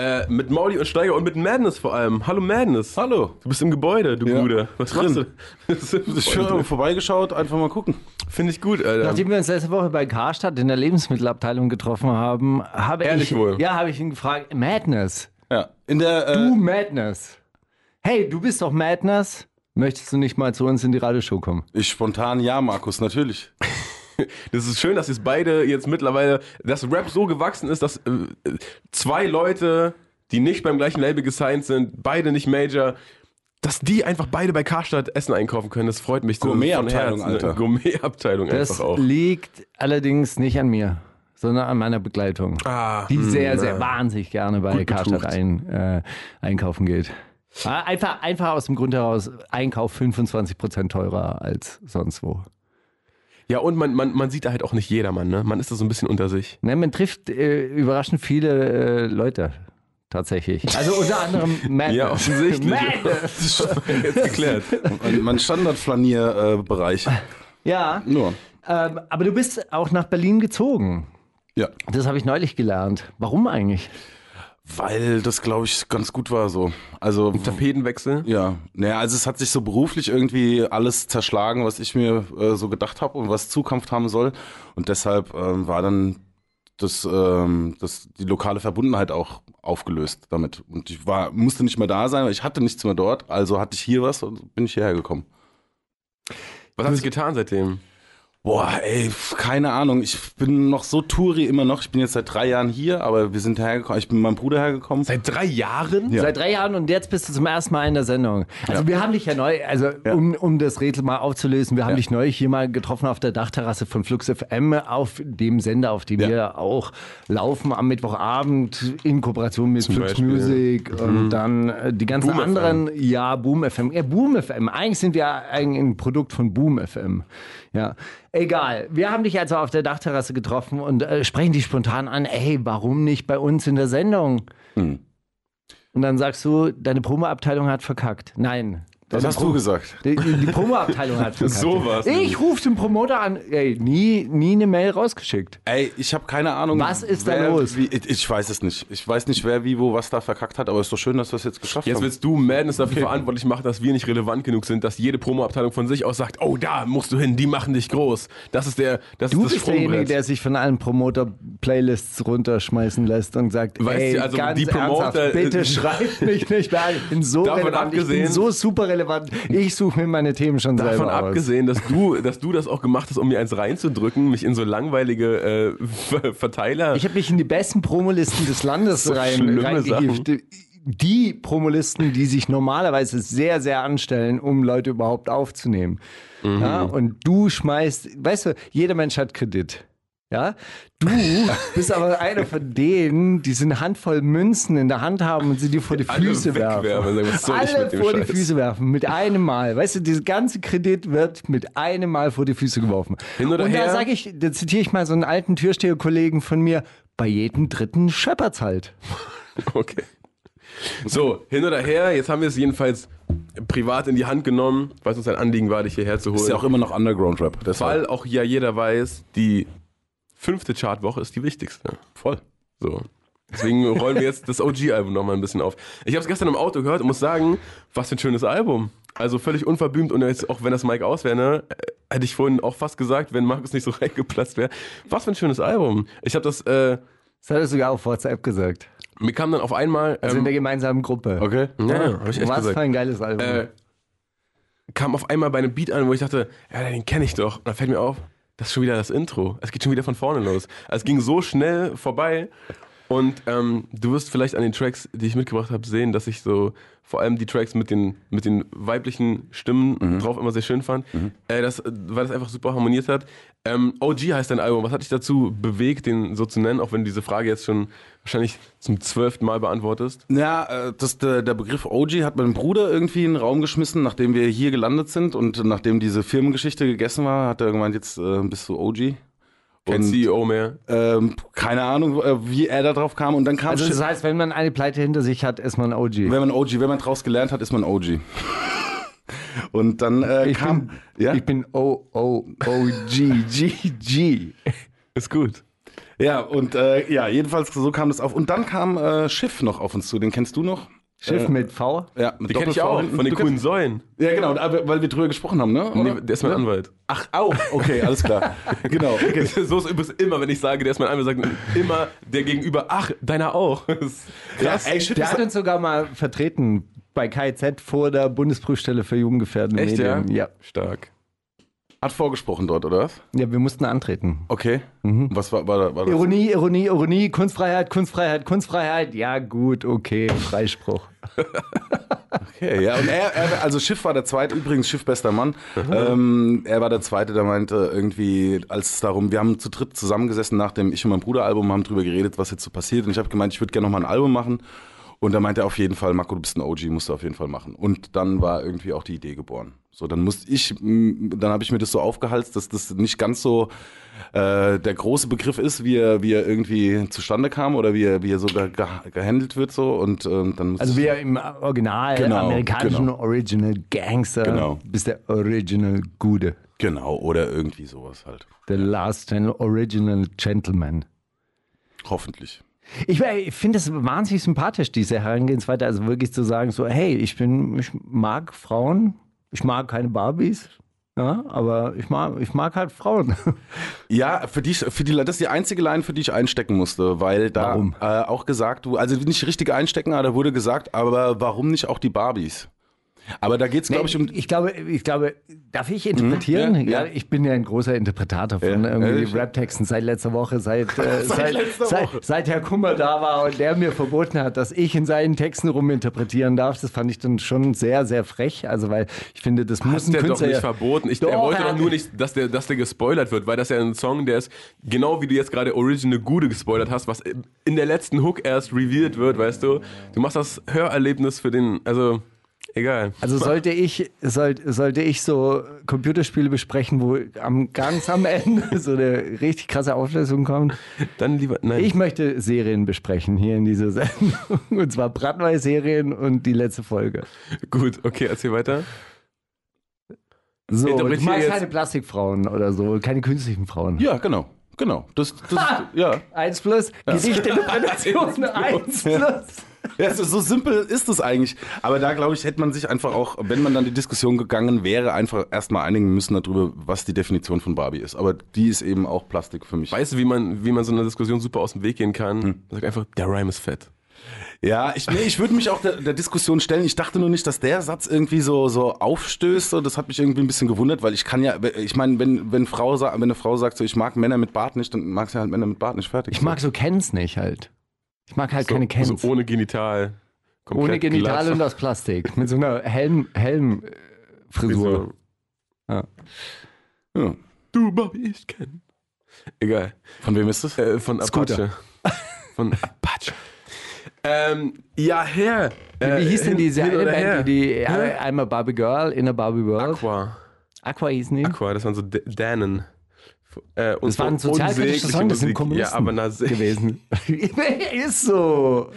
Äh, mit Mauli und Steiger und mit Madness vor allem. Hallo Madness. Hallo. Du bist im Gebäude, du Ja. Gude. Was Drin. machst du? Das ist Ich habe vorbeigeschaut, einfach mal gucken. Finde ich gut, Alter. Nachdem wir uns letzte Woche bei Karstadt in der Lebensmittelabteilung getroffen haben, habe Ehrlich ich, wohl? ja, habe ich ihn gefragt, Madness, Ja. In der, äh, du Madness. Hey, du bist doch Madness. Möchtest du nicht mal zu uns in die Radioshow kommen? ich spontan ja, Markus, natürlich. Das ist schön, dass jetzt beide jetzt mittlerweile, dass Rap so gewachsen ist, dass äh, zwei Leute, die nicht beim gleichen Label gesigned sind, beide nicht Major, dass die einfach beide bei Karstadt Essen einkaufen können. Das freut mich so. Gourmet-Abteilung? Alter. Gourmet-Abteilung Das einfach auch. liegt allerdings nicht an mir, sondern an meiner Begleitung, Ah, die hm, sehr, sehr wahnsinnig gerne bei Karstadt ein, äh, einkaufen geht. Ja, Einfach, einfach aus dem Grund heraus, Einkauf 25% teurer als sonst wo. Ja, und man, man, man sieht da halt auch nicht jedermann, ne? Man ist da so ein bisschen unter sich. Ne, man trifft äh, überraschend viele äh, Leute tatsächlich. Also unter anderem Madness. Ja, offensichtlich. Madness. Jetzt geklärt. Mein, mein Standardflanier-Bereich. Ja, Nur. ähm, aber du bist auch nach Berlin gezogen. Ja. Das habe ich neulich gelernt. Warum eigentlich? Weil das, glaube ich, ganz gut war so. Also. Tapetenwechsel. Ja, naja, also es hat sich so beruflich irgendwie alles zerschlagen, was ich mir äh, so gedacht habe und was Zukunft haben soll. Und deshalb ähm, war dann das, ähm, das, die lokale Verbundenheit auch aufgelöst damit. Und ich war, musste nicht mehr da sein, weil ich hatte nichts mehr dort. Also hatte ich hier was und bin ich hierher gekommen. Was hat sich getan seitdem? Boah, ey, keine Ahnung. Ich bin noch so Touri immer noch. Ich bin jetzt seit drei Jahren hier, aber wir sind hergekommen. Ich bin mit meinem Bruder hergekommen. Seit drei Jahren? Ja. Seit drei Jahren und jetzt bist du zum ersten Mal in der Sendung. Also wir haben dich ja neu, also um, um das Rätsel mal aufzulösen, wir haben Ja. dich neulich hier mal getroffen auf der Dachterrasse von Flux FM, auf dem Sender, auf dem Ja. wir auch laufen am Mittwochabend in Kooperation mit Flux Beispiel. Music und dann äh, die ganzen Boom FM. anderen, ja, Boom FM. Ja, Boom FM. Eigentlich sind wir eigentlich ein Produkt von Boom FM. Ja, egal. Wir haben dich also auf der Dachterrasse getroffen und äh, sprechen dich spontan an, ey, warum nicht bei uns in der Sendung? Hm. Und dann sagst du, deine Promo-Abteilung hat verkackt. Nein. Was Deine hast du gesagt? Die, die Promo-Abteilung hat verkackt. Sowas Ich rufe den Promoter an. Ey, nie, nie eine Mail rausgeschickt. Ey, ich habe keine Ahnung. Was ist da wer, los? Wie, ich, ich weiß es nicht. Ich weiß nicht, wer wie wo was da verkackt hat, aber es ist doch schön, dass wir es jetzt geschafft Jetzt haben. willst du Madness dafür verantwortlich machen, dass wir nicht relevant genug sind, dass jede Promo-Abteilung von sich aus sagt, oh, da musst du hin, die machen dich groß. Das ist der, das Du ist das bist derjenige, der sich von allen Promoter-Playlists runterschmeißen lässt und sagt, Weißt ey, du, also ganz die Promoter- ernsthaft, bitte schreibt mich nicht mehr an. Ich bin so Davon relevant, ich bin abgesehen- so super relevant. Ich suche mir meine Themen schon Davon selber aus. abgesehen, dass du, dass du das auch gemacht hast, um mir eins reinzudrücken, mich in so langweilige äh, Ver- Verteiler. Ich habe mich in die besten Promolisten des Landes So rein, reingehieft. Die Promolisten, die sich normalerweise sehr, sehr anstellen, um Leute überhaupt aufzunehmen. Mhm. Ja, und du schmeißt, weißt du, jeder Mensch hat Kredit. Ja, du bist aber einer von denen, die so eine Handvoll Münzen in der Hand haben und sie dir vor die Alle Füße wegwerfen werfen. sagen, Alle mit dem vor die Scheiß? Füße werfen, mit einem Mal. Weißt du, dieser ganze Kredit wird mit einem Mal vor die Füße geworfen. Hin oder und da her? sage ich, da zitiere ich mal so einen alten Türsteher-Kollegen von mir, bei jedem dritten scheppert's halt. Okay. So, hin oder her, jetzt haben wir es jedenfalls privat in die Hand genommen, weil es uns ein Anliegen war, dich hierher zu holen. ist ja auch immer noch Underground-Rap. weil auch ja jeder weiß, die fünfte Chartwoche ist die wichtigste. Voll. So. Deswegen rollen wir jetzt das OG-Album nochmal ein bisschen auf. Ich habe es gestern im Auto gehört und muss sagen, was für ein schönes Album. Also völlig unverbümt und jetzt, auch wenn das Mike aus wäre, ne, hätte ich vorhin auch fast gesagt, wenn Markus nicht so reingeplatzt wäre. Was für ein schönes Album. Ich habe das, äh, Das hat er sogar auf WhatsApp gesagt. mir kam dann auf einmal, Also in ähm, der gemeinsamen Gruppe. Okay. ja, habe ich echt Was gesagt. für ein geiles Album. äh, kam auf einmal bei einem Beat an, wo ich dachte, ja, den kenne ich doch. Und dann fällt mir auf, das ist schon wieder das Intro. Es geht schon wieder von vorne los. Also es ging so schnell vorbei. Und ähm, du wirst vielleicht an den Tracks, die ich mitgebracht habe, sehen, dass ich so vor allem die Tracks mit den, mit den weiblichen Stimmen drauf immer sehr schön fand, äh, das, weil das einfach super harmoniert hat. Ähm, OG heißt dein Album. Was hat dich dazu bewegt, den so zu nennen, auch wenn du diese Frage jetzt schon wahrscheinlich zum zwölften Mal beantwortest? Ja, äh, das, der, der Begriff OG hat mein Bruder irgendwie in den Raum geschmissen, nachdem wir hier gelandet sind und nachdem diese Firmengeschichte gegessen war, hat er gemeint, jetzt äh, bist du OG. Kein Und CEO mehr. ähm, keine Ahnung, äh, wie er da drauf kam. Und dann kam Also das heißt, wenn man eine Pleite hinter sich hat, ist man OG. Wenn man OG, wenn man draus gelernt hat, ist man OG. Und dann äh, Ich kam. bin, ja? ich bin O, O, O, G, G, G. Ist gut. ja, und äh, ja, jedenfalls so kam das auf. Und dann kam äh, Schiff noch auf uns zu. Den kennst du noch? Schiff Äh, mit V. Ja, mit Die kenne ich auch, hinten. von den kennst- Säulen. Ja, genau, weil wir drüber gesprochen haben, ne? Nee, der ist mein Anwalt. Ach, auch. Okay, alles klar. genau. Okay. so ist übrigens immer, wenn ich sage, der ist mein Anwalt, sagt immer der Gegenüber, ach, deiner auch. Das ist Ja, krass. ey, Der hat uns sogar mal vertreten bei KIZ vor der Bundesprüfstelle für jugendgefährdende Echt, ja? Medien. Ja. Stark. Hat vorgesprochen dort, oder was? ja, wir mussten antreten. Okay. Was war, war, da- war das? Ironie, Ironie, Ironie, Kunstfreiheit, Kunstfreiheit, Kunstfreiheit. Ja, gut, okay, Freispruch. Okay, ja. Und er, er, also Schiff war der zweite, übrigens Schiff bester Mann. Ähm, er war der zweite, der meinte irgendwie, als es darum, wir haben zu dritt zusammengesessen nach dem Ich und mein Bruder Album, haben drüber geredet, was jetzt so passiert. Und ich habe gemeint, ich würde gerne noch mal ein Album machen. Und da meinte er auf jeden Fall, Marco, du bist ein OG, musst du auf jeden Fall machen. Und dann war irgendwie auch die Idee geboren. So, dann musste ich, m, dann habe ich mir das so aufgehalst, dass das nicht ganz so äh, der große Begriff ist, wie er, wie er irgendwie zustande kam oder wie er, wie er sogar ge gehandelt wird so. Und ähm, dann Also ich- wir im Original, Genau, amerikanischen genau. Original Gangster, Genau. bist der Original Gude. Genau, oder irgendwie sowas halt. Der Last Channel Original Gentleman. Hoffentlich. Ich, ich finde es wahnsinnig sympathisch, diese Herangehensweise. Also wirklich zu sagen, so, hey, ich bin, ich mag Frauen, ich mag keine Barbies, ja, aber ich mag, ich mag halt Frauen. Ja, für die, für die, das ist die einzige Line, für die ich einstecken musste, weil da äh, auch gesagt, du, also nicht richtig einstecken, aber da wurde gesagt, aber warum nicht auch die Barbies? Aber da geht's, glaube ich, um. ich glaube, ich glaube, darf ich interpretieren? Mhm, ja, ja, ja. ich bin ja ein großer Interpretator von Ja, irgendwie? Rap-Texten seit letzter Woche, seit, äh, seit, seit, Woche. seit Herr Kummer da war und der mir verboten hat, dass ich in seinen Texten ruminterpretieren darf. Das fand ich dann schon sehr, sehr frech. Also, weil ich finde, das muss ein der doch Künstler nicht ja- verboten. Ich, Doch, er wollte doch nur nicht, dass der, dass der gespoilert wird, weil das ja ein Song, der ist, genau wie du jetzt gerade Original Gude gespoilert hast, was in der letzten Hook erst revealed wird, weißt du. Du machst das Hörerlebnis für den, also, egal. Also sollte ich, soll, sollte ich so Computerspiele besprechen, wo am, ganz am Ende so eine richtig krasse Auflösung kommt? Dann lieber, nein. Ich möchte Serien besprechen hier in dieser Sendung. Und zwar Brandweis-Serien und die letzte Folge. Gut, okay, erzähl weiter. So, magst jetzt- keine Plastikfrauen oder so, keine künstlichen Frauen. Ja, genau. Genau. Das, das, ja. Eins plus, Gedichtinterpretation, eins plus. Ja so, so simpel ist es eigentlich. Aber da, glaube ich, hätte man sich einfach auch, wenn man dann die Diskussion gegangen wäre, einfach erstmal einigen müssen darüber, was die Definition von Barbie ist. Aber die ist eben auch Plastik für mich. Weißt du, wie man, wie man so einer Diskussion super aus dem Weg gehen kann? Hm. Sag einfach, der Rhyme ist fett. Ja, ich, nee, ich würde mich auch der, der Diskussion stellen. Ich dachte nur nicht, dass der Satz irgendwie so, so aufstößt. Das hat mich irgendwie ein bisschen gewundert, weil ich kann ja, ich meine, wenn, wenn, Frau, wenn eine Frau sagt, so, ich mag Männer mit Bart nicht, dann mag sie halt Männer mit Bart nicht fertig. Ich mag so Kens nicht halt. Ich mag halt So, keine Kens. so ohne Genital. Ohne Genital glatt. und aus Plastik. Mit so einer Helm, Helm äh, Frisur. Ja. Ja. Du, Bobby, ich kenn. Egal. Von wem ist das? Äh, von Scooter. Apache. Von Apache. Ähm, ja, her. Äh, Wie hieß denn hin- diese hin eine oder her? Band, die, die Hä? einmal Barbie Girl in a Barbie World? Aqua. Aqua hießen die? Aqua, das waren so D- Dänen. Äh, und Das war ein so sozialkritischer Song, das sind. Kommunisten Ja, aber na, gewesen. Ist so.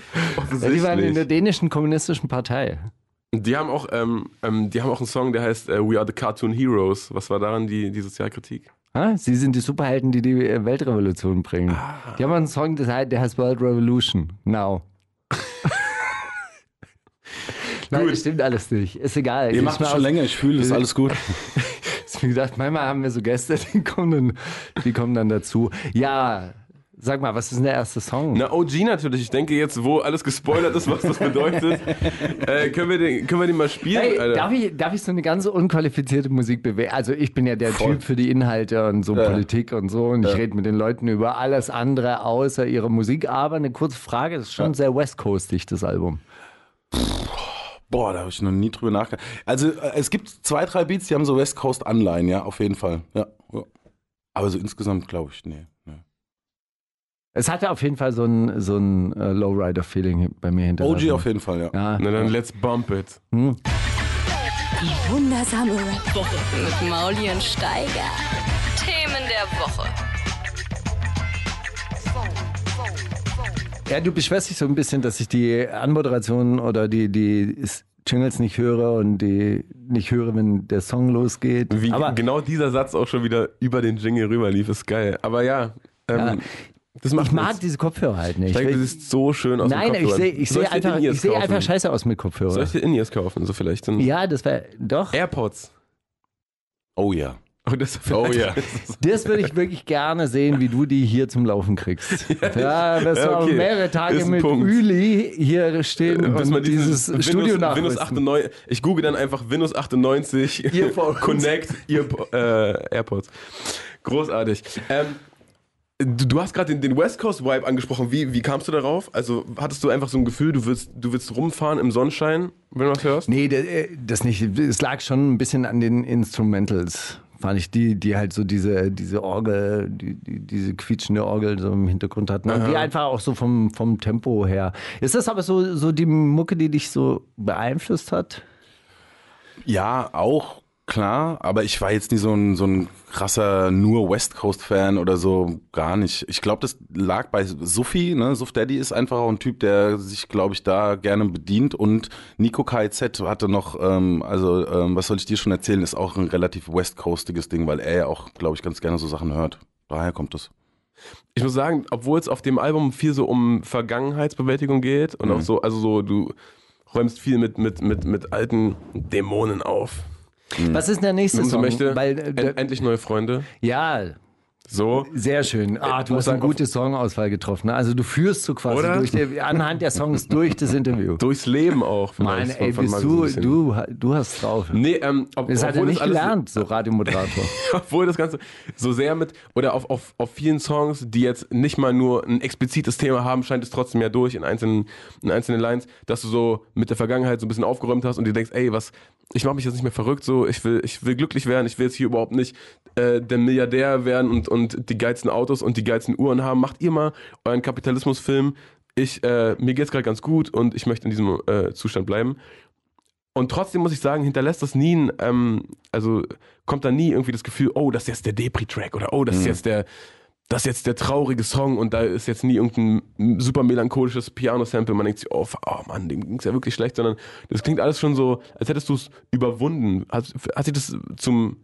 Ja, die waren in der dänischen kommunistischen Partei. Die haben auch, ähm, ähm, die haben auch einen Song, der heißt äh, We Are the Cartoon Heroes. Was war daran die, die Sozialkritik? Ha? Sie sind die Superhelden, die die äh, Weltrevolution bringen. Die haben einen Song, der heißt, der heißt World Revolution. Now. Nein, das stimmt alles nicht. Ist egal. Ihr Ich macht es schon aus- länger, ich fühle, das ist alles gut. Mir gedacht, manchmal haben wir so Gäste, die kommen dann, die kommen dann dazu. Ja, sag mal, was ist denn der erste Song? Na, OG natürlich. Ich denke jetzt, wo alles gespoilert ist, was das bedeutet, äh, können, wir den, können wir den mal spielen, Hey, Alter. darf, ich, darf ich so eine ganz unqualifizierte Musik bewerten? Also ich bin ja der Voll. Typ für die Inhalte und so Politik und so und ich rede mit den Leuten über alles andere außer ihre Musik. Aber eine kurze Frage, das ist schon sehr West Coastig, das Album. Boah, da habe ich noch nie drüber nachgedacht. Also äh, es gibt zwei, drei Beats, die haben so West Coast Anleihen, ja, auf jeden Fall. Ja, ja. Aber so insgesamt glaube ich, nee. nee. Es hatte auf jeden Fall so ein, so ein äh, Lowrider-Feeling bei mir hinterlassen. OG auf jeden Fall, ja. Ja. Na dann, let's bump it. Die wundersame Rap Mit Mauli und Steiger. Themen der Woche. Ja, du beschwerst dich so ein bisschen, dass ich die Anmoderation oder die, die Jingles nicht höre und die nicht höre, wenn der Song losgeht. Wie Aber genau dieser Satz auch schon wieder über den Jingle rüber lief, ist geil. Aber ja, ähm, Ja. das macht ich mag nichts. diese Kopfhörer halt nicht. Ich denke, du siehst so schön aus Nein, dem ich Kopfhörer. sehe ich Soll seh einfach, ich seh einfach scheiße aus mit Soll Kopfhörer. ich dir In-Ears kaufen? So vielleicht. Ja, das wäre doch. AirPods. Oh ja. Oh, das Oh ja. Das würde ich wirklich gerne sehen, wie du die hier zum Laufen kriegst. Ja, das Ja, war okay. mehrere Tage mit Punkt. Üli hier stehen Bis und man dieses Windows, Studio Windows nachrüsten. 98, ich google dann einfach Windows 98 Earphones. Connect Ear, äh, AirPods. Großartig. Ähm, du, du hast gerade den, den West Coast Vibe angesprochen. Wie, wie kamst du darauf? Also hattest du einfach so ein Gefühl, du willst, du willst rumfahren im Sonnenschein, wenn du was hörst? Nee, das, äh, das nicht. Es lag schon ein bisschen an den Instrumentals. Fand ich die, die halt so diese, diese Orgel, die, die, diese quietschende Orgel so im Hintergrund hatten. Und die einfach auch so vom, vom Tempo her. Ist das aber so, so die Mucke, die dich so beeinflusst hat? Ja, auch klar, aber ich war jetzt nie so ein, so ein krasser nur West Coast Fan oder so, gar nicht. Ich glaube, das lag bei Sufi, ne? Suf Daddy ist einfach auch ein Typ, der sich, glaube ich, da gerne bedient und Nico KZ hatte noch, ähm, also ähm, was soll ich dir schon erzählen, ist auch ein relativ West Coastiges Ding, weil er ja auch, glaube ich, ganz gerne so Sachen hört. Daher kommt es. Ich muss sagen, obwohl es auf dem Album viel so um Vergangenheitsbewältigung geht und auch so, also so, du räumst viel mit, mit, mit, mit alten Dämonen auf. Was ist denn der nächste Song? möchte, Weil, äh, endlich neue Freunde. ja, So. sehr schön. Ah, du hast eine gute Songauswahl getroffen. ne? Also du führst so quasi Oder? durch die, anhand der Songs durch das Interview. Durchs Leben auch. Vielleicht, ey, bist du, du, du hast drauf. Nee, ähm, ob, Das hat er nicht gelernt, so Radiomoderator. obwohl das Ganze so sehr mit, oder auf, auf, auf vielen Songs, die jetzt nicht mal nur ein explizites Thema haben, scheint es trotzdem ja durch in einzelnen, in einzelnen Lines, dass du so mit der Vergangenheit so ein bisschen aufgeräumt hast und dir denkst, ey, was, ich mache mich jetzt nicht mehr verrückt, so, ich will, ich will glücklich werden, ich will jetzt hier überhaupt nicht äh, der Milliardär werden und, und die geilsten Autos und die geilsten Uhren haben. Macht ihr mal euren Kapitalismusfilm. Ich, äh, mir geht's gerade ganz gut und ich möchte in diesem äh, Zustand bleiben. Und trotzdem muss ich sagen, hinterlässt das nie ein, ähm, also kommt da nie irgendwie das Gefühl, oh, das ist jetzt der Depri-Track oder oh, das ist jetzt der, das ist jetzt der traurige Song und da ist jetzt nie irgendein super melancholisches Piano-Sample. Man denkt sich, oh, oh Mann, dem ging's ja wirklich schlecht, sondern das klingt alles schon so, als hättest du es überwunden. Hat, hat sich das zum,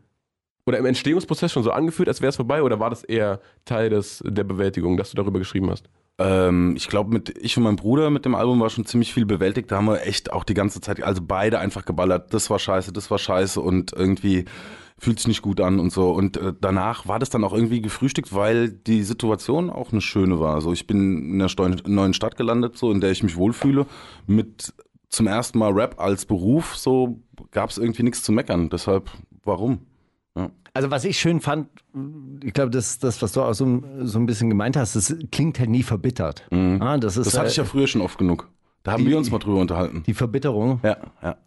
oder im Entstehungsprozess schon so angefühlt, als wäre es vorbei oder war das eher Teil des, der Bewältigung, dass du darüber geschrieben hast? Ähm, ich glaube, mit ich und mein Bruder mit dem Album war schon ziemlich viel bewältigt. Da haben wir echt auch die ganze Zeit, also beide einfach geballert. Das war scheiße, das war scheiße und irgendwie fühlt sich nicht gut an und so. Und äh, danach war das dann auch irgendwie gefrühstückt, weil die Situation auch eine schöne war. Also ich bin in einer Steu neuen Stadt gelandet, so in der ich mich wohlfühle. Mit zum ersten Mal Rap als Beruf, so gab es irgendwie nichts zu meckern. Deshalb, warum? Also was ich schön fand, ich glaube, das, das was du auch so, so ein bisschen gemeint hast, das klingt halt nie verbittert. Ah, das ist Das hatte ich ja früher schon oft genug. Da haben Die- wir uns mal drüber unterhalten. die Verbitterung. Ja, ja.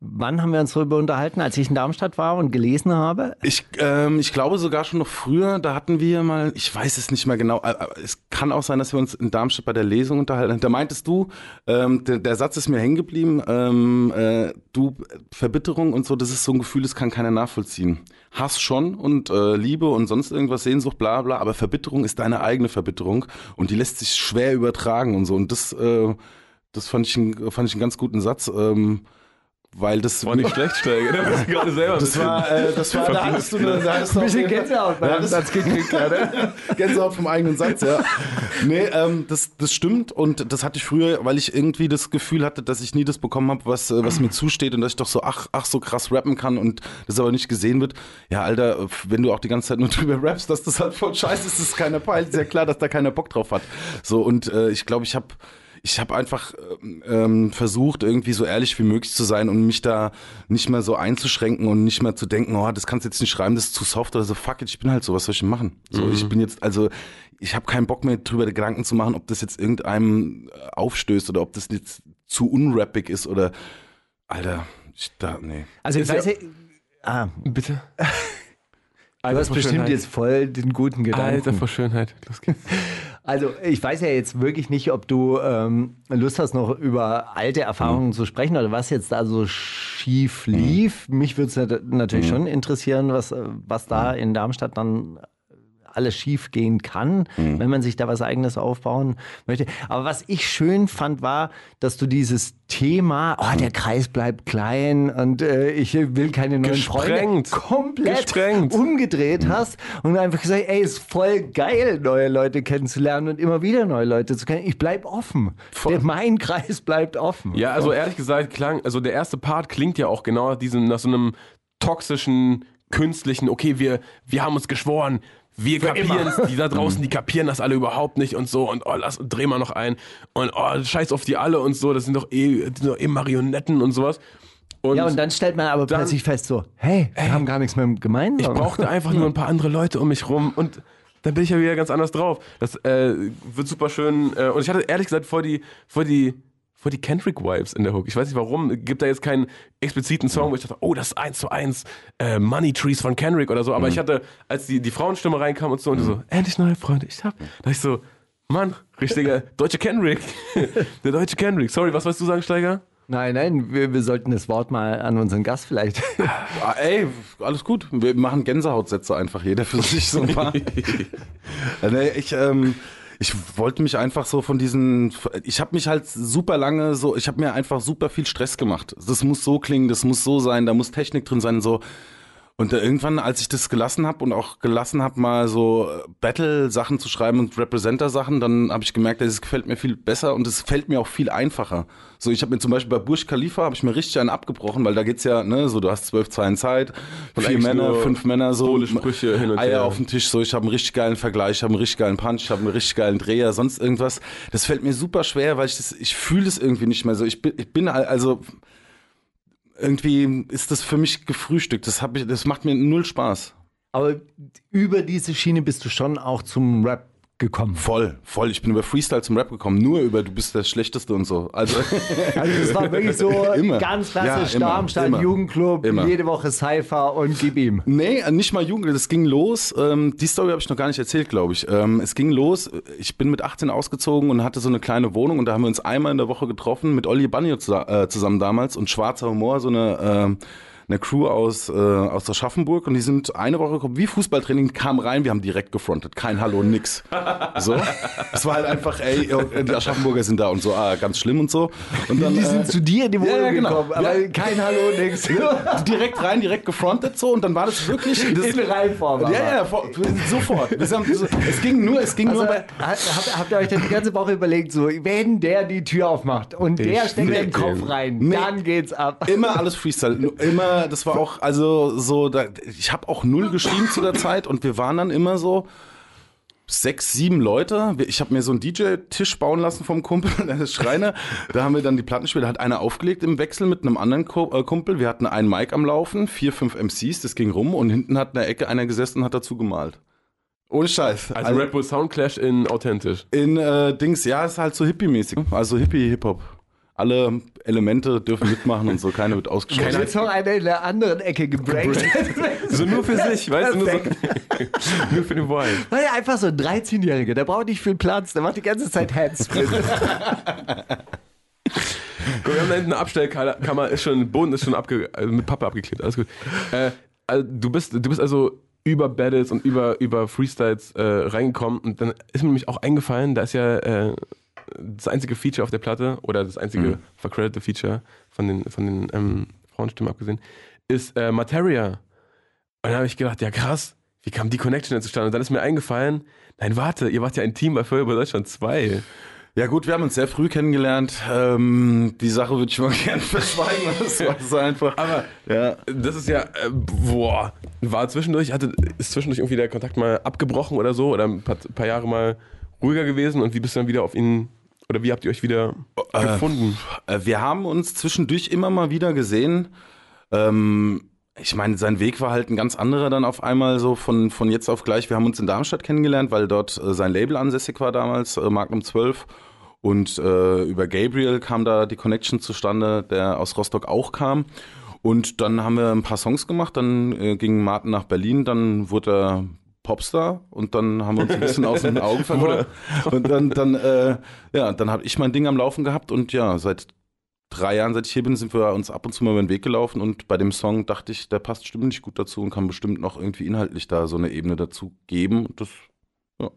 Wann haben wir uns darüber unterhalten? Als ich in Darmstadt war und gelesen habe? Ich, ähm, ich glaube sogar schon noch früher, da hatten wir mal, ich weiß es nicht mehr genau, aber es kann auch sein, dass wir uns in Darmstadt bei der Lesung unterhalten. Da meintest du, ähm, der, der Satz ist mir hängen geblieben, ähm, äh, du, Verbitterung und so, das ist so ein Gefühl, das kann keiner nachvollziehen. Hass schon und äh, Liebe und sonst irgendwas, Sehnsucht, bla bla, aber Verbitterung ist deine eigene Verbitterung und die lässt sich schwer übertragen und so. Und das, äh, das fand ich, ein, fand ich einen ganz guten Satz. Ähm, weil das War nicht schlecht, Steiger. Da bist du gerade selber das war, äh, das war, da hattest du eine, da hattest du Ein bisschen Gänsehaut bei Ja, das- Satz gekriegt, oder? Gänsehaut vom eigenen Satz, ja. Nee, ähm, das, das stimmt und das hatte ich früher, weil ich irgendwie das Gefühl hatte, dass ich nie das bekommen habe, was, äh, was mir zusteht und dass ich doch so, ach, ach, so krass rappen kann und das aber nicht gesehen wird. Ja, Alter, wenn du auch die ganze Zeit nur drüber rappst, dass das halt voll scheiße ist, ist keiner peilt, ist ja klar, dass da keiner Bock drauf hat. So, und äh, ich glaube, ich habe ich habe einfach ähm, versucht, irgendwie so ehrlich wie möglich zu sein und mich da nicht mehr so einzuschränken und nicht mehr zu denken, oh, das kannst du jetzt nicht schreiben, das ist zu soft oder so. Fuck it, ich bin halt so, was soll ich denn machen? So, ich bin jetzt, also ich habe keinen Bock mehr drüber Gedanken zu machen, ob das jetzt irgendeinem äh, aufstößt oder ob das jetzt zu unrappig ist oder, Alter, ich da, nee. Also ich weiß ja- ja, ah, Bitte. du hast bestimmt jetzt voll den guten Gedanken. Alter vor Schönheit. Los geht's. Also ich weiß ja jetzt wirklich nicht, ob du ähm, Lust hast, noch über alte Erfahrungen zu sprechen oder was jetzt da so schief lief. Mich würde es natürlich schon interessieren, was, äh, was da in Darmstadt dann alles schief gehen kann, wenn man sich da was eigenes aufbauen möchte. Aber was ich schön fand, war, dass du dieses Thema, oh, der Kreis bleibt klein und äh, ich will keine neuen Gesprengt. Freunde, komplett Gesprengt. umgedreht hast und einfach gesagt, ey, ist voll geil, neue Leute kennenzulernen und immer wieder neue Leute zu kennen. Ich bleib offen. Der, mein Kreis bleibt offen. Ja, also ehrlich gesagt klang, also der erste Part klingt ja auch genau nach diesem, nach so einem toxischen, künstlichen, okay, wir, wir haben uns geschworen, wir kapieren es, die da draußen, die kapieren das alle überhaupt nicht und so und oh, lass, dreh mal noch ein und oh, scheiß auf die alle und so, das sind doch eh, sind doch eh Marionetten und sowas. Und, Ja, und dann stellt man aber Dann- plötzlich fest so, hey, wir haben gar nichts mehr ich gemeinsam. brauchte einfach nur ein paar andere Leute um mich rum und dann bin ich ja wieder ganz anders drauf. Das äh, wird super schön. Äh, und ich hatte ehrlich gesagt vor die, vor die, vor die Kendrick-Vibes in der Hook. Ich weiß nicht warum. Gibt da jetzt keinen expliziten Song, wo ich dachte, oh, das ist eins zu eins äh, Money Trees von Kendrick oder so. Aber ich hatte, als die, die Frauenstimme reinkam und so, und so, endlich neue Freunde, ich hab. Da dachte ich so, Mann, richtiger deutscher Kendrick. der deutsche Kendrick. Sorry, was wolltest du sagen, Steiger? Nein, nein, wir, wir sollten das Wort mal an unseren Gast vielleicht. Ah, ey, alles gut. Wir machen Gänsehautsätze einfach, jeder für sich so ein paar. Äh, nee, ich, ähm, ich wollte mich einfach so von diesen, ich habe mich halt super lange so, ich habe mir einfach super viel Stress gemacht. Das muss so klingen, das muss so sein, da muss Technik drin sein, so. Und äh, irgendwann, als ich das gelassen habe und auch gelassen habe, mal so äh, Battle-Sachen zu schreiben und Representer-Sachen, dann habe ich gemerkt, es gefällt mir viel besser und es fällt mir auch viel einfacher. So, ich habe mir zum Beispiel bei Burj Khalifa habe ich mir richtig einen abgebrochen, weil da geht's ja, ne, so du hast zwölf Zeilen Zeit, vier eigentlich Männer, fünf Männer, so Sprüche hin und Eier her. auf dem Tisch, so ich habe einen richtig geilen Vergleich, ich habe einen richtig geilen Punch, ich habe einen richtig geilen Dreher, sonst irgendwas. Das fällt mir super schwer, weil ich das, ich fühle das irgendwie nicht mehr so. Ich bin, ich bin also irgendwie ist das für mich gefrühstückt. Das, hab ich, das macht mir null Spaß. Aber über diese Schiene bist du schon auch zum Rap gekommen. Voll, voll. Ich bin über Freestyle zum Rap gekommen. Nur über du bist der Schlechteste und so. Also, Also das war wirklich so Immer. ganz Ja, klassisch immer, Darmstadt, immer. Jugendclub, Immer. jede Woche Cypher und gib ihm. nee, nicht mal Jugend. Das ging los. Ähm, die Story habe ich noch gar nicht erzählt, glaube ich. Ähm, es ging los. Ich bin mit 18 ausgezogen und hatte so eine kleine Wohnung und da haben wir uns einmal in der Woche getroffen mit Olli Banjo zusa- äh, zusammen damals und Schwarzer Humor, so eine ähm, eine Crew aus, äh, aus Aschaffenburg und die sind eine Woche gekommen, wie Fußballtraining, kam rein, wir haben direkt gefrontet, kein Hallo, nix. So, es war halt einfach, ey, die Aschaffenburger sind da und so, ah, ganz schlimm und so. Und dann, Die äh, sind zu dir in die Wohnung ja, genau. gekommen, aber Ja. kein Hallo, nix. direkt rein, direkt gefrontet so und dann war das wirklich... Das, In Reinform. aber. ja, ja, vor, sofort. Haben, es ging nur, es ging Also, nur bei... habt, habt ihr euch dann die ganze Woche überlegt, so, wenn der die Tür aufmacht und der steckt den Kopf rein, Nee. dann geht's ab. Immer alles Freestyle. Nur Immer, das war auch, also so, da, ich habe auch null geschrieben zu der Zeit und wir waren dann immer so sechs, sieben Leute. Ich habe mir so einen DJ-Tisch bauen lassen vom Kumpel, der ist Schreiner. Da haben wir dann die Plattenspieler, da hat einer aufgelegt im Wechsel mit einem anderen äh, Kumpel. Wir hatten einen Mic am Laufen, vier, fünf MCs, das ging rum und hinten hat in der Ecke einer gesessen und hat dazu gemalt. Ohne Scheiß. Also Red Bull Soundclash in authentisch. In äh, Dings, ja, ist halt so hippie-mäßig. Also Hippie-Hip-Hop. Alle Elemente dürfen mitmachen und so, keiner wird ausgeschlossen. Jetzt noch einer in der anderen Ecke gebreakt. So nur für sich, weißt du? Nur, so, nur für den Vibe. Weil er einfach so ein 13-Jähriger, der braucht nicht viel Platz, der macht die ganze Zeit Handsprint. Guck, wir haben da hinten eine Abstellkammer, ist schon, Boden ist schon abge, also mit Pappe abgeklebt, alles gut. Äh, also du, bist, du bist also über Battles und über, über Freestyles äh, reingekommen und dann ist mir nämlich auch eingefallen, da ist ja äh, das einzige Feature auf der Platte oder das einzige Mhm. vercreditete Feature von den, von den ähm, Frauenstimmen abgesehen, ist äh, Materia. Und dann habe ich gedacht, ja krass, wie kam die Connection denn zustande? Und dann ist mir eingefallen, nein, warte, ihr wart ja ein Team bei Feuerwehr Deutschland 2. Ja gut, wir haben uns sehr früh kennengelernt. Ähm, die Sache würde ich mal gern verschweigen. Das war so einfach. Aber ja. Das ist ja, äh, boah, war zwischendurch, hatte, ist zwischendurch irgendwie der Kontakt mal abgebrochen oder so oder ein paar, paar Jahre mal ruhiger gewesen und wie bist du dann wieder auf ihn, oder wie habt ihr euch wieder gefunden? Äh, Wir haben uns zwischendurch immer mal wieder gesehen. Ähm, ich meine, sein Weg war halt ein ganz anderer dann auf einmal so von, von jetzt auf gleich. Wir haben uns in Darmstadt kennengelernt, weil dort äh, sein Label ansässig war damals, äh, Magnum 12. Und äh, über Gabriel kam da die Connection zustande, der aus Rostock auch kam. Und dann haben wir ein paar Songs gemacht, dann äh, ging Martin nach Berlin, dann wurde er Popstar und dann haben wir uns ein bisschen aus den Augen verloren. Und dann, dann, äh, ja, dann habe ich mein Ding am Laufen gehabt und ja, seit drei Jahren, seit ich hier bin, sind wir uns ab und zu mal über den Weg gelaufen und bei dem Song dachte ich, der passt stimmlich gut dazu und kann bestimmt noch irgendwie inhaltlich da so eine Ebene dazu geben. Und das ja,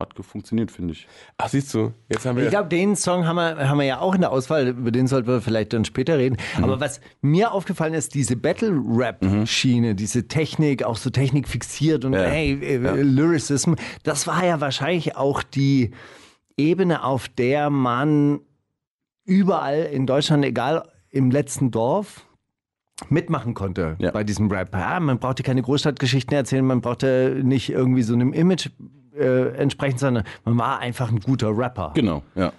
hat funktioniert, finde ich. Ach, siehst du, jetzt haben wir. Ich glaube, den Song haben wir, haben wir ja auch in der Auswahl, über den sollten wir vielleicht dann später reden. Aber was mir aufgefallen ist, diese Battle-Rap-Schiene, diese Technik, auch so Technik fixiert und Ja. hey, äh, Lyricism, das war ja wahrscheinlich auch die Ebene, auf der man überall in Deutschland, egal im letzten Dorf, mitmachen konnte Ja. bei diesem Rap. Ja, man brauchte keine Großstadtgeschichten erzählen, man brauchte nicht irgendwie so einem Image äh, entsprechen, sondern man war einfach ein guter Rapper. Genau, ja.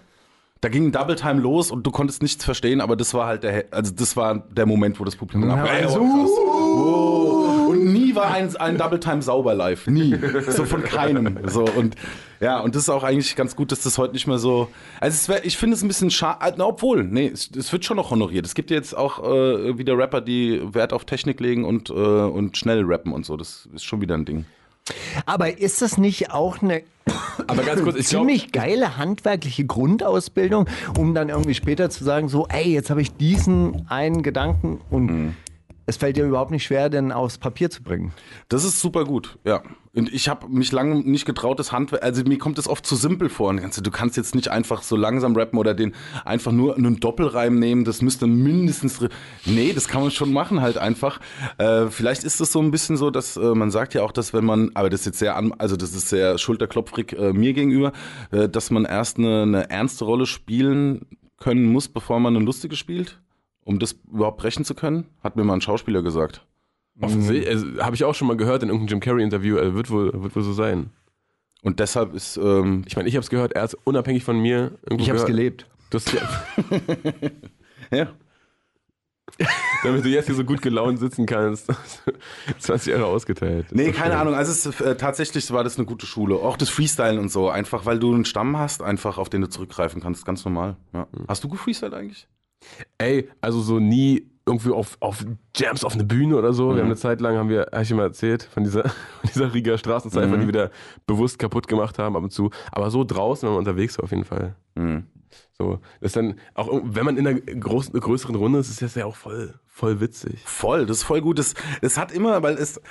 Da ging Double Time los und du konntest nichts verstehen, aber das war halt der, also das war der Moment, wo das Publikum Ja, also, Und nie war ein, ein Double Time sauber live. Nie. So von keinem. So und ja, und das ist auch eigentlich ganz gut, dass das heute nicht mehr so. Also es wär, ich finde es ein bisschen schade. Na, obwohl, nee, es, es wird schon noch honoriert. Es gibt jetzt auch äh, wieder Rapper, die Wert auf Technik legen und, äh, und schnell rappen und so. Das ist schon wieder ein Ding. Aber ist das nicht auch eine aber ganz kurz, ich ziemlich geile handwerkliche Grundausbildung, um dann irgendwie später zu sagen, so, ey, jetzt habe ich diesen einen Gedanken und Mhm. Es fällt dir überhaupt nicht schwer, den aufs Papier zu bringen. Das ist super gut, ja. Und ich habe mich lange nicht getraut, das Handwerk, also mir kommt das oft zu simpel vor. Du- kannst jetzt nicht einfach so langsam rappen oder den einfach nur einen Doppelreim nehmen, das müsste mindestens, nee, das kann man schon machen halt einfach. Äh, vielleicht ist es so ein bisschen so, dass äh, man sagt ja auch, dass wenn man, aber das ist jetzt sehr, an, also das ist sehr schulterklopfrig äh, mir gegenüber, äh, dass man erst eine, eine ernste Rolle spielen können muss, bevor man eine lustige spielt. Um das überhaupt brechen zu können, hat mir mal ein Schauspieler gesagt. Offensichtlich, also, habe ich auch schon mal gehört in irgendeinem Jim Carrey-Interview, also wird, wohl, wird wohl so sein. Und deshalb ist, ähm, Ich meine, ich habe es gehört, er hat unabhängig von mir. irgendwo Ich habe es gelebt. Du hast, ja, ja, damit du jetzt hier so gut gelaunt sitzen kannst. 20 Jahre ausgeteilt. Nee, Das ist keine. Ahnung. Also es, äh, tatsächlich war das eine gute Schule. Auch das Freestylen und so. Einfach, weil du einen Stamm hast, einfach auf den du zurückgreifen kannst. Ganz normal. Ja. Hast du gefreestylt eigentlich? Ey, also so nie irgendwie auf, auf Jams auf eine Bühne oder so. Mhm. Wir haben eine Zeit lang, haben wir, habe ich mal erzählt, von dieser, von dieser Rieger Straßenzeifer, Mhm. die wir da bewusst kaputt gemacht haben ab und zu. Aber so draußen, wenn man unterwegs war, auf jeden Fall. Mhm. So, das ist dann, auch wenn man in einer großen, größeren Runde ist, ist das ja auch voll, voll witzig. Voll, das ist voll gut. Es hat immer, weil es.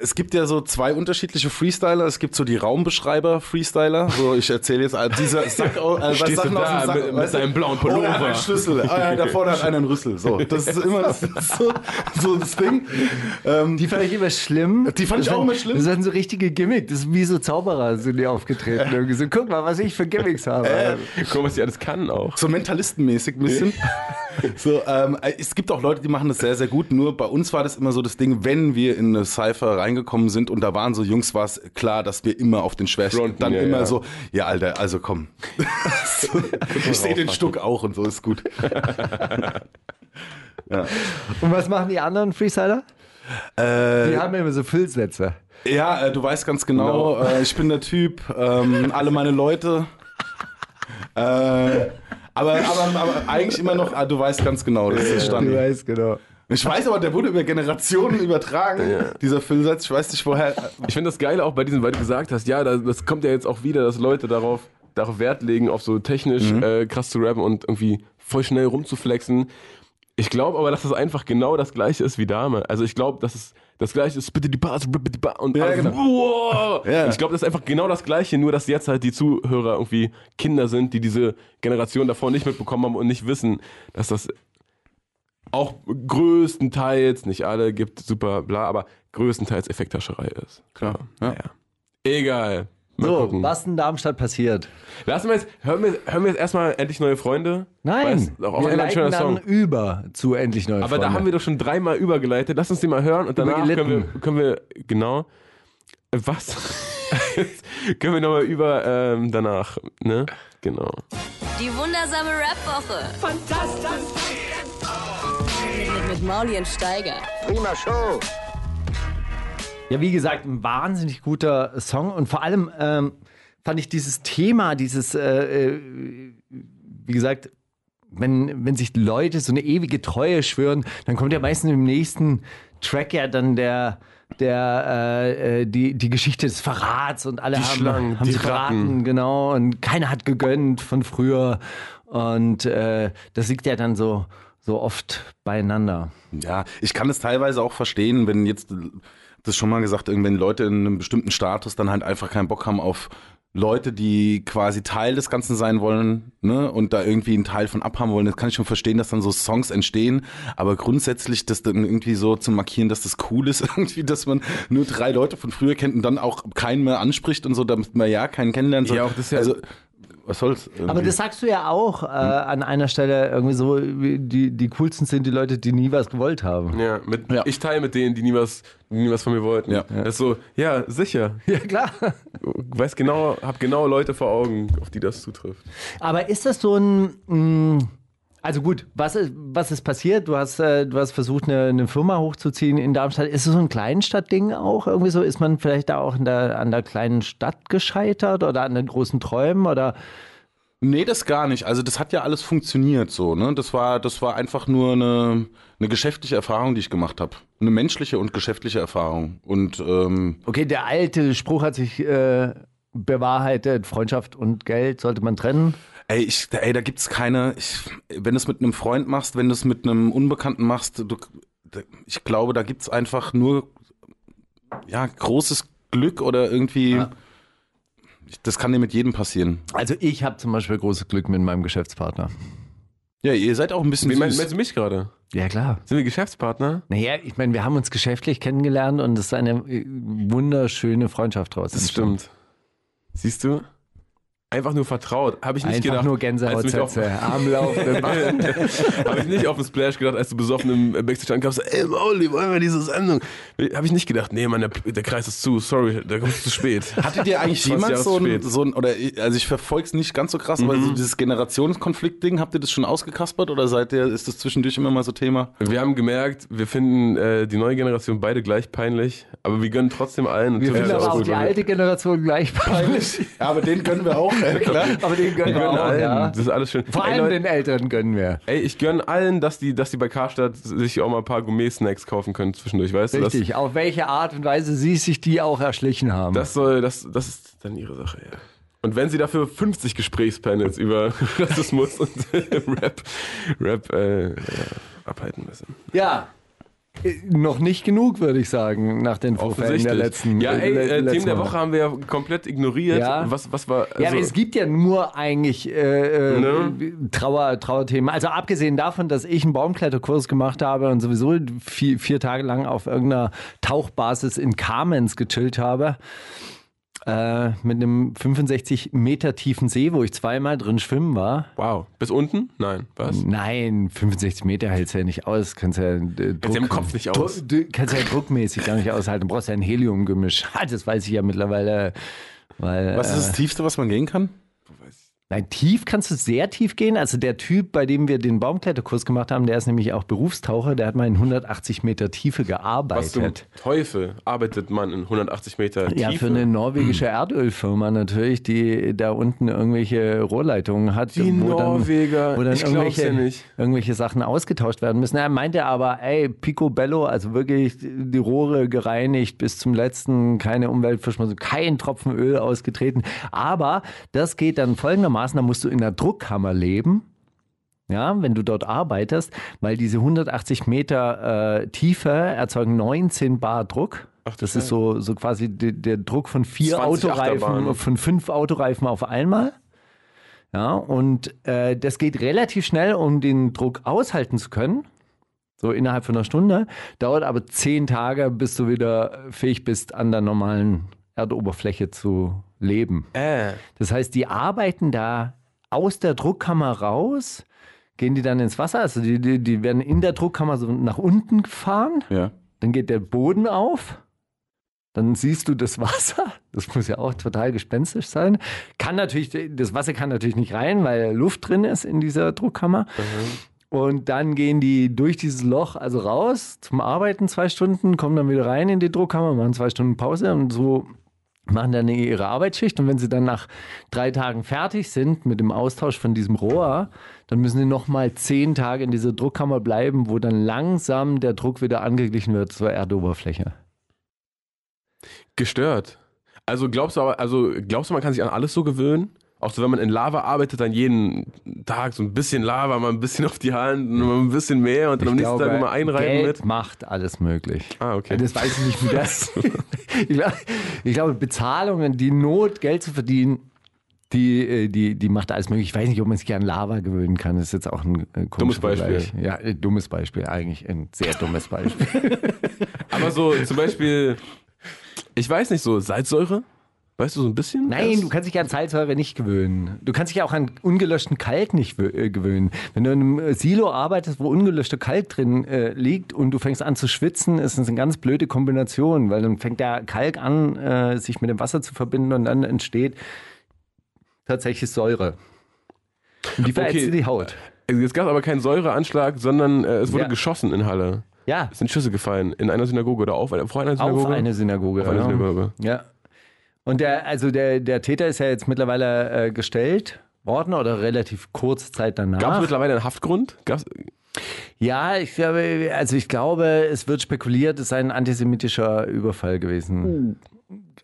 Es gibt ja so zwei unterschiedliche Freestyler. Es gibt so die Raumbeschreiber-Freestyler. So, ich erzähle jetzt all dieser Sack, äh, was Stehst Sachen aus dem da Sack. mit- mit deinem blauen Oh, er hat Pullover. einen Schlüssel. Ah, ja, da vorne hat einer einen Rüssel. So, das ist immer das, ist so, so das Ding. Ähm, Die fand ich immer schlimm. Die fand ich Das auch immer schlimm. Das sind so richtige Gimmicks. Das ist wie so Zauberer sind die aufgetreten. Irgendwie so, guck mal, was ich für Gimmicks habe. Äh, Guck mal, was die alles kann auch. So mentalistenmäßig ein bisschen. so, ähm, es gibt auch Leute, die machen das sehr, sehr gut. Nur bei uns war das immer so das Ding, wenn wir in eine Cypher reingekommen sind und da waren so Jungs, war es klar, dass wir immer auf den Schwächsten, Fronten, dann ja, immer ja. so, ja Alter, also komm. so, ich sehe den Stuck auch und so ist gut. Und was machen die anderen Freestyler? Äh, Die haben immer so Füllsätze. ja, äh, du weißt ganz genau, äh, ich bin der Typ, ähm, alle meine Leute. Äh, aber, aber, aber eigentlich immer noch, ah, du weißt ganz genau, das ist Du Standard. weißt genau. Ich weiß aber, der wurde über Generationen übertragen, dieser Füllsatz. Ich weiß nicht woher. Ich finde das Geile auch bei diesem, weil du gesagt hast, ja, das, kommt ja jetzt auch wieder, dass Leute darauf, darauf Wert legen, auf so technisch Mhm. äh, krass zu rappen und irgendwie voll schnell rumzuflexen. Ich glaube aber, dass das einfach genau das gleiche ist wie Dame. Also ich glaube, dass es das gleiche ist, bitte die Bars, bitte die Bars und Ja, alles genau. wow. Ja. Und Ich glaube, das ist einfach genau das gleiche, nur dass jetzt halt die Zuhörer irgendwie Kinder sind, die diese Generation davor nicht mitbekommen haben und nicht wissen, dass das auch größtenteils, nicht alle, gibt super bla, aber größtenteils Effekthascherei ist. Klar. Ja. Ja. Egal. Mal So, gucken. was in Darmstadt passiert? Lassen wir jetzt, hören wir, hören wir jetzt erstmal endlich neue Freunde. Nein, auch wir ein schöner leiten dann Song. über zu Endlich Neue Aber Freunde. da haben wir doch schon dreimal übergeleitet. Lass uns den mal hören und danach können wir, können wir, genau. Was? Können wir nochmal über ähm, danach, ne? Genau. Die wundersame Rap-Woche. Fantastisch. Mit, Mauli und Steiger. Ja, wie gesagt, ein wahnsinnig guter Song und vor allem ähm, fand ich dieses Thema, dieses, äh, äh, wie gesagt, wenn, wenn sich Leute so eine ewige Treue schwören, dann kommt ja meistens im nächsten Track ja dann der, der, äh, äh, die, die Geschichte des Verrats und alle Die haben, Schlangen, haben die verraten, Ratten. genau, und keiner hat gegönnt von früher. Und äh, das liegt ja dann so, so oft beieinander. Ja, ich kann es teilweise auch verstehen, wenn jetzt, das schon mal gesagt, wenn Leute in einem bestimmten Status dann halt einfach keinen Bock haben auf Leute, die quasi Teil des Ganzen sein wollen, ne, und da irgendwie einen Teil von abhaben wollen, das kann ich schon verstehen, dass dann so Songs entstehen, aber grundsätzlich das dann irgendwie so zu markieren, dass das cool ist, irgendwie, dass man nur drei Leute von früher kennt und dann auch keinen mehr anspricht und so, damit man ja keinen kennenlernen soll. Ja, auch das ist ja- also, was soll's? Aber irgendwie? das sagst du ja auch äh, an einer Stelle irgendwie so, die, die coolsten sind die Leute, die nie was gewollt haben. Ja, mit, Ja. ich teile mit denen, die nie was, die nie was von mir wollten. Ja. Das ist so, ja, sicher. Ja, klar. Weiß genau, hab genau Leute vor Augen, auf die das zutrifft. Aber ist das so ein. Mh, also gut, was ist, was ist passiert? Du hast, äh, du hast versucht, eine, eine Firma hochzuziehen in Darmstadt. Ist es so ein Kleinstadtding auch irgendwie so? Ist man vielleicht da auch in der, an der kleinen Stadt gescheitert oder an den großen Träumen? Oder Nee, das gar nicht. Also das hat ja alles funktioniert so. Ne? Das war, das war einfach nur eine, eine geschäftliche Erfahrung, die ich gemacht habe. Eine menschliche und geschäftliche Erfahrung. Und ähm, okay, der alte Spruch hat sich äh, bewahrheitet: Freundschaft und Geld sollte man trennen. Ey, ich, ey, da gibt's keine. Ich, wenn du es mit einem Freund machst, wenn du es mit einem Unbekannten machst, du, ich glaube, da gibt's einfach nur ja großes Glück oder irgendwie. Das kann dir mit jedem passieren. Also ich habe zum Beispiel großes Glück mit meinem Geschäftspartner. Ja, ihr seid auch ein bisschen Wie meinst, meinst du mich gerade? Ja, klar. Sind wir Geschäftspartner? Naja, ich meine, wir haben uns geschäftlich kennengelernt und es ist eine äh, wunderschöne Freundschaft draus. Das stimmt. Siehst du? Einfach nur vertraut. Habe ich nicht Einfach gedacht. nur als du mich auf- Gänsehautsätze, Armlaufende Waffen. Habe ich nicht auf den Splash gedacht, als du besoffen im Backstage ankamst, ey Mauli, wollen wir diese Sendung? Habe ich nicht gedacht, nee, Mann, der, der Kreis ist zu, sorry, da kommst du zu spät. Hattet ihr eigentlich 20 jemals so ein, so ein, oder also ich verfolge es nicht ganz so krass, aber so dieses Generationskonflikt-Ding, habt ihr das schon ausgekaspert oder seid ihr, ist das zwischendurch immer mal so Thema? Wir haben gemerkt, wir finden äh, die neue Generation beide gleich peinlich, aber wir gönnen trotzdem allen. und Wir finden aber auch gut, die alte Generation gleich peinlich. Ja, aber den gönnen wir auch, klar. aber den gönnen Wir wir gönnen auch, allen, ja. das ist alles schön. Vor Ey, allem Leute, den Eltern gönnen wir. Ey, ich gönne allen, dass die, dass die bei Karstadt sich auch mal ein paar Gourmet-Snacks kaufen können zwischendurch, weißt Richtig, auf welche Art und Weise sie sich die auch erschlichen haben. du? Das, soll, das, das ist dann ihre Sache, ja. Und wenn sie dafür 50 Gesprächspanels über Rassismus und Rap, Rap äh, abhalten müssen. ja. Äh, Noch nicht genug, würde ich sagen, nach den Vorfällen der letzten Ja, ey, le- äh, letzten Themen der Woche. Haben wir ja komplett ignoriert. Ja. Was, was war. Ja, also- aber es gibt ja nur eigentlich äh, äh, Ne? Trauer, Trauerthemen. Also abgesehen davon, dass ich einen Baumkletterkurs gemacht habe und sowieso vier, vier Tage lang auf irgendeiner Tauchbasis in Kamenz gechillt habe. Äh, mit einem 65 Meter tiefen See, wo ich zweimal drin schwimmen war. Wow. Bis unten? Nein. Was? Nein, 65 Meter hält's ja nicht aus. Kannst ja, äh, Druck, ja im Kopf nicht aus. Du kannst ja druckmäßig gar nicht aushalten. Du brauchst ja ein Heliumgemisch. Ah, Das weiß ich ja mittlerweile. Weil, Was äh, ist das Tiefste, was man gehen kann? Nein, tief kannst du sehr tief gehen. Also der Typ, bei dem wir den Baumkletterkurs gemacht haben, der ist nämlich auch Berufstaucher. Der hat mal in 180 Meter Tiefe Was zum gearbeitet. Teufel arbeitet man in 180 Meter Ja, Tiefe? für eine norwegische Erdölfirma natürlich, die da unten irgendwelche Rohrleitungen hat. Die wo Norweger, Dann, wo dann ich irgendwelche, ja nicht. irgendwelche Sachen ausgetauscht werden müssen. Er meinte aber, ey, Picobello, also wirklich die Rohre gereinigt bis zum letzten, keine Umweltverschmutzung, kein Tropfen Öl ausgetreten. Aber das geht dann folgendermaßen, da musst du in der Druckkammer leben. Ja, wenn du dort arbeitest, weil diese 180 Meter äh, Tiefe erzeugen 19 Bar Druck. Ach du das ist so, so quasi der, der Druck von vier 20 Autoreifen, Achterbahnen. von fünf Autoreifen auf einmal. Ja, und äh, das geht relativ schnell, um den Druck aushalten zu können. So innerhalb von einer Stunde. Dauert aber zehn Tage, bis du wieder fähig bist, an der normalen Erdoberfläche zu leben. Äh. Das heißt, die arbeiten da aus der Druckkammer raus, gehen die dann ins Wasser. Also die, die, die werden in der Druckkammer so nach unten gefahren. Ja. Dann geht der Boden auf. Dann siehst du das Wasser. Das muss ja auch total gespenstisch sein. Kann natürlich, das Wasser kann natürlich nicht rein, weil Luft drin ist in dieser Druckkammer. Und dann gehen die durch dieses Loch also raus zum Arbeiten zwei Stunden, kommen dann wieder rein in die Druckkammer, machen zwei Stunden Pause und so machen dann ihre Arbeitsschicht. Und wenn sie dann nach drei Tagen fertig sind mit dem Austausch von diesem Rohr, dann müssen sie nochmal zehn Tage in dieser Druckkammer bleiben, wo dann langsam der Druck wieder angeglichen wird zur Erdoberfläche. Gestört. Also glaubst du aber, also glaubst du, man kann sich an alles so gewöhnen? Auch so, wenn man in Lava arbeitet, dann jeden Tag so ein bisschen Lava, mal ein bisschen auf die Hand, und mal ein bisschen mehr und dann am nächsten Tag immer einreiben Geld mit. macht alles möglich. Ah, okay. Das weiß ich nicht, wie das. ich, glaube, ich glaube, Bezahlungen, die Not, Geld zu verdienen, die, äh, die, die macht alles möglich. Ich weiß nicht, ob man sich an Lava gewöhnen kann. Das ist jetzt auch ein äh, Dummes Beispiel. Vergleich. Ja, äh, dummes Beispiel, eigentlich ein sehr dummes Beispiel. Aber so zum Beispiel, ich weiß nicht, so Salzsäure? Weißt du so ein bisschen? Nein, was? du kannst dich an Salzsäure nicht gewöhnen. Du kannst dich auch an ungelöschten Kalk nicht äh, gewöhnen. Wenn du in einem äh, Silo arbeitest, wo ungelöschter Kalk drin äh, liegt und du fängst an zu schwitzen, ist das eine ganz blöde Kombination, weil dann fängt der Kalk an, äh, sich mit dem Wasser zu verbinden und dann entsteht tatsächlich Säure. Und die verätzt Okay. die Haut. Es gab aber keinen Säureanschlag, sondern äh, es wurde Ja. geschossen in Halle. Ja, Es sind Schüsse gefallen in einer Synagoge oder auf einer, vor einer Synagoge. auf eine Synagoge. Auf eine ja. Synagoge. Ja. Und der, also der, der Täter ist ja jetzt mittlerweile äh, gestellt worden oder relativ kurze Zeit danach. Gab es mittlerweile einen Haftgrund? Gab's, Ja, ich glaube, also ich glaube, es wird spekuliert, es sei ein antisemitischer Überfall gewesen.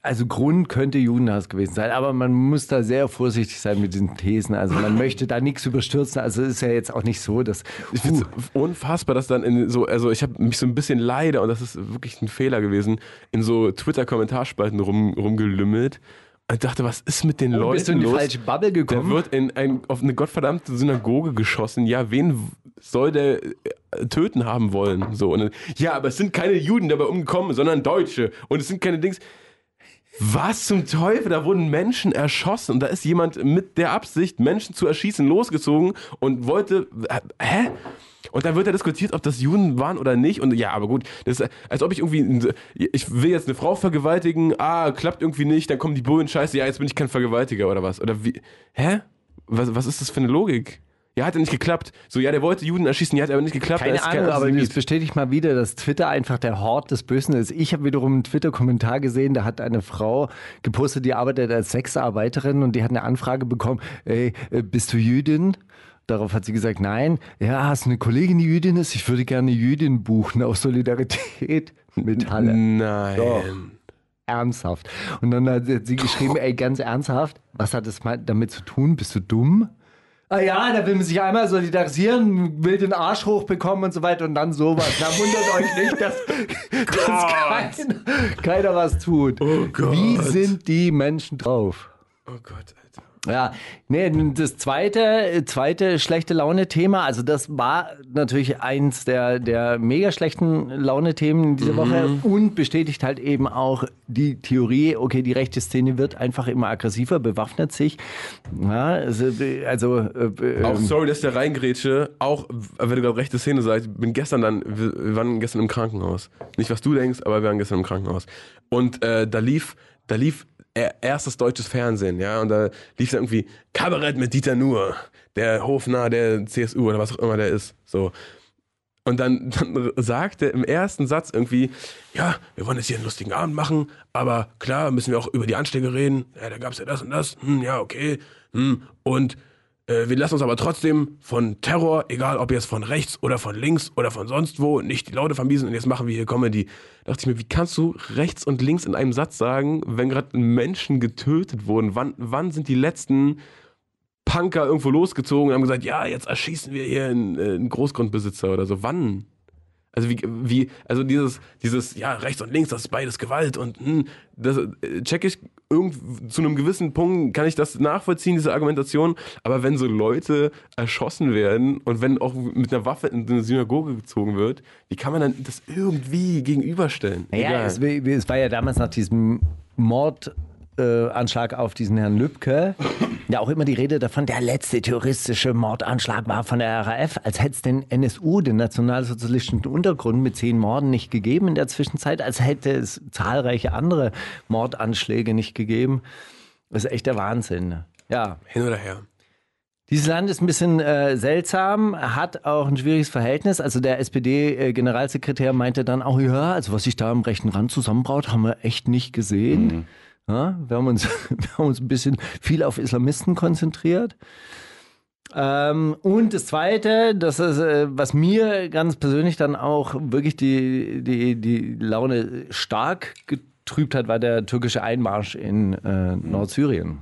Also Grund könnte Judenhass gewesen sein, aber man muss da sehr vorsichtig sein mit diesen Thesen. Also man möchte da nichts überstürzen. Also es ist ja jetzt auch nicht so, dass ich finde es unfassbar, dass dann in so, also ich habe mich so ein bisschen leider, und das ist wirklich ein Fehler gewesen, in so Twitter-Kommentarspalten rum, rumgelümmelt. Und ich dachte, was ist mit den Leuten Oh, bist du in die los? falsche Bubble Der gekommen. wird in ein, auf eine gottverdammte Synagoge geschossen. Ja, wen soll der äh, töten haben wollen? So, und dann, ja, aber es sind keine Juden dabei umgekommen, sondern Deutsche. Und es sind keine Dings. Was zum Teufel? Da wurden Menschen erschossen und da ist jemand mit der Absicht, Menschen zu erschießen, losgezogen und wollte. Hä? Und dann wird da diskutiert, ob das Juden waren oder nicht. Und ja, aber gut, das ist, als ob ich irgendwie, ich will jetzt eine Frau vergewaltigen, ah, klappt irgendwie nicht, dann kommen die Bullen, scheiße, ja, jetzt bin ich kein Vergewaltiger oder was. Oder wie, hä? Was, was ist das für eine Logik? Ja, hat ja nicht geklappt. So, ja, der wollte Juden erschießen, ja, hat aber nicht geklappt. Keine ist kein Ahnung, aber das bestätigt mal wieder, dass Twitter einfach der Hort des Bösen ist. Ich habe wiederum einen Twitter-Kommentar gesehen, da hat eine Frau gepostet, die arbeitet als Sexarbeiterin und die hat eine Anfrage bekommen, ey, äh, bist du Jüdin? Darauf hat sie gesagt, nein. Ja, hast du eine Kollegin, die Jüdin ist? Ich würde gerne Jüdin buchen aus Solidarität mit Halle. Nein. Doch. Ernsthaft. Und dann hat sie geschrieben, ey, ganz ernsthaft, was hat das damit zu tun? Bist du dumm? Ah ja, da will man sich einmal solidarisieren, will den Arsch hochbekommen und so weiter und dann sowas. Da wundert euch nicht, dass, dass keiner, keiner was tut. Oh Gott. Wie sind die Menschen drauf? Oh Gott. Ja, nee, das zweite, zweite schlechte Laune-Thema, also das war natürlich eins der, der mega schlechten Laune-Themen dieser Woche und bestätigt halt eben auch die Theorie, okay, die rechte Szene wird einfach immer aggressiver, bewaffnet sich. Ja, also, also äh, Auch ähm, sorry, dass der reingrätsche, auch wenn du gerade rechte Szene sagst, ich bin gestern dann, wir waren gestern im Krankenhaus. Nicht was du denkst, aber wir waren gestern im Krankenhaus. Und äh, da lief, da lief erstes deutsches Fernsehen, ja, und da lief dann irgendwie Kabarett mit Dieter Nuhr, der Hofnarr der CSU oder was auch immer der ist. So. Und dann, dann sagt er im ersten Satz irgendwie, ja, wir wollen jetzt hier einen lustigen Abend machen, aber klar müssen wir auch über die Anschläge reden. Ja, da gab's ja das und das. Hm, ja, okay. Hm. Und äh, wir lassen uns aber trotzdem von Terror, egal ob jetzt von rechts oder von links oder von sonst wo, nicht die Laute vermiesen und jetzt machen wir hier Comedy. Da dachte ich mir, wie kannst du rechts und links in einem Satz sagen, wenn gerade Menschen getötet wurden? Wann, wann sind die letzten Punker irgendwo losgezogen und haben gesagt, ja, jetzt erschießen wir hier einen, äh, einen Großgrundbesitzer oder so. Wann? Also wie, wie, also dieses, dieses, ja, rechts und links, das ist beides Gewalt und hm, das äh, check ich irgend, zu einem gewissen Punkt kann ich das nachvollziehen, diese Argumentation, aber wenn so Leute erschossen werden und wenn auch mit einer Waffe in eine Synagoge gezogen wird, wie kann man dann das irgendwie gegenüberstellen? Naja, es, es war ja damals nach diesem Mordanschlag äh, Anschlag auf diesen Herrn Lübcke ja auch immer die Rede davon, der letzte terroristische Mordanschlag war von der RAF, als hätte es den NSU, den nationalsozialistischen Untergrund, mit zehn Morden nicht gegeben in der Zwischenzeit, als hätte es zahlreiche andere Mordanschläge nicht gegeben. Das ist echt der Wahnsinn. Ja, Hin oder her. dieses Land ist ein bisschen äh, seltsam, hat auch ein schwieriges Verhältnis. Also der SPD-Generalsekretär meinte dann auch, ja, also was sich da am rechten Rand zusammenbraut, haben wir echt nicht gesehen. Ja, wir, haben uns, wir haben uns ein bisschen viel auf Islamisten konzentriert. Ähm, und das Zweite, das ist, äh, was mir ganz persönlich dann auch wirklich die, die, die Laune stark getrübt hat, war der türkische Einmarsch in äh, Nordsyrien.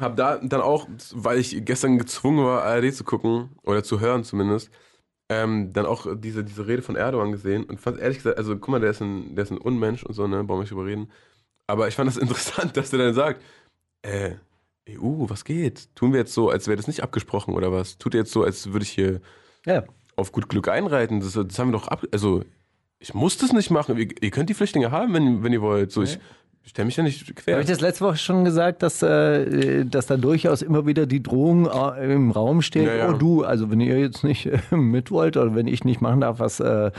Hab da dann auch, weil ich gestern gezwungen war, ARD zu gucken, oder zu hören zumindest, ähm, dann auch diese, diese Rede von Erdogan gesehen und fand ehrlich gesagt, also guck mal, der ist ein, der ist ein Unmensch und so, ne, brauchen wir nicht drüber reden. Aber ich fand das interessant, dass der dann sagt, äh, EU, was geht? Tun wir jetzt so, als wäre das nicht abgesprochen oder was? Tut ihr jetzt so, als würde ich hier Ja. auf gut Glück einreiten? Das, das haben wir doch ab, also ich muss das nicht machen. Ihr, ihr könnt die Flüchtlinge haben, wenn, wenn ihr wollt. So, ich stelle mich ja nicht quer. Habe ich das letzte Woche schon gesagt, dass, äh, dass da durchaus immer wieder die Drohung äh, im Raum steht, Ja, ja. oh du, also wenn ihr jetzt nicht äh, mit wollt oder wenn ich nicht machen darf, was, äh, äh,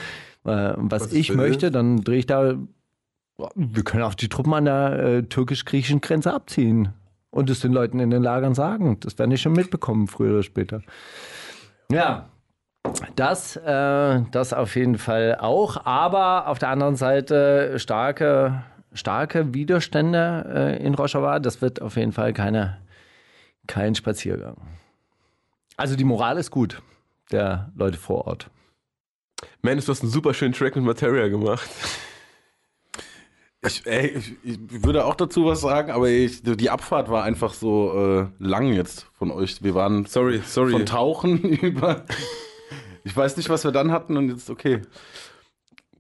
was, Was ich will. möchte, dann drehe ich da, wir können auch die Truppen an der äh, türkisch-griechischen Grenze abziehen und es den Leuten in den Lagern sagen. Das werden die schon mitbekommen, früher oder später. Ja, das, äh, das auf jeden Fall auch, aber auf der anderen Seite starke, starke Widerstände äh, in Rojava. Das wird auf jeden Fall keine, kein Spaziergang. Also die Moral ist gut der Leute vor Ort. Mendes, du hast einen super schönen Track mit Materia gemacht. Ich, ey, ich, ich würde auch dazu was sagen, aber ich, die Abfahrt war einfach so äh, lang jetzt von euch. Wir waren Sorry, sorry. von Tauchen über. Ich weiß nicht, was wir dann hatten und jetzt okay.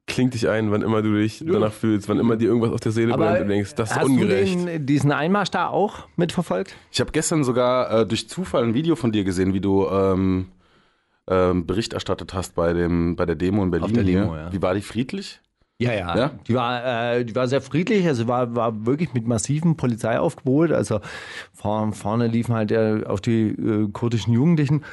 Kling dich ein, wann immer du dich danach fühlst, wann immer dir irgendwas auf der Seele brennt und denkst, das ist hast ungerecht. du den, diesen Einmarsch da auch mitverfolgt? Ich habe gestern sogar äh, durch Zufall ein Video von dir gesehen, wie du ähm, ähm, Bericht erstattet hast bei dem bei der Demo in Berlin. der Demo, hier. ja. Wie war die friedlich? Ja, ja. Ja? Die, war, äh, die war sehr friedlich, also war, war wirklich mit massivem Polizeiaufgebot. Also vor, vorne liefen halt äh, auf die äh, kurdischen Jugendlichen.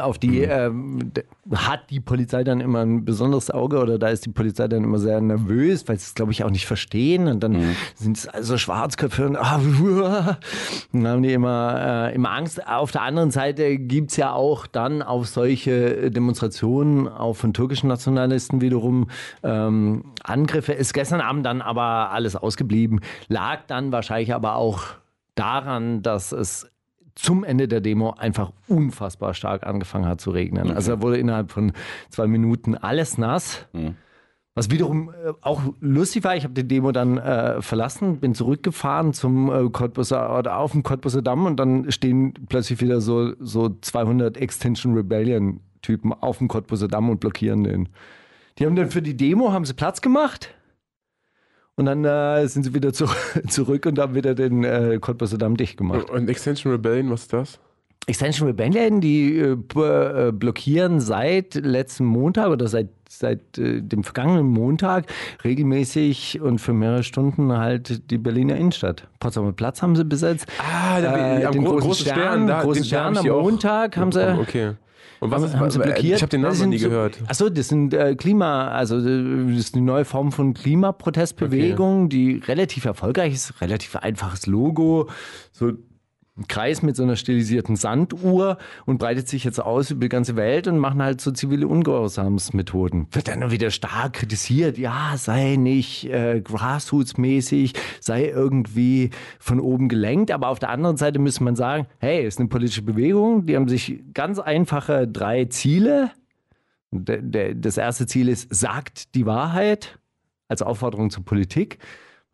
Auf die ähm, d- hat die Polizei dann immer ein besonderes Auge oder da ist die Polizei dann immer sehr nervös, weil sie es, glaube ich, auch nicht verstehen. Und dann sind es also Schwarzköpfe und, ah, dann haben die immer, äh, immer Angst. Auf der anderen Seite gibt's ja auch dann auf solche Demonstrationen, auch von türkischen Nationalisten wiederum, ähm, Angriffe. Ist gestern Abend dann aber alles ausgeblieben. Lag dann wahrscheinlich aber auch daran, dass es zum Ende der Demo einfach unfassbar stark angefangen hat zu regnen. Also da wurde innerhalb von zwei Minuten alles nass. Was wiederum äh, auch lustig war, ich habe die Demo dann äh, verlassen, bin zurückgefahren zum äh, Cottbuser oder auf dem Cottbuser Damm und dann stehen plötzlich wieder so, so 200 Extinction Rebellion Typen auf dem Cottbuser Damm und blockieren den. Die haben dann für die Demo haben sie Platz gemacht und dann äh, sind sie wieder zu, zurück und haben wieder den äh, Cottbuser Damm dicht gemacht. Und Extension Rebellion, was ist das? Extension Rebellion, die äh, äh, blockieren seit letzten Montag oder seit, seit äh, dem vergangenen Montag regelmäßig und für mehrere Stunden halt die Berliner Innenstadt. Potsdamer Platz haben sie besetzt. Ah, da, Äh, am den gro großen großen Stern, Stern, da, großen Stern ich am die auch Montag haben sie-. Okay. Und was ist, haben sie blockiert? Ich habe den Namen noch nie so- gehört. Achso, das sind äh, Klima, also äh, das ist eine neue Form von Klimaprotestbewegung, die relativ erfolgreich ist, relativ einfaches Logo, so Kreis mit so einer stilisierten Sanduhr und breitet sich jetzt aus über die ganze Welt und machen halt so zivile Ungehorsamsmethoden. Wird dann wieder stark kritisiert, ja, sei nicht äh, Grassroots-mäßig, sei irgendwie von oben gelenkt, aber auf der anderen Seite müsste man sagen, hey, ist eine politische Bewegung, die haben sich ganz einfache drei Ziele. Der, der, das erste Ziel ist, sagt die Wahrheit als Aufforderung zur Politik,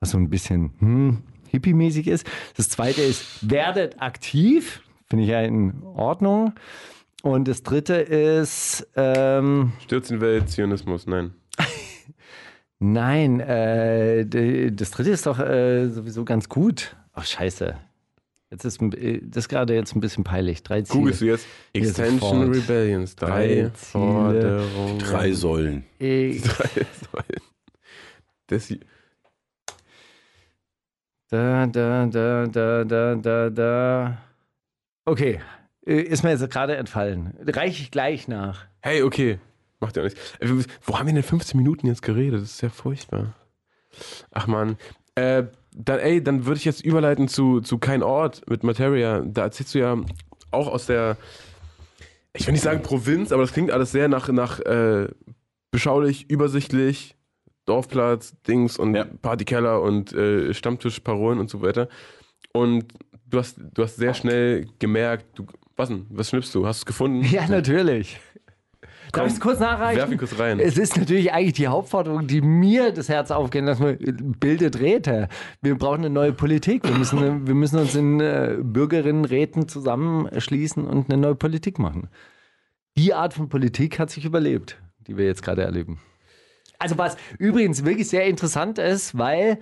was so ein bisschen hm, hippie-mäßig ist. Das zweite ist, werdet aktiv, finde ich ja in Ordnung. Und das dritte ist, ähm, Stürzen Welt, Zionismus, nein. nein, äh, das dritte ist doch äh, sowieso ganz gut. Ach, scheiße. Jetzt ist ein- äh, das ist gerade jetzt ein bisschen peinlich. Drei Ziele. Googlest du jetzt? Extension. Rebellions, drei, Drei Ziele. Forderungen. Drei Säulen. Äh, Drei Säulen. Das, Da, da, da, da, da, da, da. Okay, äh, ist mir jetzt gerade entfallen. Reiche ich gleich nach. hey, okay. Macht ja nichts. Äh, Wo haben wir denn 15 Minuten jetzt geredet? Das ist ja furchtbar. Ach man. Äh, dann, ey, dann würde ich jetzt überleiten zu, zu Kein Ort mit Materia. Da erzählst du ja auch aus der, ich will nicht sagen Provinz, aber das klingt alles sehr nach, nach äh, beschaulich, übersichtlich, Dorfplatz, Dings und Ja. Partykeller und äh, Stammtischparolen und so weiter. Und du hast, du hast sehr schnell gemerkt, du, was denn, was schnippst du? Hast du es gefunden? Ja, natürlich. Darf ich es kurz nachreichen? werf ihn kurz rein. Es ist natürlich eigentlich die Hauptforderung, die mir das Herz aufgehen lassen, bildet Räte. Wir brauchen eine neue Politik. Wir müssen, wir müssen uns in äh, Bürgerinnenräten zusammenschließen und eine neue Politik machen. Die Art von Politik hat sich überlebt, die wir jetzt gerade erleben. Also was übrigens wirklich sehr interessant ist, weil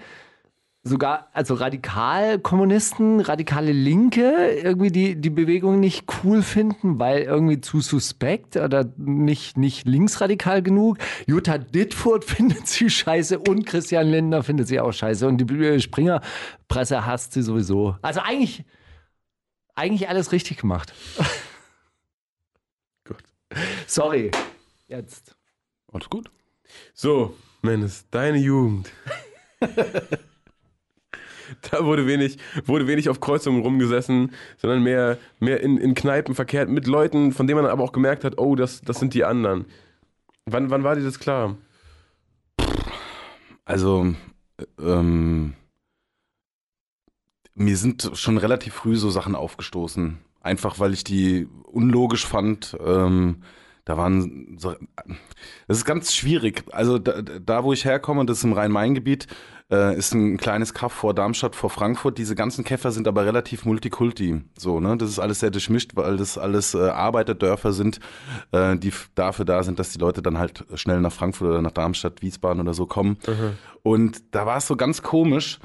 sogar, also Radikalkommunisten, radikale Linke irgendwie die, die Bewegung nicht cool finden, weil irgendwie zu suspekt oder nicht, nicht linksradikal genug. Jutta Dittfurt findet sie scheiße und Christian Lindner findet sie auch scheiße und die Springerpresse hasst sie sowieso. Also eigentlich, eigentlich alles richtig gemacht. Gut. Sorry. Jetzt. Alles gut. So, Mendes, deine Jugend. da wurde wenig, wurde wenig auf Kreuzungen rumgesessen, sondern mehr, mehr in, in Kneipen verkehrt mit Leuten, von denen man aber auch gemerkt hat, oh, das, das sind die anderen. Wann, wann war dir das klar? Also, äh, ähm, mir sind schon relativ früh so Sachen aufgestoßen. Einfach weil ich die unlogisch fand. Ähm, da waren so, das ist ganz schwierig. Also da, da wo ich herkomme, das ist im Rhein-Main-Gebiet, äh, ist ein kleines Kaff vor Darmstadt, vor Frankfurt. Diese ganzen Käfer sind aber relativ multikulti. So, ne? Das ist alles sehr durchmischt, weil das alles äh, Arbeiterdörfer sind, äh, die dafür da sind, dass die Leute dann halt schnell nach Frankfurt oder nach Darmstadt, Wiesbaden oder so kommen. Und da war es so ganz komisch.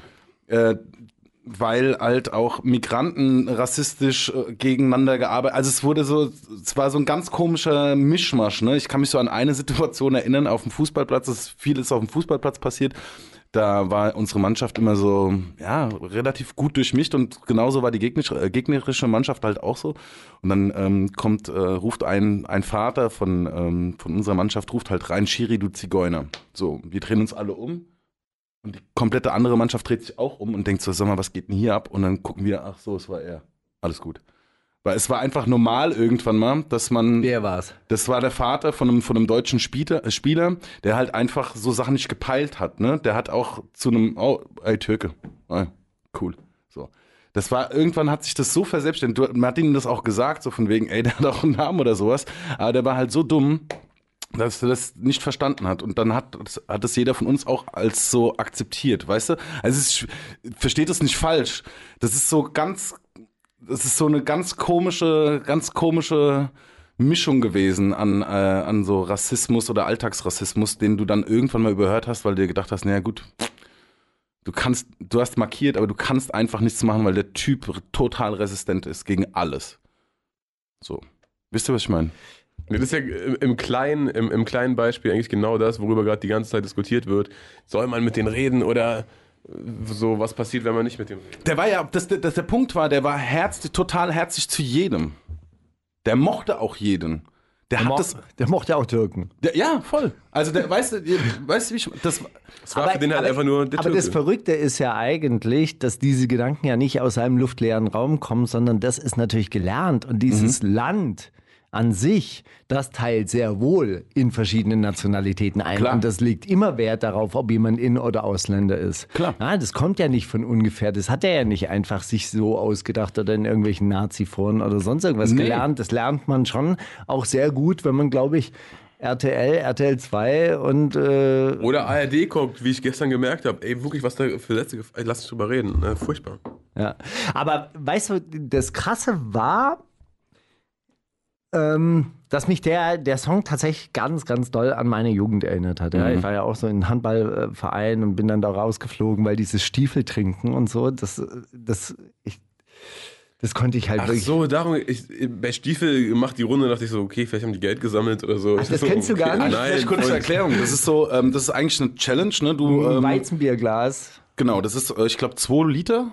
Weil halt auch Migranten rassistisch äh, gegeneinander gearbeitet. Also es wurde so, es war so ein ganz komischer Mischmasch. Ne? Ich kann mich so an eine Situation erinnern auf dem Fußballplatz. Es viel ist auf dem Fußballplatz passiert. Da war unsere Mannschaft immer so, ja, relativ gut durchmischt und genauso war die gegnerische, äh, gegnerische Mannschaft halt auch so. Und dann ähm, kommt, äh, ruft ein, ein Vater von, ähm, von unserer Mannschaft, ruft halt rein, Schiri, du Zigeuner. So, wir drehen uns alle um. Und die komplette andere Mannschaft dreht sich auch um und denkt so, sag mal, was geht denn hier ab? Und dann gucken wir, ach so, es war er. Alles gut. Weil es war einfach normal irgendwann mal, dass man, Wer war's? das war der Vater von einem, von einem deutschen Spieler, äh, Spieler, der halt einfach so Sachen nicht gepeilt hat, ne? Der hat auch zu einem, oh, ey, Türke. Ah, cool. So. Das war, irgendwann hat sich das so verselbstständigt. Man hat ihnen das auch gesagt, so von wegen, ey, der hat auch einen Namen oder sowas. Aber der war halt so dumm, dass er das nicht verstanden hat. Und dann hat, hat das jeder von uns auch als so akzeptiert, weißt du? Also es ist, versteht es nicht falsch. Das ist so ganz, das ist so eine ganz komische, ganz komische Mischung gewesen an, äh, an so Rassismus oder Alltagsrassismus, den du dann irgendwann mal überhört hast, weil du dir gedacht hast, naja gut, du kannst, du hast markiert, aber du kannst einfach nichts machen, weil der Typ total resistent ist gegen alles. So. Wisst ihr, was ich meine? Das ist ja im, im, kleinen, im, im kleinen Beispiel eigentlich genau das, worüber gerade die ganze Zeit diskutiert wird. Soll man mit denen reden oder so, was passiert, wenn man nicht mit dem redet? Der war ja, das, das der Punkt war, der war herzlich, total herzlich zu jedem. Der mochte auch jeden. Der, hat Mo das. der mochte auch Türken. Der, ja, voll. Also der, weißt du, weißt du, wie ich das Es war für den halt einfach nur der aber das Türke. Verrückte ist ja eigentlich, dass diese Gedanken ja nicht aus einem luftleeren Raum kommen, sondern das ist natürlich gelernt. Und dieses Mhm. Land an sich, das teilt sehr wohl in verschiedenen Nationalitäten ein. Klar. Und das legt immer Wert darauf, ob jemand In- oder Ausländer ist. Klar. Ja, das kommt ja nicht von ungefähr. Das hat er ja nicht einfach sich so ausgedacht oder in irgendwelchen Nazi-Foren oder sonst irgendwas Nee. gelernt. Das lernt man schon auch sehr gut, wenn man, glaube ich, RTL, RTL 2 und äh, Oder ARD guckt, wie ich gestern gemerkt habe. Ey, wirklich, was da für Sätze. Lass uns drüber reden. Ne? Furchtbar. Ja, aber weißt du, das Krasse war, ähm, dass mich der, der Song tatsächlich ganz, ganz doll an meine Jugend erinnert hat. Ja. Ich war ja auch so in Handballverein und bin dann da rausgeflogen, weil dieses Stiefel trinken und so, das, das, ich, das konnte ich halt Ach wirklich. so, darum, ich, bei Stiefel macht die Runde, dachte ich so, okay, vielleicht haben die Geld gesammelt oder so. Ich das so, kennst du gar nicht? Nein, Vielleicht kurz zur Erklärung. Das ist so, ähm, das ist eigentlich eine Challenge, ne? Du, Ein ähm, Weizenbierglas. genau, das ist, äh, ich glaube, 2 Liter.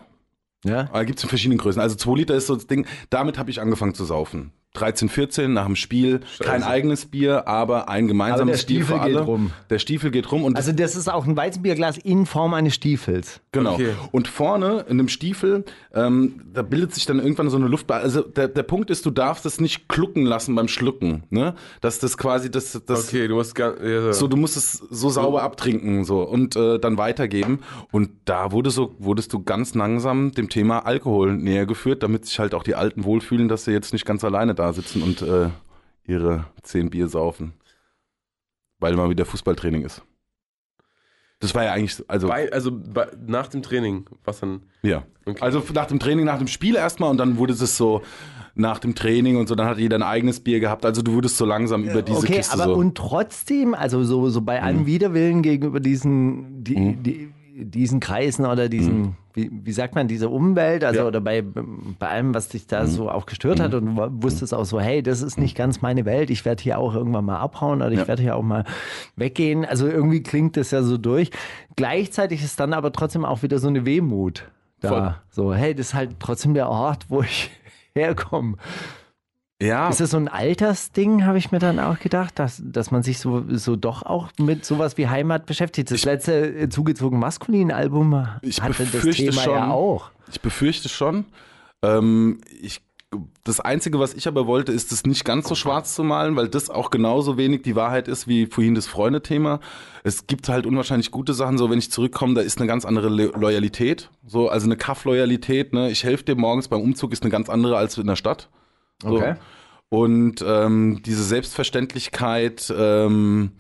Ja. Aber gibt es in verschiedenen Größen. Also 2 Liter ist so das Ding. Damit habe ich angefangen zu saufen. 13, 14 nach dem Spiel. Kein eigenes Bier, aber ein gemeinsames Aber der Bier Stiefel für alle. geht rum. Der Stiefel geht rum und Also das ist auch ein Weizenbierglas in Form eines Stiefels. Genau. Okay. Und vorne in dem Stiefel, ähm, da bildet sich dann irgendwann so eine Luft. Also der, der Punkt ist, du darfst es nicht klucken lassen beim Schlucken. Ne? Dass das quasi, das, das Okay, du musst gar, ja, so, du musst es so sauber abtrinken so und äh, dann weitergeben. Und da wurde so, wurdest du ganz langsam dem Thema Alkohol näher geführt, damit sich halt auch die Alten wohlfühlen, dass sie jetzt nicht ganz alleine da sitzen und äh, ihre zehn Bier saufen. weil mal wieder Fußballtraining ist. Das war ja eigentlich, so- also Bei, also bei, nach dem Training, was dann? ja. Okay. Also nach dem Training, nach dem Spiel erstmal und dann wurde es so nach dem Training und so, dann hat jeder ein eigenes Bier gehabt. Also du wurdest so langsam über diese okay, Kiste aber so. und trotzdem, also so, so bei allem Widerwillen gegenüber diesen, die, Mhm. die, diesen Kreisen oder diesen, wie, wie sagt man, diese Umwelt, also Ja. oder bei, bei allem, was dich da so auch gestört hat und wusstest auch so, hey, das ist nicht ganz meine Welt, ich werde hier auch irgendwann mal abhauen oder ich Ja. werde hier auch mal weggehen. Also irgendwie klingt das ja so durch. Gleichzeitig ist dann aber trotzdem auch wieder so eine Wehmut da. Voll. So, hey, das ist halt trotzdem der Ort, wo ich herkomme. Ja, Ist das so ein Altersding, habe ich mir dann auch gedacht, dass, dass man sich so, so doch auch mit sowas wie Heimat beschäftigt. Das letzte äh, zugezogen maskulin Album Ich hatte das befürchte Thema schon. ja auch. Ich befürchte schon. Ähm, ich, das Einzige, was ich aber wollte, ist es nicht ganz so schwarz zu malen, weil das auch genauso wenig die Wahrheit ist wie vorhin das Freunde-Thema. Es gibt halt unwahrscheinlich gute Sachen, so wenn ich zurückkomme, da ist eine ganz andere Le Loyalität. So, also eine Kaff-Loyalität, ne? Ich helfe dir morgens beim Umzug ist eine ganz andere als in der Stadt. So. Okay. Und ähm, diese Selbstverständlichkeit, ähm,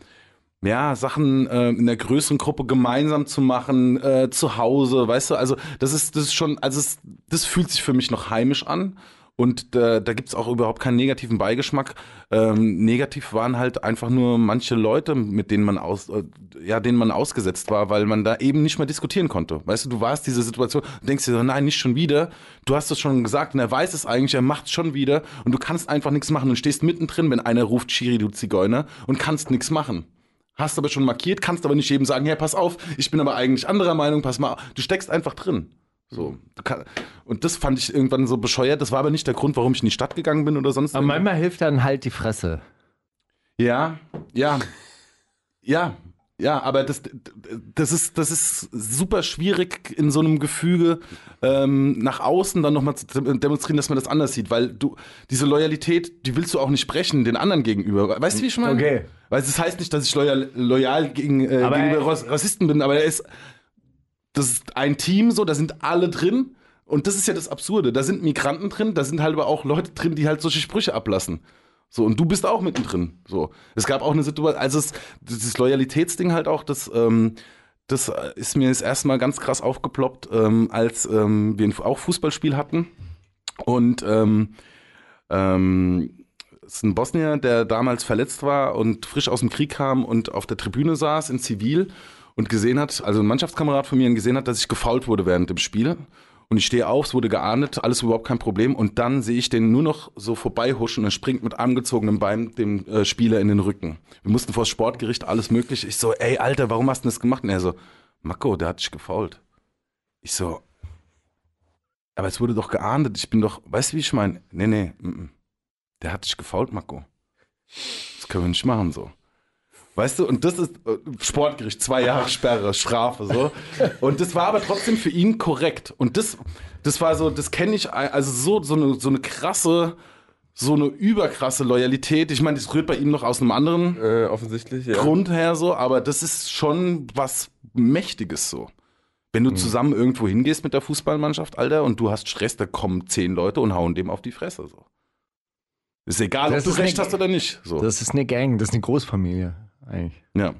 ja, Sachen äh, in der größeren Gruppe gemeinsam zu machen, äh, zu Hause, weißt du, also das ist, das ist schon, also es, das fühlt sich für mich noch heimisch an. Und äh, da gibt's auch überhaupt keinen negativen Beigeschmack. Ähm, negativ waren halt einfach nur manche Leute, mit denen man aus, äh, ja, denen man ausgesetzt war, weil man da eben nicht mehr diskutieren konnte. Weißt du, du warst diese Situation, denkst dir so, nein, nicht schon wieder. Du hast es schon gesagt und er weiß es eigentlich, er macht's schon wieder und du kannst einfach nichts machen und stehst mittendrin, wenn einer ruft, Chiri, du Zigeuner, und kannst nichts machen. Hast aber schon markiert, kannst aber nicht jedem sagen, ja, pass auf, ich bin aber eigentlich anderer Meinung, pass mal. Du steckst einfach drin. So. Und das fand ich irgendwann so bescheuert. Das war aber nicht der Grund, warum ich in die Stadt gegangen bin oder sonst Aber irgendwas. manchmal hilft dann halt die Fresse. Ja, ja, ja, ja, aber das, das, ist, das ist super schwierig in so einem Gefüge ähm, nach außen dann nochmal zu demonstrieren, dass man das anders sieht, weil du diese Loyalität, die willst du auch nicht brechen den anderen gegenüber. Weißt du, wie ich meine? Okay. Weil das heißt nicht, dass ich loyal, loyal gegen, äh, gegenüber Rass- Rassisten bin, aber er ist, das ist ein Team so, da sind alle drin. Und das ist ja das Absurde. Da sind Migranten drin, da sind halt aber auch Leute drin, die halt solche Sprüche ablassen. So, und du bist auch mittendrin. So. Es gab auch eine Situation, also es, dieses Loyalitätsding halt auch, das, ähm, das ist mir das erste Mal ganz krass aufgeploppt, ähm, als ähm, wir auch Fußballspiel hatten. Und ähm, ähm, es ist ein Bosnier, der damals verletzt war und frisch aus dem Krieg kam und auf der Tribüne saß in Zivil und gesehen hat, also ein Mannschaftskamerad von mir gesehen hat, dass ich gefault wurde während dem Spiel. Und ich stehe auf, es wurde geahndet, alles überhaupt kein Problem. Und dann sehe ich den nur noch so vorbeihuschen und er springt mit angezogenem Bein dem äh, Spieler in den Rücken. Wir mussten vor das Sportgericht, alles mögliche. Ich so, ey, Alter, warum hast du das gemacht? Und er so, Mako, der hat dich gefault. Ich so, aber es wurde doch geahndet. Ich bin doch, weißt du, wie ich meine? Nee, nee, mm, mm. der hat dich gefault, Mako. Das können wir nicht machen so. Weißt du, und das ist äh, Sportgericht, zwei Jahre Sperre, Strafe, so. Und das war aber trotzdem für ihn korrekt. Und das, das war so, das kenne ich, also so, so eine, so eine krasse, so eine überkrasse Loyalität. Ich meine, das rührt bei ihm noch aus einem anderen Äh, offensichtlich, ja. Grund her so, aber das ist schon was Mächtiges so. Wenn du zusammen irgendwo hingehst mit der Fußballmannschaft, Alter, und du hast Stress, da kommen zehn Leute und hauen dem auf die Fresse so. Ist egal, Das ob du recht eine- hast oder nicht. So. Das ist eine Gang, das ist eine Großfamilie eigentlich. Ja.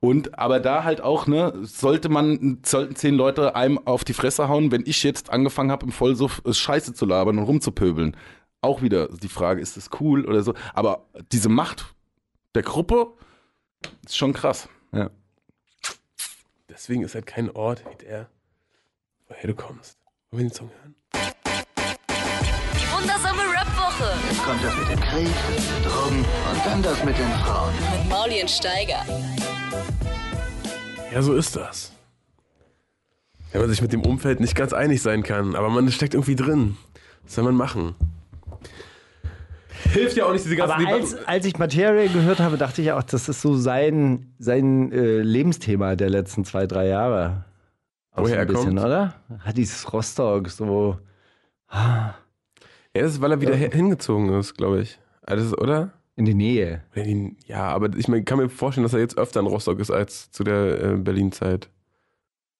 Und aber da halt auch, ne, sollte man, sollten zehn Leute einem auf die Fresse hauen, wenn ich jetzt angefangen habe, im Vollsuff äh, Scheiße zu labern und rumzupöbeln. Auch wieder die Frage, ist das cool oder so. Aber diese Macht der Gruppe ist schon krass. Ja. Deswegen ist halt kein Ort wie der, woher du kommst. Wollen wir den Song hören? Die wundersame Rap-Woche Jetzt kommt das mit dem Krieg, Drogen und dann das mit den Frauen. mit Mauli und Steiger. Ja, so ist das. Wenn man sich mit dem Umfeld nicht ganz einig sein kann, aber man steckt irgendwie drin. Was soll man machen? Hilft ja auch nicht diese ganzen Aber als, als ich Material gehört habe, dachte ich auch, das ist so sein, sein äh, Lebensthema der letzten zwei, drei Jahre. Auch Woher so ein er bisschen, kommt? oder? Hat dieses Rostock so. Ja, das ist, weil er wieder he- hingezogen ist, glaube ich. Also, oder? In die Nähe. Ja, aber ich mein, kann mir vorstellen, dass er jetzt öfter in Rostock ist als zu der äh, Berlin-Zeit.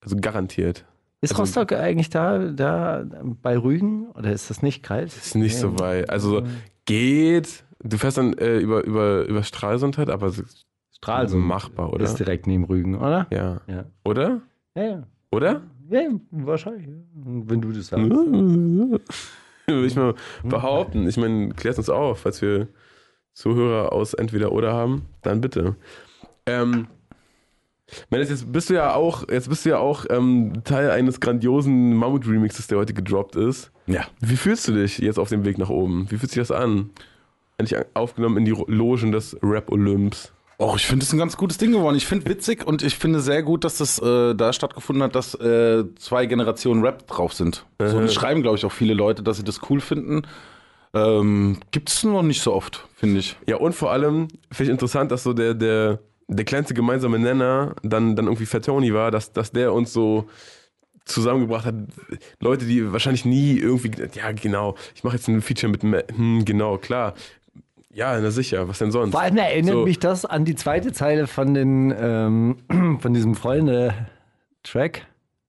Also garantiert. Ist Also- Rostock eigentlich da, da bei Rügen? Oder ist das nicht kalt? Ist nicht so weit. Also geht. Du fährst dann äh, über, über, über Stralsund halt, aber Stralsund. machbar, oder? Ist direkt neben Rügen, oder? Ja. Ja. Oder? Ja, ja. Oder? ja wahrscheinlich. Wenn du das sagst. Würde ich mal behaupten. Ich meine, klärt uns auf, falls wir Zuhörer aus entweder oder haben, dann bitte. Ähm, Mendes, jetzt bist du ja auch, jetzt bist du ja auch ähm, Teil eines grandiosen Mammut-Remixes, der heute gedroppt ist. Ja. Wie fühlst du dich jetzt auf dem Weg nach oben? Wie fühlt sich das an? Endlich aufgenommen in die Logen des Rap-Olymps. Och, ich finde es ein ganz gutes Ding geworden. Ich finde witzig und ich finde sehr gut, dass das äh, da stattgefunden hat, dass äh, zwei Generationen Rap drauf sind. So Mhm. das schreiben, glaube ich, auch viele Leute, dass sie das cool finden. Ähm, Gibt es noch nicht so oft, finde ich. Ja, und vor allem finde ich interessant, dass so der, der, der kleinste gemeinsame Nenner dann, dann irgendwie Fatoni war, dass, dass der uns so zusammengebracht hat. Leute, die wahrscheinlich nie irgendwie, ja, genau, ich mache jetzt ein Feature mit, hm, genau, klar. Ja, na sicher, was denn sonst? Vor allem erinnert So. mich das an die zweite Zeile von, den, ähm, von diesem Freunde-Track.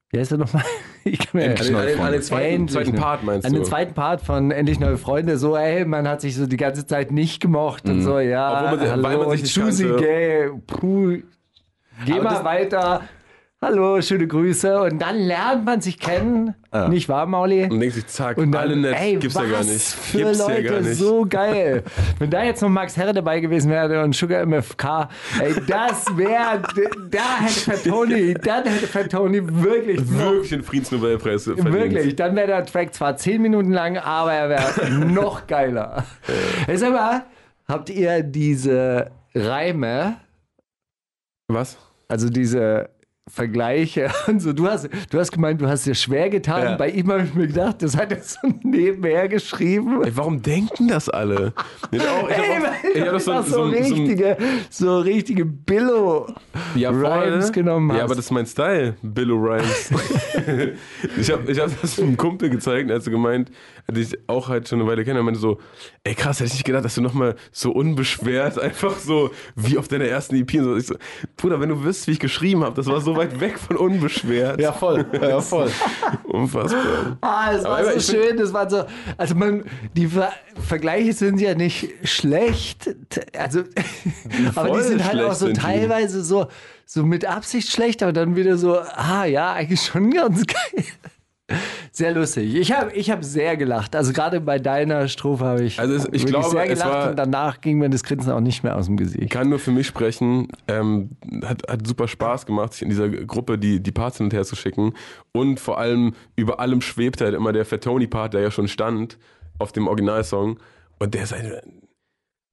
Wie heißt der nochmal? Ich kann mir Endlich An den, an den, an zweiten, Endlich zweiten Part meinst An du? den zweiten Part von Endlich neue Freunde, so, ey, man hat sich so die ganze Zeit nicht gemocht und so, ja, Obwohl man hallo, weil man sich nicht kannte. Gay, puh, geh Aber mal weiter, hallo, schöne Grüße und dann lernt man sich kennen, Ja. nicht wahr, Mauli? Und denkst dich, zack, Und dann, alle nett, ey, gibt's was ja gar nicht. für gibt's Leute, ja gar nicht. so geil. Wenn da jetzt noch Max Herre dabei gewesen wäre und Sugar MFK, ey, das wäre, da hätte Fatoni, dann hätte Fatoni wirklich, Wirklich den Friedensnobelpreis verdient. wirklich, dann wäre der Track zwar 10 Minuten lang, aber er wäre noch geiler. Ey, Sag mal, habt ihr diese Reime, Was? also diese Vergleiche und so. Du hast, du hast gemeint, du hast dir schwer getan. Ja. Bei ihm habe ich mir gedacht, das hat er so nebenher geschrieben. Ey, warum denken das alle? Ich hab auch, ich hab Ey, auch, hab du doch so, so, so, richtige, so richtige Billo ja, voll. Rhymes genommen hast. Ja, aber das ist mein Style, Billo Rhymes. ich habe ich hab das einem Kumpel gezeigt, er hat so gemeint, den ich auch halt schon eine Weile kenne, meinte so, ey krass, hätte ich nicht gedacht, dass du nochmal so unbeschwert, einfach so wie auf deiner ersten EP und so. Ich so, Bruder, wenn du wüsst, wie ich geschrieben habe, das war so weit weg von unbeschwert. Ja, voll. Ja, voll. Unfassbar. Ah, es war Aber so schön, das war so, also man, die Ver Vergleiche sind ja nicht schlecht, also, aber die sind halt auch so die. teilweise so, so mit Absicht schlecht, aber dann wieder so, ah ja, eigentlich schon ganz geil. Sehr lustig. Ich habe ich hab sehr gelacht. Also gerade bei deiner Strophe habe ich, Also es- ich glaube, sehr gelacht war- und danach ging mir das Grinsen auch nicht mehr aus dem Gesicht. Ich kann nur für mich sprechen. Ähm, hat, hat super Spaß gemacht, sich in dieser Gruppe die, die Parts hin und her zu schicken. Und vor allem über allem schwebt halt immer der Fatoni-Part, der ja schon stand auf dem Originalsong. Und der ist ein.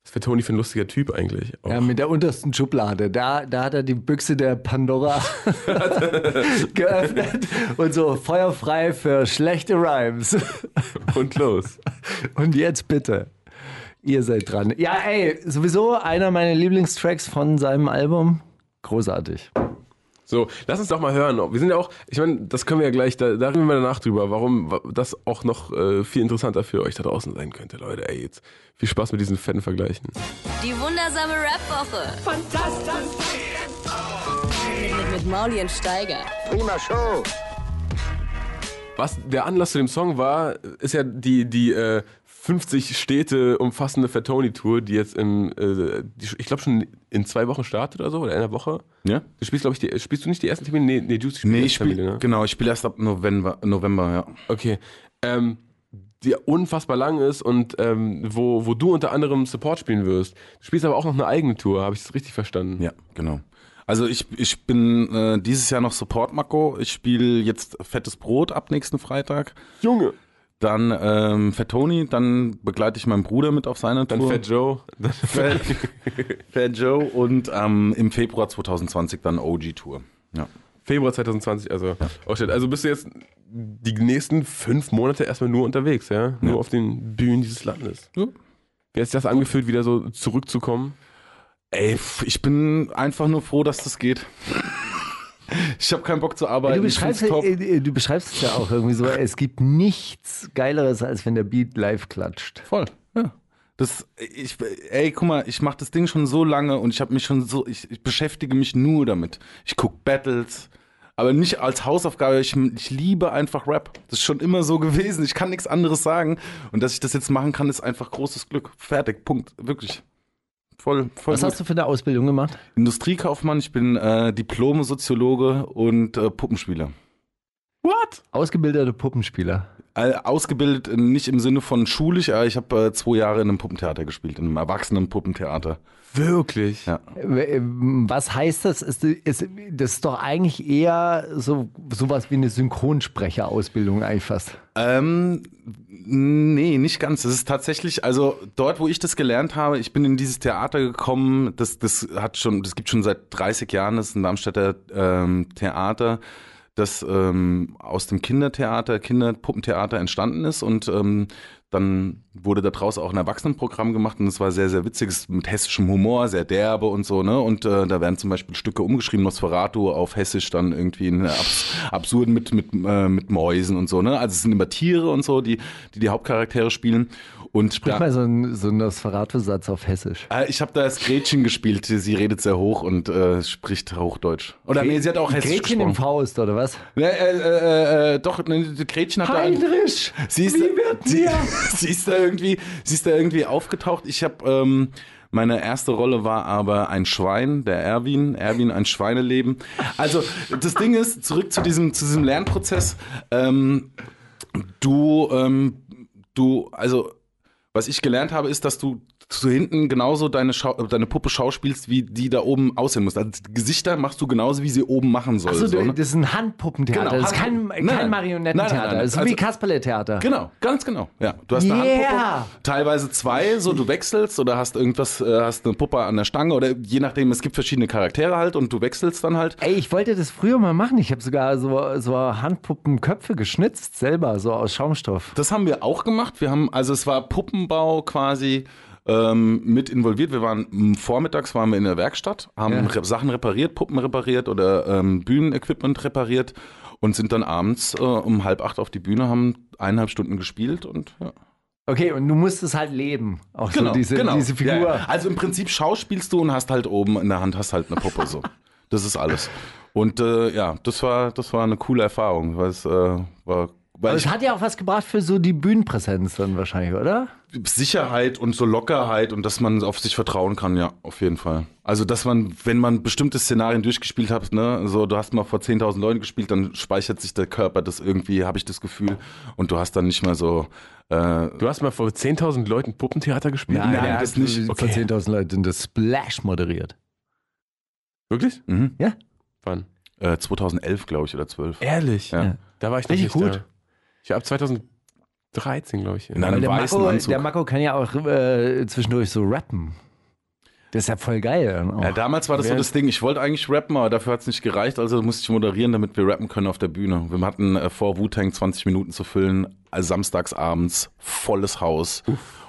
Was ist Fatoni für ein lustiger Typ eigentlich? Auch. Ja, mit der untersten Schublade. Da, da hat er die Büchse der Pandora geöffnet und so feuerfrei für schlechte Rhymes. Und los. Und jetzt bitte. Ihr seid dran. Ja, ey, sowieso einer meiner Lieblingstracks von seinem Album. Großartig. So, lass uns doch mal hören. Wir sind ja auch, ich meine, das können wir ja gleich, da, da reden wir danach drüber, warum wa- das auch noch äh, viel interessanter für euch da draußen sein könnte, Leute. Ey, jetzt viel Spaß mit diesen fetten Vergleichen. Die wundersame Rap-Woche. Fantastisch. Mit, mit, mit Mauli und Steiger. Prima Show. Was der Anlass zu dem Song war, ist ja die, die äh, 50 Städte umfassende Fatoni-Tour, die jetzt im, äh, die, ich glaube schon in zwei Wochen startet oder so, oder in einer Woche. Ja? Du spielst, glaube ich, die, spielst du nicht die ersten Termine? Nee, nee Juicy spielt Nee, ich spiele, Termine, ne? genau, ich spiele erst ab November, November, ja. Okay. Ähm, die unfassbar lang ist und ähm, wo, wo du unter anderem Support spielen wirst. Du spielst aber auch noch eine eigene Tour, habe ich das richtig verstanden? Ja, genau. Also ich, ich bin äh, dieses Jahr noch Support-Mako. Ich spiele jetzt Fettes Brot ab nächsten Freitag. Junge. Dann ähm, Fat Tony, dann begleite ich meinen Bruder mit auf seine Dann Tour. Fat Joe. Dann Fat, Fat Joe und ähm, im Februar 2020 dann OG-Tour. Ja. Februar 2020, also. Oh shit. Also bist du jetzt die nächsten fünf Monate erstmal nur unterwegs, ja? Nur Ja. auf den Bühnen dieses Landes. Ja. Wie hat sich das angefühlt, wieder so zurückzukommen? Ey, ich bin einfach nur froh, dass das geht. Ich habe keinen Bock zu arbeiten. Du beschreibst, top. äh, du beschreibst es ja auch irgendwie so, es gibt nichts Geileres, als wenn der Beat live klatscht. Voll, ja. Das, ich, ey, guck mal, ich mache das Ding schon so lange und ich habe mich schon so, ich, ich beschäftige mich nur damit. Ich guck Battles, aber nicht als Hausaufgabe. Ich, ich liebe einfach Rap. Das ist schon immer so gewesen. Ich kann nichts anderes sagen. Und dass ich das jetzt machen kann, ist einfach großes Glück. Fertig, Punkt. Wirklich. Voll, voll Was gut. hast du für eine Ausbildung gemacht? Industriekaufmann, ich bin äh, Diplom-Soziologe und äh, Puppenspieler. What? Ausgebildeter Puppenspieler. Äh, ausgebildet äh, nicht im Sinne von schulisch, aber ich habe äh, zwei Jahre in einem Puppentheater gespielt, in einem erwachsenen Puppentheater. Wirklich? Ja. Äh, Was heißt das? Ist, ist, das ist doch eigentlich eher so sowas wie eine Synchronsprecherausbildung eigentlich fast. Ähm, nee, nicht ganz. Das ist tatsächlich, also dort, wo ich das gelernt habe, ich bin in dieses Theater gekommen, das, das hat schon, das gibt schon seit 30 Jahren, das ist ein Darmstädter ähm, Theater, das ähm, aus dem Kindertheater, Kinderpuppentheater entstanden ist und ähm, dann wurde daraus auch ein Erwachsenenprogramm gemacht und es war sehr, sehr witzig, mit hessischem Humor, sehr derbe und so, ne? Und äh, da werden zum Beispiel Stücke umgeschrieben, Nosferatu auf Hessisch dann irgendwie in abs absurd mit, mit, äh, mit Mäusen und so, ne? Also es sind immer Tiere und so, die die, die Hauptcharaktere spielen. Und Sprich da- mal so einen so Nosferatu-Satz auf Hessisch. äh, ich habe da das Gretchen gespielt, sie redet sehr hoch und äh, spricht Hochdeutsch. Oder nee, sie hat auch Hessisch Gretchen im gesprochen. Faust, oder was? Ja, äh, äh, äh, doch, ne, die Gretchen hat da... Heinrich! Sie ist, Wie wird sie, mir? sie ist da irgendwie, sie ist da irgendwie aufgetaucht. Ich habe ähm, meine erste Rolle war aber ein Schwein, der Erwin, Erwin ein Schweineleben. Also das Ding ist zurück zu diesem zu diesem Lernprozess. Ähm, du ähm, du also was ich gelernt habe, ist, dass du zu hinten genauso deine, Schau deine Puppe schauspielst, wie die da oben aussehen muss. Also Gesichter machst du genauso, wie sie oben machen soll. Achso, so, ne? das ist ein Handpuppentheater. Genau, das ist kein, kein Nein, nein. Marionettentheater. Nein, nein, nein. Das ist so Also- wie Kasperle-Theater. Genau, ganz genau. Ja, du hast eine Yeah. Handpuppe, teilweise zwei, so du wechselst oder hast irgendwas, äh, hast eine Puppe an der Stange oder je nachdem, es gibt verschiedene Charaktere halt und du wechselst dann halt. Ey, ich wollte das früher mal machen. Ich habe sogar so, so Handpuppenköpfe geschnitzt, selber, so aus Schaumstoff. Das haben wir auch gemacht. Wir haben, also es war Puppenbau quasi ähm, mit involviert. Wir waren vormittags waren wir in der Werkstatt, haben Ja. Sachen repariert, Puppen repariert oder ähm, Bühnenequipment repariert und sind dann abends äh, um halb acht auf die Bühne, haben eineinhalb Stunden gespielt und ja. Okay, und du musst es halt leben. Auch so diese, diese Figur. Ja. Also im Prinzip schauspielst du und hast halt oben in der Hand hast halt eine Puppe so. Das ist alles. Und äh, ja, das war das war eine coole Erfahrung, weil es äh, war weil Aber es hat ja auch was gebracht für so die Bühnenpräsenz dann wahrscheinlich, oder? Sicherheit und so Lockerheit und dass man auf sich vertrauen kann, ja, auf jeden Fall. Also, dass man, wenn man bestimmte Szenarien durchgespielt hat, ne, so, du hast mal vor 10.000 Leuten gespielt, dann speichert sich der Körper das irgendwie, habe ich das Gefühl, und du hast dann nicht mehr so, äh, Du hast mal vor 10.000 Leuten Puppentheater gespielt? Nein, der das nicht. Vor Okay. 10.000 Leuten das Splash moderiert. Wirklich? mhm. Wann? äh, 2011, glaube ich, oder 12. Ehrlich? Ja. Da war ich Richtig nicht gut. Da. Ich ab 2013, glaube ich. In einem der weißen Mako, Anzug. der Mako kann ja auch äh, zwischendurch so rappen. Das ist ja voll geil. Ja, damals war das so das Ding, ich wollte eigentlich rappen, aber dafür hat es nicht gereicht, also musste ich moderieren, damit wir rappen können auf der Bühne. Wir hatten äh, vor Wu-Tang 20 Minuten zu füllen, also samstags abends, volles Haus.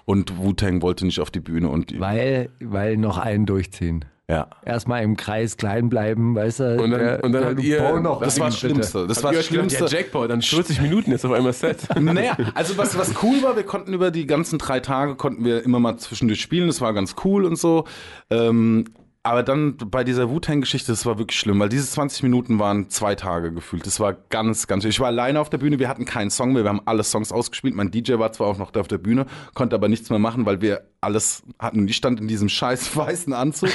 Und Wu-Tang wollte nicht auf die Bühne und weil, weil noch einen durchziehen. Ja. Erstmal im Kreis klein bleiben, weißt du? Und dann- der- und dann der habt ihr- noch Das war das. Schlimmste. Das war das Schlimmste. Ja, Jackpot, dann 40 Minuten jetzt auf einmal Set. Naja, also was, was cool war, wir konnten über die ganzen drei Tage, konnten wir immer mal zwischendurch spielen, das war ganz cool und so. Ähm, aber dann bei dieser Wu-Tang-Geschichte, das war wirklich schlimm, weil diese 20 Minuten waren zwei Tage gefühlt. Das war ganz, ganz schön. Ich war alleine auf der Bühne, wir hatten keinen Song mehr, wir haben alle Songs ausgespielt. Mein DJ war zwar auch noch da auf der Bühne, konnte aber nichts mehr machen, weil wir alles hatten. Ich stand in diesem scheiß weißen Anzug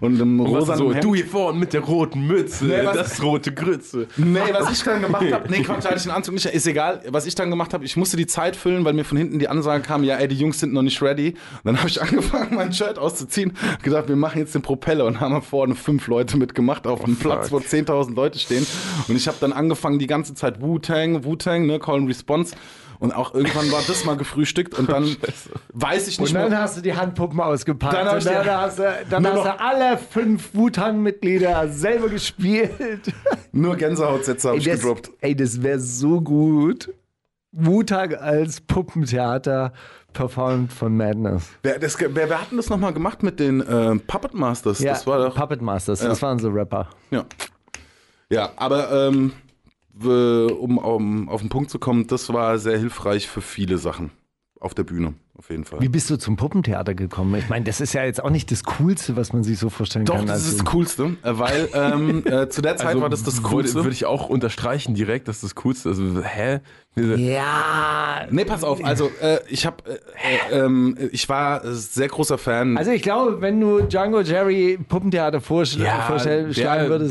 und im rosa so, Hemd. du hier vorne mit der roten Mütze, Nee, was- das rote Grütze. Nee, was ich dann gemacht habe, nee, Quatsch, hatte ich den Anzug nicht, ist egal. Was ich dann gemacht habe, ich musste die Zeit füllen, weil mir von hinten die Ansage kam, ja, ey, die Jungs sind noch nicht ready. Und dann habe ich angefangen, mein Shirt auszuziehen, gedacht, wir machen jetzt den Propeller und haben vorne fünf Leute mitgemacht auf einem Platz, wo 10.000 Leute stehen. Und ich habe dann angefangen, die ganze Zeit Wu-Tang, Wu-Tang, ne, Call and Response. Und auch irgendwann war das mal gefrühstückt und dann weiß ich nicht Und dann mehr. hast du die Handpuppen ausgepackt. Dann und dann hast, du, dann hast du alle fünf Wutan-Mitglieder selber gespielt. Nur Gänsehautsätze habe Ey, ich das, gedroppt. ey, das wäre so gut. Wutan als Puppentheater performt von Madness. Wer, das, wer, wer hat denn das nochmal gemacht mit den äh, Puppet Masters? Ja, das war doch. Puppet Masters, das waren so Rapper. Ja. Ja, aber ähm, um, um auf den Punkt zu kommen, das war sehr hilfreich für viele Sachen. Auf der Bühne, auf jeden Fall. Wie bist du zum Puppentheater gekommen? Ich meine, das ist ja jetzt auch nicht das Coolste, was man sich so vorstellen Doch, kann. das Also- ist das Coolste, äh, weil ähm, äh, zu der Zeit war das das Coolste. würde ich auch unterstreichen direkt, dass das Coolste ist. Also, hä? Ja. Nee, pass auf, also äh, ich habe, äh, äh, ähm, ich war äh, sehr großer Fan. Also ich glaube, wenn du Django Jerry Puppentheater vorschl Ja, würdest,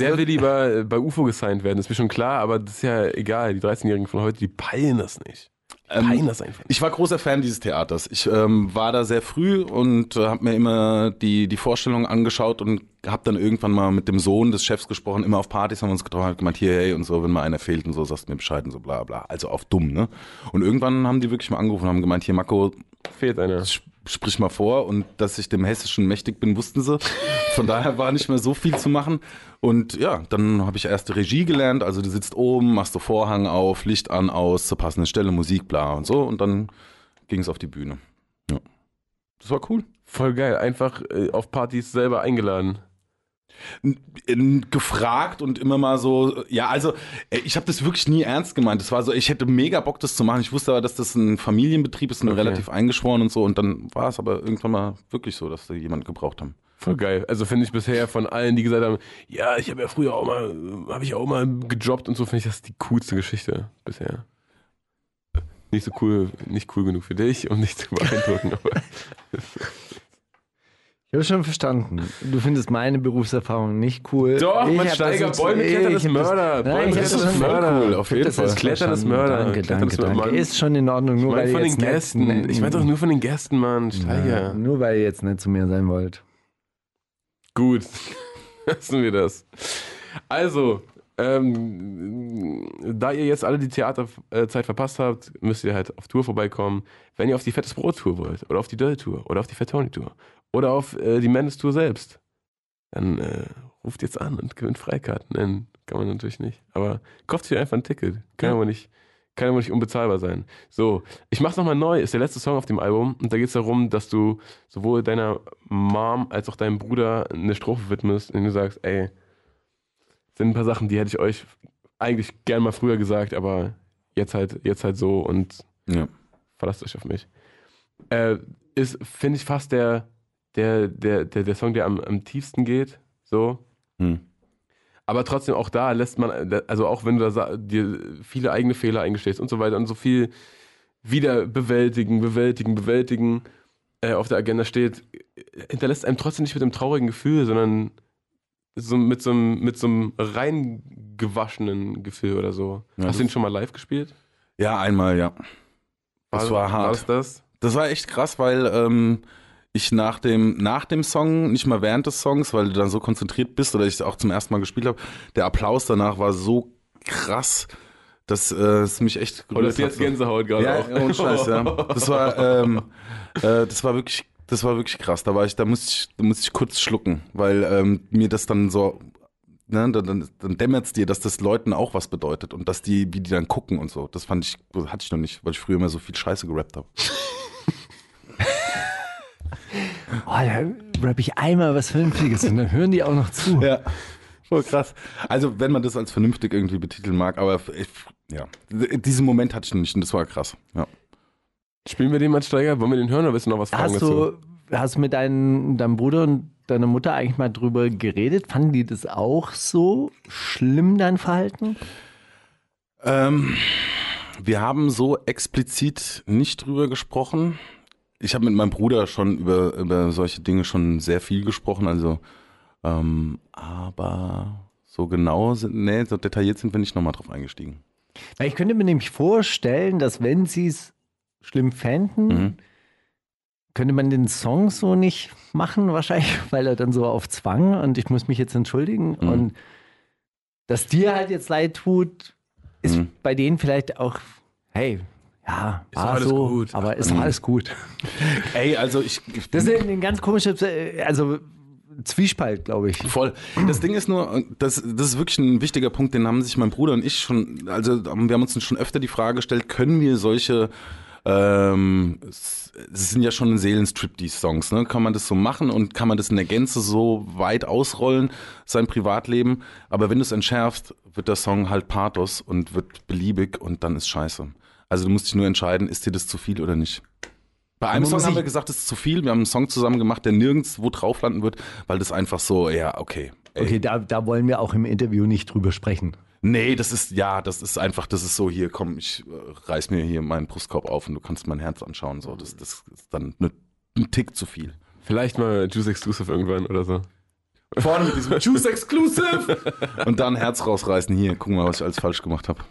der wird- will lieber bei UFO gesigned werden, ist mir schon klar, aber das ist ja egal. Die 13-Jährigen von heute, die peilen das nicht. Ähm. Ich war großer Fan dieses Theaters. Ich ähm, war da sehr früh und äh, habe mir immer die, die Vorstellung angeschaut und habe dann irgendwann mal mit dem Sohn des Chefs gesprochen. Immer auf Partys haben wir uns getroffen, hat gemeint, hier, hey und so, wenn mal einer fehlt und so, sagst du mir Bescheid und so, bla bla. Also auf dumm, ne? Und irgendwann haben die wirklich mal angerufen und haben gemeint, hier Marco, Fehlt einer. sp- sprich mal vor und dass ich dem Hessischen mächtig bin, wussten sie. Von daher war nicht mehr so viel zu machen. Und ja, dann habe ich erste Regie gelernt. Also du sitzt oben, machst du Vorhang auf, Licht an, aus, zur passenden Stelle, Musik, bla und so. Und dann ging es auf die Bühne. Ja. Das war cool. Voll geil. Einfach äh, auf Partys selber eingeladen. in- gefragt und immer mal so, ja, also äh, ich habe das wirklich nie ernst gemeint. Das war so, ich hätte mega Bock, das zu machen. Ich wusste aber, dass das ein Familienbetrieb ist und Okay. relativ eingeschworen und so. Und dann war es aber irgendwann mal wirklich so, dass da jemanden gebraucht haben. Voll geil. Also finde ich bisher von allen, die gesagt haben, ja, ich habe ja früher auch mal, habe ich auch mal gejobbt und so, finde ich das die coolste Geschichte bisher. Nicht so cool, nicht cool genug für dich und nicht zu beeindruckend, aber Ich habe schon verstanden. Du findest meine Berufserfahrung nicht cool. Doch, ich man hab Steiger, das- Bäume klettern ist Mörder. Bäume klettern ist Mörder. cool, auf jeden Fall. Klettern ist. Mörder. Danke, danke, ist danke. Mann. Ist schon in Ordnung, nur ich meine von den Gästen. Ich meine doch nur von den Gästen, Mann. Steiger. Ja, nur weil ihr jetzt nicht zu mir sein wollt. Gut, lassen wir das. Also, ähm, da ihr jetzt alle die Theaterzeit verpasst habt, müsst ihr halt auf Tour vorbeikommen. Wenn ihr auf die Fettes Brot Tour wollt, oder auf die Döll Tour, oder auf die Fat Tony Tour, oder auf äh, die Mendes Tour selbst, dann äh, ruft jetzt an und gewinnt Freikarten. Nein, kann man natürlich nicht. Aber kauft sich einfach ein Ticket. Kann aber nicht. Kann aber nicht unbezahlbar sein. So, ich mach's nochmal neu, ist der letzte Song auf dem Album und da geht's darum, dass du sowohl deiner Mom als auch deinem Bruder eine Strophe widmest, in der du sagst, ey, sind ein paar Sachen, die hätte ich euch eigentlich gern mal früher gesagt, aber jetzt halt, jetzt halt so und Ja. verlasst euch auf mich. Äh, ist, finde ich, fast der, der, der, der, der Song, der am, am tiefsten geht. So. Hm. Aber trotzdem auch da lässt man, also auch wenn du da dir viele eigene Fehler eingestehst und so weiter und so viel wieder bewältigen, bewältigen, bewältigen äh, auf der Agenda steht, hinterlässt einem trotzdem nicht mit einem traurigen Gefühl, sondern so mit so einem, mit so einem reingewaschenen Gefühl oder so. Ja, Hast du ihn schon mal live gespielt? Ja, einmal, ja. Das war hart. War das das? Das war echt krass, weil ähm, ich nach dem, nach dem Song, nicht mal während des Songs, weil du dann so konzentriert bist oder ich es auch zum ersten Mal gespielt habe, der Applaus danach war so krass, dass äh, es mich echt Oder ist jetzt Gänsehaut gerade ja, auch? ohne Scheiß, ja. Das war, ähm, äh, das war wirklich, das war wirklich krass. Da war ich, da musste ich, da musste ich kurz schlucken, weil ähm, mir das dann so, ne, dann, dann, dann dämmert es dir, dass das Leuten auch was bedeutet und dass die, wie die dann gucken und so. Das fand ich, hatte ich noch nicht, weil ich früher immer so viel Scheiße gerappt habe. Oh, da rapp ich einmal was Vernünftiges und dann hören die auch noch zu. Ja. Voll krass. Also, wenn man das als vernünftig irgendwie betiteln mag, aber ich, ja, diesen Moment hatte ich noch nicht und das war krass. Ja. Spielen wir den mal Steiger? Wollen wir den hören oder willst du noch was fragen Hast dazu? du, hast du mit deinen, deinem Bruder und deiner Mutter eigentlich mal drüber geredet? Fanden die das auch so schlimm, dein Verhalten? Ähm, wir haben so explizit nicht drüber gesprochen. Ich habe mit meinem Bruder schon über, über solche Dinge schon sehr viel gesprochen, also ähm, aber so genau sind, nee, so detailliert sind wir nicht nochmal drauf eingestiegen. Weil ich könnte mir nämlich vorstellen, dass wenn sie es schlimm fänden, Mhm. könnte man den Song so nicht machen, wahrscheinlich, weil er dann so auf Zwang und ich muss mich jetzt entschuldigen. Mhm. Und dass dir halt jetzt leid tut, ist Mhm. bei denen vielleicht auch, hey, ja, doch war alles so, gut. aber ist doch alles gut. Ey, also ich. Das ist ein ganz komisches, also Zwiespalt, glaube ich. Voll. Das Ding ist nur, das, das ist wirklich ein wichtiger Punkt, den haben sich mein Bruder und ich schon, also wir haben uns schon öfter die Frage gestellt, können wir solche, ähm, es sind ja schon Seelenstrip-Songs, ne? Kann man das so machen und kann man das in der Gänze so weit ausrollen, sein Privatleben? Aber wenn du es entschärfst, wird der Song halt Pathos und wird beliebig und dann ist scheiße. Also du musst dich nur entscheiden, ist dir das zu viel oder nicht. Bei einem Song haben wir gesagt, das ist zu viel. Wir haben einen Song zusammen gemacht, der nirgendwo drauf landen wird, weil das einfach so, ja, okay. Ey. Okay, da, da wollen wir auch im Interview nicht drüber sprechen. Nee, das ist, ja, das ist einfach, das ist so, hier, komm, ich äh, reiß mir hier meinen Brustkorb auf und du kannst mein Herz anschauen. So, das, das ist dann ne, ein Tick zu viel. Vielleicht mal Juice Exclusive irgendwann oder so. Vorne mit diesem Juice Exclusive und dann Herz rausreißen. Hier, guck mal, was ich alles falsch gemacht habe.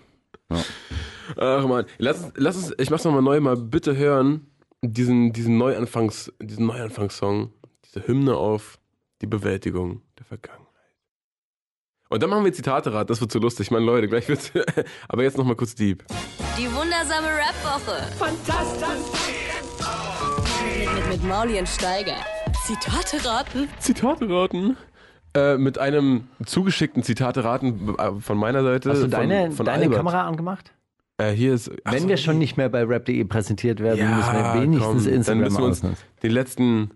Ach man, lass, uns- lass uns, ich mach's nochmal neu, mal bitte hören, diesen, diesen Neuanfangs, diesen Neuanfangssong, diese Hymne auf die Bewältigung der Vergangenheit. Und dann machen wir Zitate-Rat, das wird so lustig. Ich meine, Leute, gleich wird's, aber jetzt nochmal kurz deep. Die wundersame Rap-Woche. Fantastisch. Mit, mit, mit Mauli und Steiger. Zitate raten. Zitate raten. Äh, mit einem zugeschickten Zitate raten äh, von meiner Seite. Hast du von, deine, von deine Albert. Kamera angemacht? Äh, hier ist. Wenn so, wir schon nicht mehr bei rap.de präsentiert werden, Ja, müssen wir wenigstens komm, dann Instagram müssen wir uns ausnutzen. den letzten,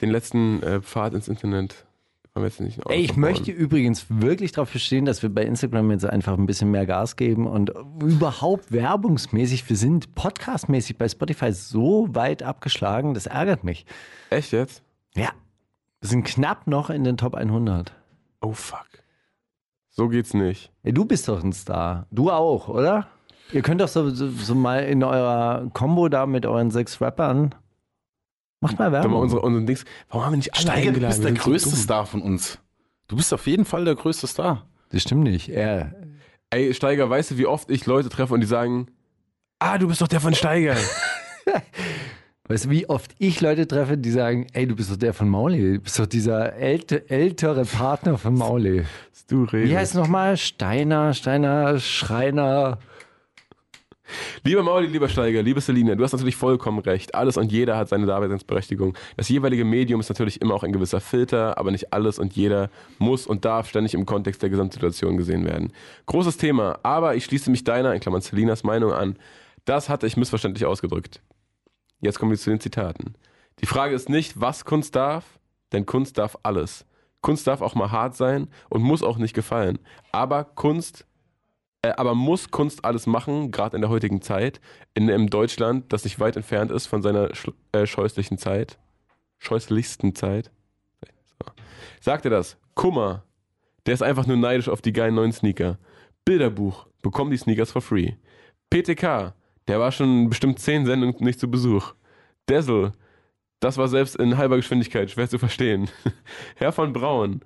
den letzten äh, Pfad ins Internet. wollen wir jetzt nicht Ey, ich möchte übrigens wirklich darauf bestehen, dass wir bei Instagram jetzt einfach ein bisschen mehr Gas geben und überhaupt werbungsmäßig, wir sind podcastmäßig bei Spotify so weit abgeschlagen, das ärgert mich. Echt jetzt? Ja, wir sind knapp noch in den Top 100. Oh fuck. So geht's nicht. Ey, du bist doch ein Star. Du auch, oder? Ihr könnt doch so, so, so mal in eurer Combo da mit euren sechs Rappern. Macht mal Werbung. unsere, unsere Dings. Warum haben wir nicht alle Steiger, du eingeladen? bist der so größte dumm. Star von uns. Du bist auf jeden Fall der größte Star. das stimmt nicht. Er, Ey, Steiger, weißt du, wie oft ich Leute treffe und die sagen, ah, du bist doch der von Steiger. Weißt du, wie oft ich Leute treffe, die sagen, ey, du bist doch der von Mauli. Du bist doch dieser älte, ältere Partner von Mauli. Du redest. Wie heißt es nochmal? Steiner, Steiner, Schreiner. Lieber Mauli, lieber Steiger, liebe Selina, du hast natürlich vollkommen recht. Alles und jeder hat seine Daseinsberechtigung. Das jeweilige Medium ist natürlich immer auch ein gewisser Filter, aber nicht alles und jeder muss und darf ständig im Kontext der Gesamtsituation gesehen werden. Großes Thema, aber ich schließe mich deiner, in Klammern Selinas Meinung an. Das hatte ich missverständlich ausgedrückt. Jetzt kommen wir zu den Zitaten. Die Frage ist nicht, was Kunst darf, denn Kunst darf alles. Kunst darf auch mal hart sein und muss auch nicht gefallen. Aber Kunst aber muss Kunst alles machen, gerade in der heutigen Zeit, in einem Deutschland, das nicht weit entfernt ist von seiner äh, scheußlichen Zeit, scheußlichsten Zeit? So. Sagt er das? Kummer, der ist einfach nur neidisch auf die geilen neuen Sneaker. Bilderbuch, bekomm die Sneakers for free. PTK, der war schon bestimmt zehn Sendungen nicht zu Besuch. Dazzle, das war selbst in halber Geschwindigkeit schwer zu verstehen. Herr von Braun,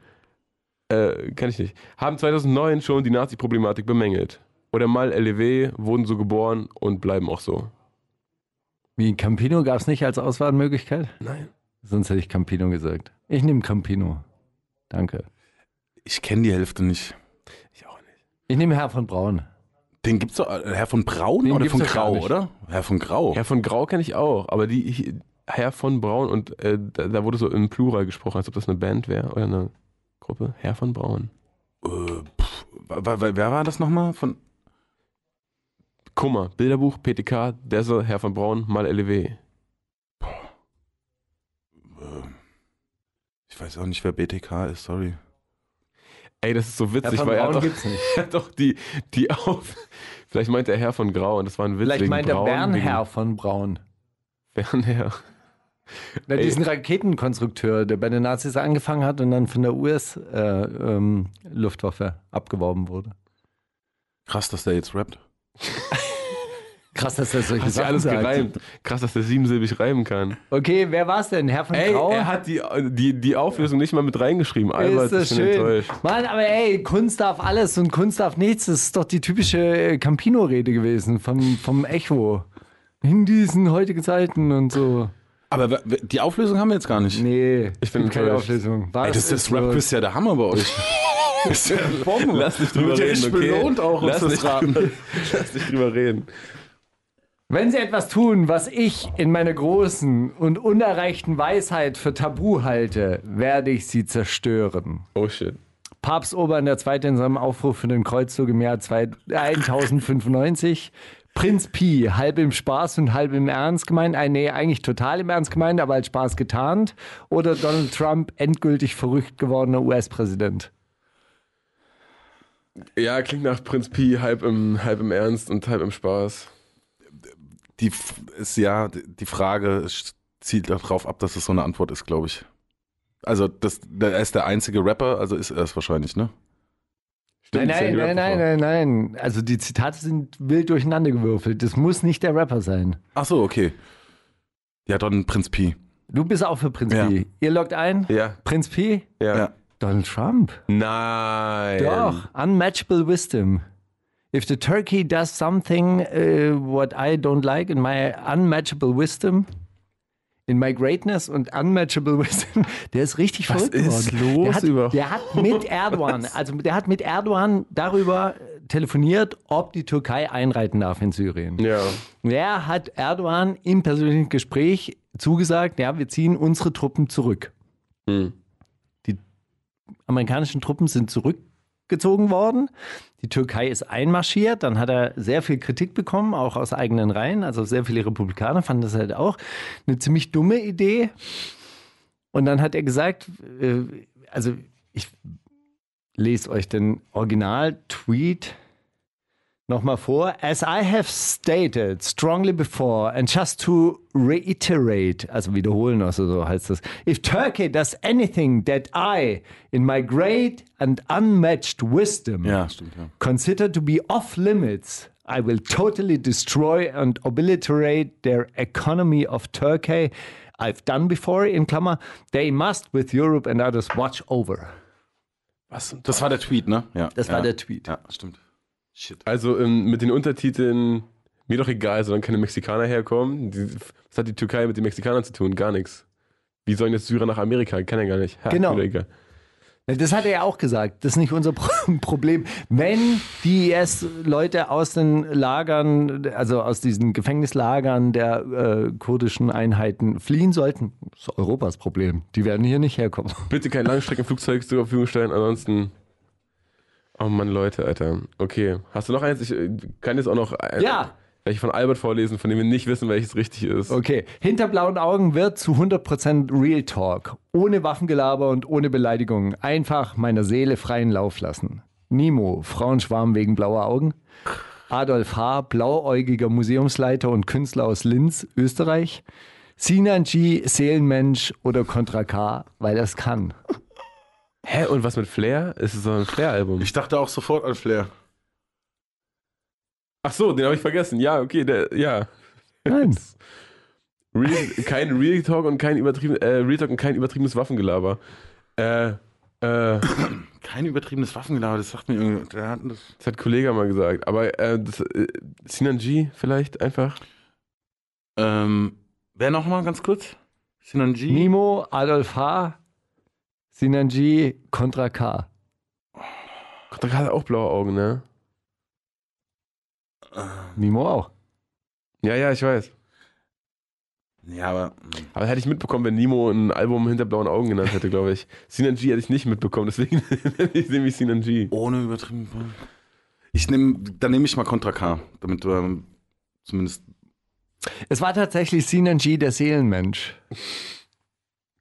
äh, kann ich nicht, haben 2009 schon die Nazi-Problematik bemängelt. Oder mal LEW wurden so geboren und bleiben auch so. Wie Campino gab es nicht als Auswahlmöglichkeit? Nein. Sonst hätte ich Campino gesagt. Ich nehme Campino. Danke. Ich kenne die Hälfte nicht. Ich auch nicht. Ich nehme Herr von Braun. Den gibt's doch, äh, Herr von Braun Den oder von Grau, oder? Herr von Grau. Herr von Grau kenne ich auch, aber die hier- Herr von Braun und äh, da, da wurde so im Plural gesprochen, als ob das eine Band wäre oder eine Gruppe. Herr von Braun. Äh, pff, wer war das nochmal? Von Kummer, Bilderbuch, PTK, Dazzle, Herr von Braun, mal LEW. äh, ich weiß auch nicht, wer BTK ist, sorry. Ey, das ist so Herr witzig, von weil er Braun hat doch, gibt's nicht. er hat doch die, die auf. Vielleicht meint er Herr von Grau und das war ein Witz. Vielleicht meint er Bernherr von Braun. Bernherr. Na, diesen Raketenkonstrukteur, der bei den Nazis angefangen hat und dann von der US-Luftwaffe abgeworben wurde. Krass, dass der jetzt rappt. Krass, dass er solche Sachen alles sagt. gereimt. Krass, dass der siebensilbig reimen kann. Okay, wer war's denn? Herr von Ey, Grau? er hat die, die, die Auflösung nicht mal mit reingeschrieben. Albert, ist das ich bin schön. enttäuscht. Mann, aber ey, Kunst darf alles und Kunst darf nichts. Das ist doch die typische äh, Campino-Rede gewesen vom, vom Echo. In diesen heutigen Zeiten und so. Aber die Auflösung haben wir jetzt gar nicht. Nee, Ich bin keine. Auflösung. Ey, das ist los? Rap-Quiz ja der Hammer bei euch. ist ja Bombe. Lass nicht drüber reden, okay? belohnt auch, uns Lass das nicht raten. drüber- Lass nicht drüber reden. Wenn Sie etwas tun, was ich in meiner großen und unerreichten Weisheit für Tabu halte, werde ich Sie zerstören. Oh shit. Papst Urban II. in seinem Aufruf für den Kreuzzug im Jahr 2 1095. Prinz Pi, halb im Spaß und halb im Ernst gemeint. Äh, nee, eigentlich total im Ernst gemeint, aber als Spaß getarnt. Oder Donald Trump, endgültig verrückt gewordener US-Präsident. Ja, klingt nach Prinz Pi, halb im, halb im Ernst und halb im Spaß. die ist ja, die Frage zielt darauf ab, dass es so eine Antwort ist, glaube ich. Also, das, der er ist der einzige Rapper, also ist er es wahrscheinlich, ne? Stimmt, nein, nein, nein, nein, nein, nein. Also die Zitate sind wild durcheinander gewürfelt. Das muss nicht der Rapper sein. Ach so, okay. Ja, dann Prinz Pi. Du bist auch für Prinz Ja. P. Ihr loggt ein? Ja, Prinz P? ja. Ja. Donald Trump. Nein. Doch. Unmatchable wisdom. If the turkey does something uh, what I don't like in my unmatchable wisdom, in my greatness und unmatchable wisdom, der ist richtig Was verrückt ist geworden. los der hat, überhaupt? Der hat mit Erdogan, also der hat mit Erdogan darüber telefoniert, ob die Türkei einreiten darf in Syrien. Ja. Wer hat Erdogan im persönlichen Gespräch zugesagt, ja, wir ziehen unsere Truppen zurück. Hm. amerikanischen Truppen sind zurückgezogen worden. Die Türkei ist einmarschiert. Dann hat er sehr viel Kritik bekommen, auch aus eigenen Reihen. Also sehr viele Republikaner fanden das halt auch eine ziemlich dumme Idee. Und dann hat er gesagt, äh, also ich lese euch den Original-Tweet nochmal vor. As I have stated strongly before, and just to reiterate, also wiederholen, also so heißt das. If Turkey does anything that I, in my great and unmatched wisdom, Ja, stimmt, ja. consider to be off limits, I will totally destroy and obliterate their economy of Turkey. I've done before, in Klammer, they must with Europe and others watch over. Was Das war der Tweet, ne? Ja. Das war ja. der Tweet. Ja, stimmt. Shit. Also ähm, mit den Untertiteln, mir doch egal, solange keine Mexikaner herkommen. Die, was hat die Türkei mit den Mexikanern zu tun? Gar nichts. Wie sollen jetzt Syrer nach Amerika? Kann er gar nicht. Ha, Genau. egal. Das hat er ja auch gesagt. Das ist nicht unser Pro- Problem. Wenn die IS-Leute aus den Lagern, also aus diesen Gefängnislagern der äh, kurdischen Einheiten fliehen sollten, ist Europas Problem. Die werden hier nicht herkommen. Bitte kein Langstreckenflugzeug zur Verfügung stellen, ansonsten. Oh Mann, Leute, Alter. Okay. Hast du noch eins? Ich äh, kann jetzt auch noch äh, Ja. welche von Albert vorlesen, von dem wir nicht wissen, welches richtig ist. Okay. Hinter blauen Augen wird zu 100% Real Talk. Ohne Waffengelaber und ohne Beleidigungen. Einfach meiner Seele freien Lauf lassen. Nimo, Frauenschwarm wegen blauer Augen. Adolf H., blauäugiger Museumsleiter und Künstler aus Linz, Österreich. Sinan G., Seelenmensch oder Contra K., weil es kann. Hä? Und was mit Flair? Ist es so ein Flair-Album? Ich dachte auch sofort an Flair. Ach so, den habe ich vergessen. Ja, okay, der, ja. Nein. Real, kein Real Talk und kein übertrieben, äh, Real Talk und kein übertriebenes Waffengelaber. Äh, äh, Kein übertriebenes Waffengelaber, das sagt mir irgendwie. Der hat das das hat Kollege mal gesagt. Aber äh, das, äh, Sinan G vielleicht einfach? ähm, wer nochmal ganz kurz? Sinan G. Nimo, Adolf H., Sinan G., Contra K. Da hat er auch blaue Augen, ne? Nimo auch. Ja, ja, ich weiß. Ja, aber. Aber hätte ich mitbekommen, wenn Nemo ein Album hinter blauen Augen genannt hätte, glaube ich. Sinan G hätte ich nicht mitbekommen, deswegen nenne ich Sinan G. Ohne übertrieben. Ich nehme, dann nehme ich mal Contra K, damit du ähm, zumindest. Es war tatsächlich Sinan G., der Seelenmensch.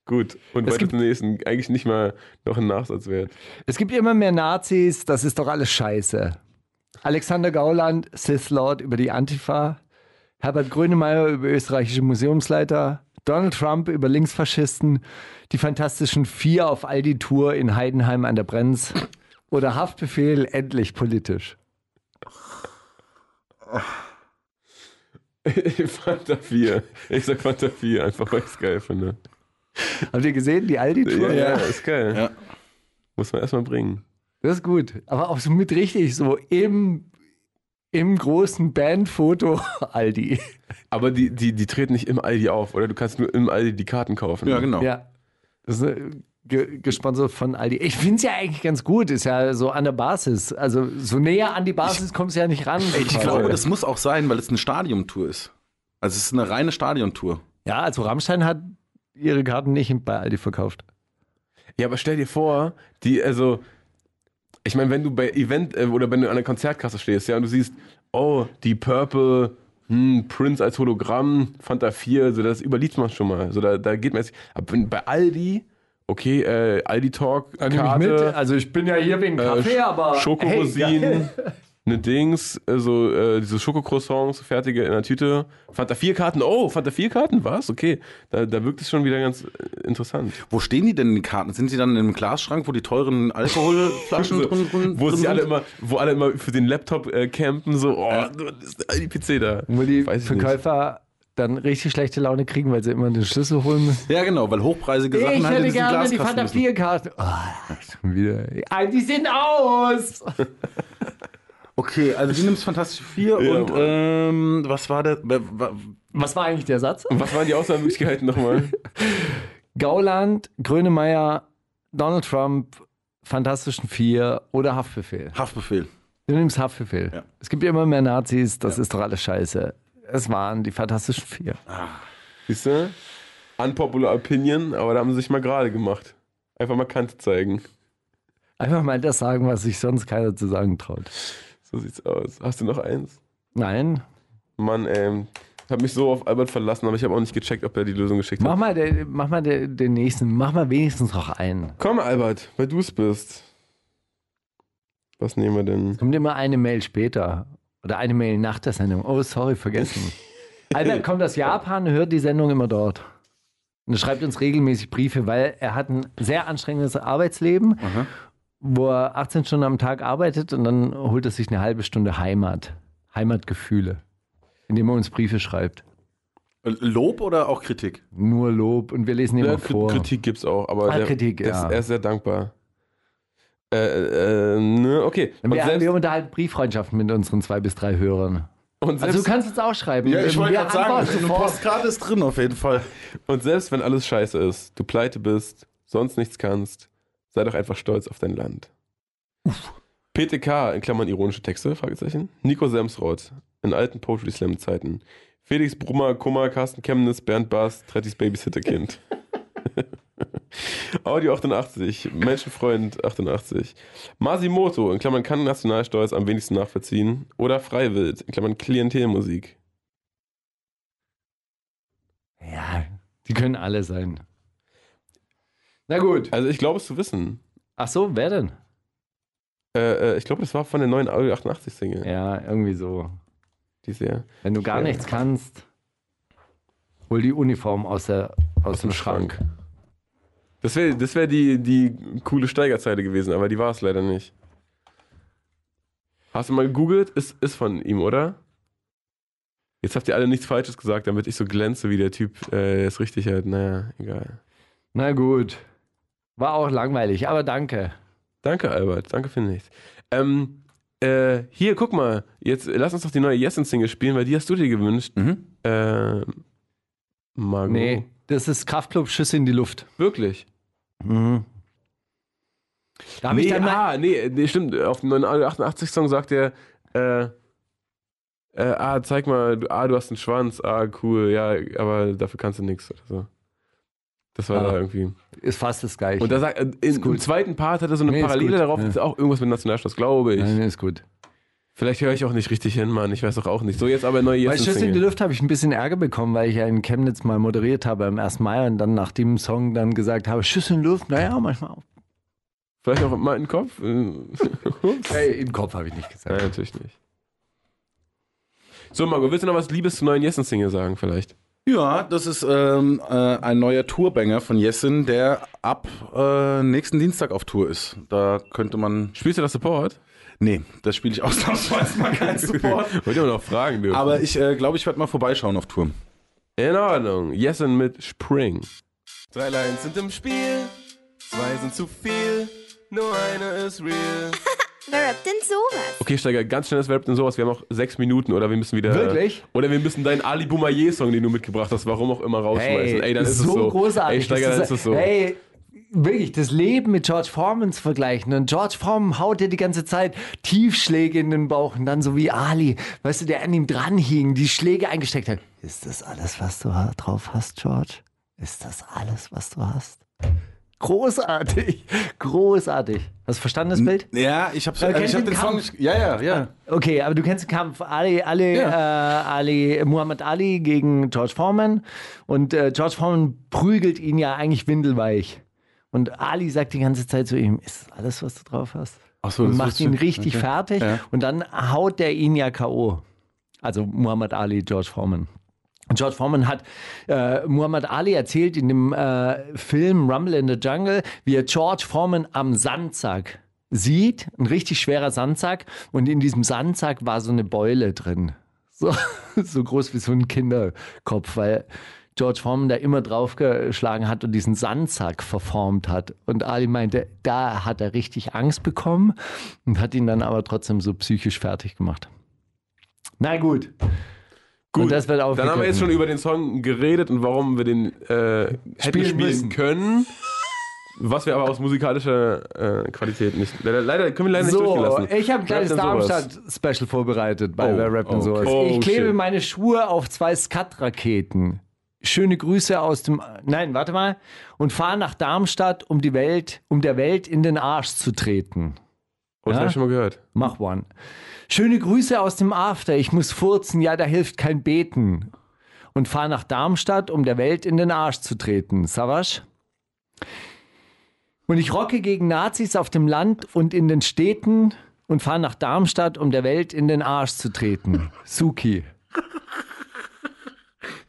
Gut. Und weiter zum nächsten. Eigentlich nicht mal noch ein Nachsatz wert. Es gibt immer mehr Nazis, das ist doch alles scheiße. Alexander Gauland, Sith Lord über die Antifa, Herbert Grönemeyer über österreichische Museumsleiter, Donald Trump über Linksfaschisten, die Fantastischen Vier auf Aldi-Tour in Heidenheim an der Brenz oder Haftbefehl endlich politisch. Fanta 4. Ich sag Fanta 4, einfach weil ich es geil finde. Habt ihr gesehen, die Aldi-Tour? Ja, ja, ist geil. Ja. Muss man erstmal bringen. Das ist gut. Aber auch so mit richtig so im, im großen Bandfoto Aldi. Aber die, die, die treten nicht im Aldi auf, oder? Du kannst nur im Aldi die Karten kaufen. Ja, genau. Ja. Das ist äh, ge gesponsert von Aldi. Ich finde es ja eigentlich ganz gut. Ist ja so an der Basis. Also so näher an die Basis kommst du ja nicht ran. Ich quasi. glaube, das muss auch sein, weil es eine Stadiontour ist. Also es ist eine reine Stadiontour. Ja, also Rammstein hat ihre Karten nicht bei Aldi verkauft. Ja, aber stell dir vor, die, also, ich meine, wenn du bei Event äh, oder wenn du an der Konzertkasse stehst, ja, und du siehst, oh, die Purple, hm, Prince als Hologramm, Fanta 4, so das überliest man schon mal. So, da, da geht man jetzt. Aber bei Aldi, okay, äh, Aldi Talk, Karte. Also ich bin ja hier wegen äh, Kaffee, Sch- aber Schokorosinen, Hey, eine Dings, äh, so äh, diese Schokocroissants, fertige in der Tüte. Fanta 4 Karten, oh, Fanta 4 Karten, was? Okay, da, da wirkt es schon wieder ganz äh, interessant. Wo stehen die denn, die Karten? Sind sie dann im Glasschrank, wo die teuren Alkoholflaschen So, drin, drin wo drin sie alle sind? immer, wo alle immer für den Laptop äh, campen, so, oh, ist die PC da. Wo die Weiß ich nicht. Verkäufer dann richtig schlechte Laune kriegen, weil sie immer den Schlüssel holen müssen. Ja, genau, weil hochpreisige Sachen ich halt hätte gerne die Fanta müssen. 4 Karten. Oh, schon wieder. Ah, die sind aus. Okay, also du nimmst Fantastische 4 Ja, und ähm, was war der? wa- wa- Was war eigentlich der Satz? Und was waren die Auswahlmöglichkeiten nochmal? Gauland, Grönemeyer, Donald Trump, Fantastischen Vier oder Haftbefehl. Haftbefehl. Du nimmst Haftbefehl. Ja. Es gibt immer mehr Nazis, das ist doch alles scheiße. Es waren die Fantastischen Vier. Siehst du? Unpopular Opinion, aber da haben sie sich mal gerade gemacht. Einfach mal Kante zeigen. Einfach mal das sagen, was sich sonst keiner zu sagen traut. So sieht's aus. Hast du noch eins? Nein, Mann, ähm, ich habe mich so auf Albert verlassen, aber ich habe auch nicht gecheckt, ob er die Lösung geschickt mach hat. mal, den, mach mal den, den nächsten. Mach mal wenigstens noch einen. Komm, Albert, weil du es bist. Was nehmen wir denn? Kommt immer eine Mail später. Oder eine Mail nach der Sendung. Oh, sorry, vergessen. Albert kommt aus Japan, hört die Sendung immer dort. Und er schreibt uns regelmäßig Briefe, weil er hat ein sehr anstrengendes Arbeitsleben, wo er 18 Stunden am Tag arbeitet und dann holt er sich eine halbe Stunde Heimat. Heimatgefühle. Indem er uns Briefe schreibt. Lob oder auch Kritik? Nur Lob und wir lesen immer Ja, vor. Kritik gibt's auch, aber Ah, der, Kritik, der ja. ist, er ist sehr dankbar. Äh, äh, ne, okay. Und Wir, selbst, wir unterhalten Brieffreundschaften mit unseren zwei bis drei Hörern. und, Also selbst, du kannst uns auch schreiben. Ja, ich wollte gerade sagen, eine. Postkarte ist drin auf jeden Fall. und selbst wenn alles scheiße ist, du pleite bist, sonst nichts kannst, sei doch einfach stolz auf dein Land. PTK, in Klammern ironische Texte, Fragezeichen. Nico Semsrott, in alten Poetry Slam Zeiten. Felix Brummer, Kummer, Carsten Chemnitz, Bernd Bass, Trettis Babysitterkind. Audio 88, Menschenfreund 88. Masimoto, in Klammern kann Nationalstolz am wenigsten nachvollziehen. Oder Freiwild, in Klammern Klientelmusik. Ja, die können alle sein. Na gut. Also ich glaube es zu wissen. Ach so, wer denn? Äh, äh, ich glaube, das war von der neuen Audio 88 Single. Ja, irgendwie so. Die sehr. Wenn du gar nichts kannst, hol die Uniform aus, der, aus, dem dem Schrank. Schrank. Das wäre das wär die, die coole Steigerzeile gewesen, aber die war es leider nicht. Hast du mal gegoogelt? Ist, ist von ihm, oder? Jetzt habt ihr alle nichts Falsches gesagt, damit ich so glänze, wie der Typ äh, es richtig hat. Naja, egal. Na gut. War auch langweilig, aber danke. Danke, Albert. Danke für nichts. Ähm, äh, hier, guck mal. Jetzt lass uns doch die neue Yes-Single spielen, weil die hast du dir gewünscht. Mhm. Äh, Margot. Nee, das ist Kraftclub Schüsse in die Luft. Wirklich? Mhm. Da hab ich Nee, dann ah, nee, nee, stimmt. Auf dem neuen 88-Song sagt er, äh, äh, ah, zeig mal, du, ah, du hast einen Schwanz, ah, cool, ja, aber dafür kannst du nichts oder so. Das war Ah. da irgendwie. ist fast das gleiche. Und da sagt, äh, im zweiten Part hat er so eine Nee, Parallele darauf, ja. das ist auch irgendwas mit Nationalstolz, glaube ich. Nein, ist gut. Vielleicht höre ich auch nicht richtig hin, Mann, ich weiß doch auch nicht. So, jetzt aber neue Bei Schüsse in die. Luft habe ich ein bisschen Ärger bekommen, weil ich ja in Chemnitz mal moderiert habe am 1. Mai und dann nach dem Song dann gesagt habe, Schüsse in die Luft, naja, manchmal auch. Vielleicht auch mal in den Kopf? Äh. Hey, im Kopf habe ich nicht gesagt. Nein, natürlich nicht. So, Margot, willst du noch was Liebes zur neuen Jessen-Single sagen, vielleicht? Ja, das ist ähm, äh, ein neuer Tourbanger von Jessin, der ab äh, nächsten Dienstag auf Tour ist. Da könnte man. Spielst du das Support? Nee, das spiele ich ausnahmsweise mal kein Support. Wollte immer noch fragen dürfen. Aber ich äh, glaube, ich werde mal vorbeischauen auf Tour. In Ordnung. Jessen mit Spring. Drei Lines sind im Spiel, zwei sind zu viel, nur eine ist real. Wer rappt denn sowas? Okay, Steiger, ganz schnell das Web denn sowas. Wir haben noch sechs Minuten oder wir müssen wieder. Wirklich? Oder wir müssen deinen Ali Boumaier-Song, den du mitgebracht hast, warum auch immer rausschmeißen. Ey, dann ist, so, es so. großartig. Ey, Steiger, dann Das ist es so. Hey, wirklich, das Leben mit George Foreman zu vergleichen. Und George Foreman haut dir die ganze Zeit Tiefschläge in den Bauch und dann so wie Ali, weißt du, der an ihm dran hing, die Schläge eingesteckt hat. Ist das alles, was du drauf hast, George? Ist das alles, was du hast? Großartig, großartig. Hast du verstanden das Bild? Ja, ich habe Äh, ich kennst hab den den Song. Ja, ja, ja. Okay, aber du kennst den Kampf Ali, Ali, Ja. äh, Ali, Muhammad Ali gegen George Foreman und äh, George Foreman prügelt ihn ja eigentlich windelweich. Und Ali sagt die ganze Zeit zu ihm, ist das alles, was du drauf hast? Ach so, und das macht ihn ich. richtig Okay. fertig Ja. und dann haut der ihn ja K.O. Also Muhammad Ali, George Foreman. George Foreman hat äh, Muhammad Ali erzählt in dem äh, Film Rumble in the Jungle, wie er George Foreman am Sandsack sieht, ein richtig schwerer Sandsack, und in diesem Sandsack war so eine Beule drin. So, so groß wie so ein Kinderkopf, weil George Foreman da immer draufgeschlagen hat und diesen Sandsack verformt hat. Und Ali meinte, da hat er richtig Angst bekommen und hat ihn dann aber trotzdem so psychisch fertig gemacht. Na gut. Gut, Und das wird dann haben wir jetzt aufgegriffen. schon über den Song geredet und warum wir den äh, hätten Spielen spielen, können. Was wir aber aus musikalischer äh, Qualität nicht. Leider, leider können wir leider nicht So, durchlassen. ich habe ein kleines Rap? Darmstadt-Special vorbereitet bei Oh, Wer rappt denn okay. sowas. Oh, ich klebe shit. meine Schuhe auf zwei Skat-Raketen. Schöne Grüße aus dem. Nein, warte mal. Und fahre nach Darmstadt, um die Welt, um der Welt in den Arsch zu treten. Oh, das Ja? habe ich schon mal gehört. Mach one. Schöne Grüße aus dem After. Ich muss furzen, ja, da hilft kein Beten. Und fahr nach Darmstadt, um der Welt in den Arsch zu treten. Savasch? Und ich rocke gegen Nazis auf dem Land und in den Städten und fahr nach Darmstadt, um der Welt in den Arsch zu treten. Suki.